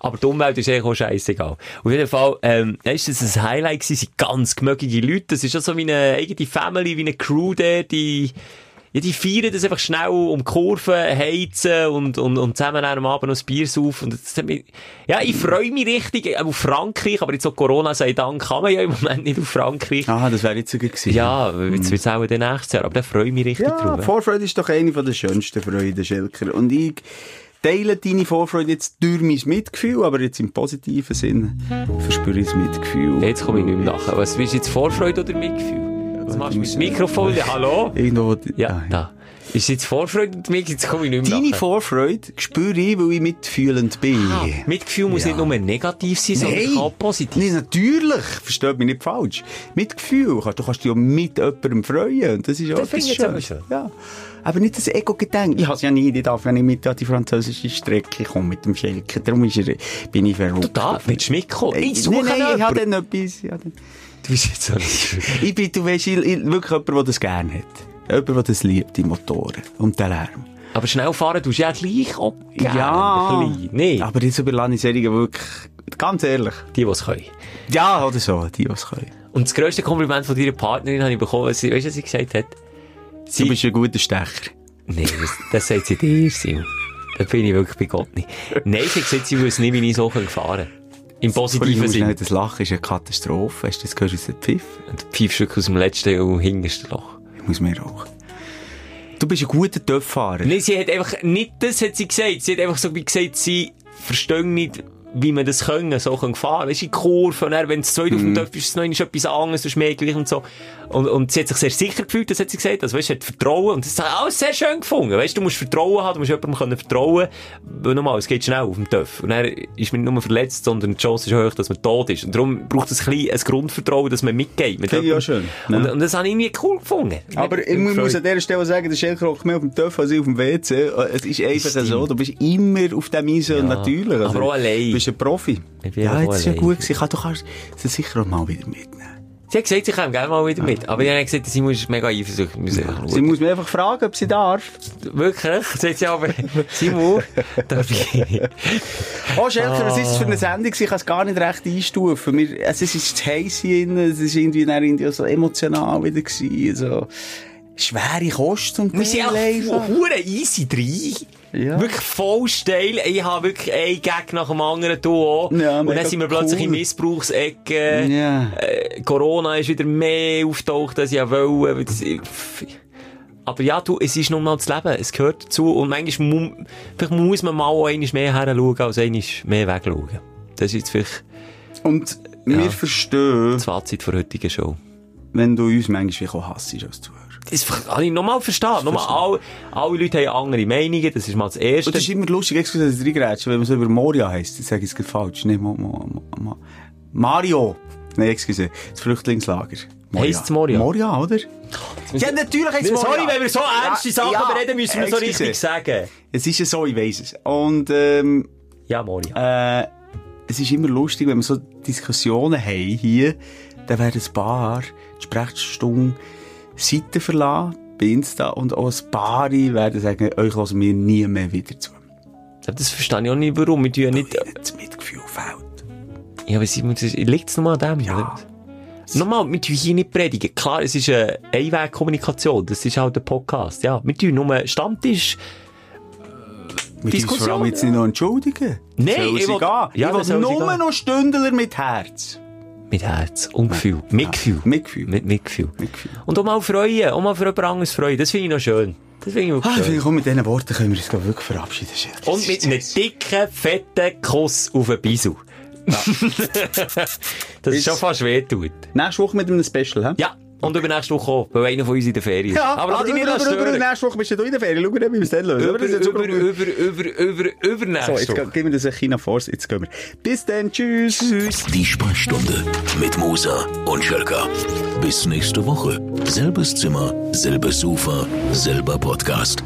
[SPEAKER 4] Aber die Umwelt ist eigentlich auch scheissegal. Auf jeden Fall, ähm, ist das ein Highlight gewesen, sind ganz gemögige Leute. Das ist ja so wie eine eigene Family, wie eine Crew der, die, ja, die feiern das einfach schnell um Kurven, heizen und, und, und zusammen am Abend noch ein Bier saufen. Und das mich, ja, ich freue mich richtig auf Frankreich, aber jetzt so Corona sei Dank kann man ja im Moment nicht auf Frankreich.
[SPEAKER 3] Ah, das wäre jetzt sogar gewesen.
[SPEAKER 4] Ja, jetzt wird's auch dann nächstes Jahr, aber da freue ich mich richtig
[SPEAKER 3] Ja,
[SPEAKER 4] drauf.
[SPEAKER 3] Vorfreude ist doch eine der schönsten Freuden, Schelker. Und ich teile deine Vorfreude jetzt durch mein Mitgefühl, aber jetzt im positiven Sinn verspüre ich das Mitgefühl.
[SPEAKER 4] Jetzt komme ich nicht mehr nachher. Was bist du jetzt Vorfreude oder Mitgefühl? Jetzt machst du mit dem Mikrofon, ja, hallo?
[SPEAKER 3] Irgendwo,
[SPEAKER 4] Ja, da. Ist jetzt Vorfreude oder Mitgefühl? Jetzt komme ich nicht mehr
[SPEAKER 3] Deine
[SPEAKER 4] nachher.
[SPEAKER 3] Vorfreude spüre ich, weil ich mitfühlend bin.
[SPEAKER 4] Ah, Mitgefühl muss
[SPEAKER 3] Ja.
[SPEAKER 4] nicht nur negativ sein, sondern kann auch positiv.
[SPEAKER 3] Nee, natürlich. Versteht mich nicht falsch. Mitgefühl. Du kannst dich ja mit jemandem freuen. Und das ist ja
[SPEAKER 4] Das
[SPEAKER 3] Schönes.
[SPEAKER 4] schön.
[SPEAKER 3] Ja. Aber nicht das Ego-Gedenken. Ich habe es ja nie. Ich darf ja nicht mit an die französische Strecke kommen mit dem Schelker. Darum ist er, bin ich verrückt.
[SPEAKER 4] Du da, willst du mitkommen? Ich suche
[SPEAKER 3] nein, nein, ich habe dann etwas. Ich habe dann-
[SPEAKER 4] Du bist jetzt so nicht. [LAUGHS]
[SPEAKER 3] Ich bin, du weißt, ich, ich, wirklich jemand, der das gerne hat. Jemand, der das liebt, die Motoren und den Lärm.
[SPEAKER 4] Aber schnell fahren tust du ja gleich auch gerne.
[SPEAKER 3] Ja.
[SPEAKER 4] Ein bisschen. Nee,
[SPEAKER 3] Aber jetzt überlasse ich Serien wirklich, ganz ehrlich.
[SPEAKER 4] die, die es können.
[SPEAKER 3] Ja, oder so, die, die es können.
[SPEAKER 4] Und das grösste Kompliment von deiner Partnerin habe ich bekommen, sie, weißt du, was sie gesagt hat? Sie,
[SPEAKER 3] Du bist ein guter Stecher.
[SPEAKER 4] Nee, das, das sagt sie dir, Sil. Da bin ich wirklich bei Gott nicht. Nein, sie hat sie wüsste nicht, wie ich so fahren kann. Im positiven
[SPEAKER 3] Sinn.
[SPEAKER 4] Sinne.
[SPEAKER 3] Das Lachen ist eine Katastrophe. Hast du das gehört aus dem Pfiff?
[SPEAKER 4] Und Pfeifstück aus dem letzten und hintersten Loch.
[SPEAKER 3] Ich muss mehr rauchen. Du bist ein guter Töpffahrer.
[SPEAKER 4] Nein, sie hat einfach, nicht das hat sie gesagt. Sie hat einfach so wie gesagt, sie versteht nicht, wie man das können, so können fahren. Weißt du, in Kurven, dann, wenn es zweit auf dem Töpf ist, ist es noch etwas anderes, du ist mehr gleich und so. Und, und sie hat sich sehr sicher gefühlt, das hat sie gesagt. Also, weißt, sie hat Vertrauen. Und das hat alles sehr schön gefunden. Weißt, du musst Vertrauen haben, du musst jemandem können vertrauen. Weil nochmal, es geht schnell auf dem Töff. Und er ist man nicht nur verletzt, sondern die Chance ist hoch, dass man tot ist. Und darum braucht es ein bisschen ein Grundvertrauen, dass man mitgeht. Mit
[SPEAKER 3] Finde ich
[SPEAKER 4] jemandem.
[SPEAKER 3] auch schön,
[SPEAKER 4] Und,
[SPEAKER 3] ja.
[SPEAKER 4] und das habe ich irgendwie cool gefunden.
[SPEAKER 3] Aber ich mu- muss an dieser Stelle sagen, der Schelker hockt mehr auf dem Töff als ich auf dem WC. Es ist einfach
[SPEAKER 4] Stimmt.
[SPEAKER 3] so, du bist immer auf dem Eisen und natürlich. Also,
[SPEAKER 4] aber auch allein.
[SPEAKER 3] Du bist ein Profi. Ja, jetzt ist ja gut gewesen. Ich kann doch sie sicher auch mal wieder mitnehmen.
[SPEAKER 4] Sie hat gesagt, sie kommt gerne mal wieder mit. Aber ich habe gesagt, sie muss mega eifersüchtig. Sagen,
[SPEAKER 3] Sie muss mir einfach fragen, ob sie darf.
[SPEAKER 4] Wirklich? Sagt sie aber, Simon, darf ich?
[SPEAKER 3] Oh, Schelker, was ist das für eine Sendung? Ich kann es gar nicht recht einstufen. Wir, also, es ist zu heiß hier. Es ist irgendwie, irgendwie so emotional wieder gewesen. So. Schwere Kost und
[SPEAKER 4] Wir sind auch easy drin.
[SPEAKER 3] Ja.
[SPEAKER 4] Wirklich voll steil. Ich habe wirklich einen Gag nach dem anderen auch.
[SPEAKER 3] Ja,
[SPEAKER 4] Und dann sind wir plötzlich
[SPEAKER 3] cool.
[SPEAKER 4] in Missbrauchsecken.
[SPEAKER 3] Ja.
[SPEAKER 4] Äh, Corona ist wieder mehr auftaucht, als ich wollte. Aber ja, du, es ist nun mal das Leben. Es gehört dazu. Und manchmal mu vielleicht muss man mal auch einmal mehr her schauen, als einmal mehr wegschauen. Das ist jetzt vielleicht
[SPEAKER 3] Und wir
[SPEAKER 4] Ja.
[SPEAKER 3] verstehen,
[SPEAKER 4] das Fazit der heutigen Show.
[SPEAKER 3] wenn du uns manchmal auch hassest als Zuhörer.
[SPEAKER 4] Das kann ich nochmal verstehen. Nochmal, alle, alle Leute haben andere Meinungen. Das ist mal das Erste.
[SPEAKER 3] Und das ist immer lustig, excuse, dass ich reingrätsche, wenn man so über Moria heisst. Ich sage es gerade falsch. Mo, Mo, Mo, Mo. Mario. Nein, excuse. Das Flüchtlingslager.
[SPEAKER 4] Heisst's Moria?
[SPEAKER 3] Moria, oder? Ja, natürlich heisst es Moria.
[SPEAKER 4] Sorry, wenn wir so ernste
[SPEAKER 3] Ja,
[SPEAKER 4] Sachen
[SPEAKER 3] ja,
[SPEAKER 4] bereden, müssen wir so
[SPEAKER 3] excuse.
[SPEAKER 4] richtig sagen.
[SPEAKER 3] Es ist ja so, ich weiss es. Und, ähm,
[SPEAKER 4] Ja, Moria.
[SPEAKER 3] äh, es ist immer lustig, wenn wir so Diskussionen haben hier, dann werden ein paar die Sprechstunde Seiten verlassen bei Insta und auch ein paar werden sagen, euch lassen wir nie mehr wieder zu.
[SPEAKER 4] Das verstehe ich auch nicht, warum. Wir tun ja nicht...
[SPEAKER 3] Das Mitgefühl fehlt.
[SPEAKER 4] Ja, aber sie, liegt es nochmal an dem,
[SPEAKER 3] Ja.
[SPEAKER 4] oder? Nochmal, wir tun hier nicht predigen. Klar, es ist eine Einwegkommunikation. Das ist halt ein Podcast. Ja, wir tun nur Stammtisch.
[SPEAKER 3] Wir müssen uns vor allem jetzt nicht noch entschuldigen.
[SPEAKER 4] Nein, ich will-. Ja,
[SPEAKER 3] ich will nur noch Stündler mit Herz.
[SPEAKER 4] Mit Herz und Gefühl. Mit Gefühl.
[SPEAKER 3] Mit Gefühl.
[SPEAKER 4] Mit, mit Gefühl.
[SPEAKER 3] Mit Gefühl.
[SPEAKER 4] Und auch mal freuen. Auch mal für jemand anderes freuen. Das finde ich noch schön. Das finde ich
[SPEAKER 3] Ah,
[SPEAKER 4] schön.
[SPEAKER 3] auch mit diesen Worten können wir uns wirklich verabschieden.
[SPEAKER 4] Und mit einem dicken, fetten Kuss auf den Bisu. [LAUGHS] das ist schon fast weh tut.
[SPEAKER 3] Nächste Woche mit einem Special, hä?
[SPEAKER 4] Ja, und übernächste Woche auch, weil einer von uns in der Ferien ist. aber nicht
[SPEAKER 3] über, über, über,
[SPEAKER 4] stören.
[SPEAKER 3] nächste Woche bist du in der Ferien. Schau mal, wie wir es dann lösen.
[SPEAKER 4] Über,
[SPEAKER 3] Aber das ist jetzt
[SPEAKER 4] über, über, über, über, über,
[SPEAKER 3] So,
[SPEAKER 4] übernächste
[SPEAKER 3] jetzt
[SPEAKER 4] Woche.
[SPEAKER 3] geben wir das ein China Force. Jetzt gehen wir. Bis dann. Tschüss. Tschüss.
[SPEAKER 2] Die Sprechstunde mit Musa und Schelka. Bis nächste Woche. Selbes Zimmer, selbes Sofa, selber Podcast.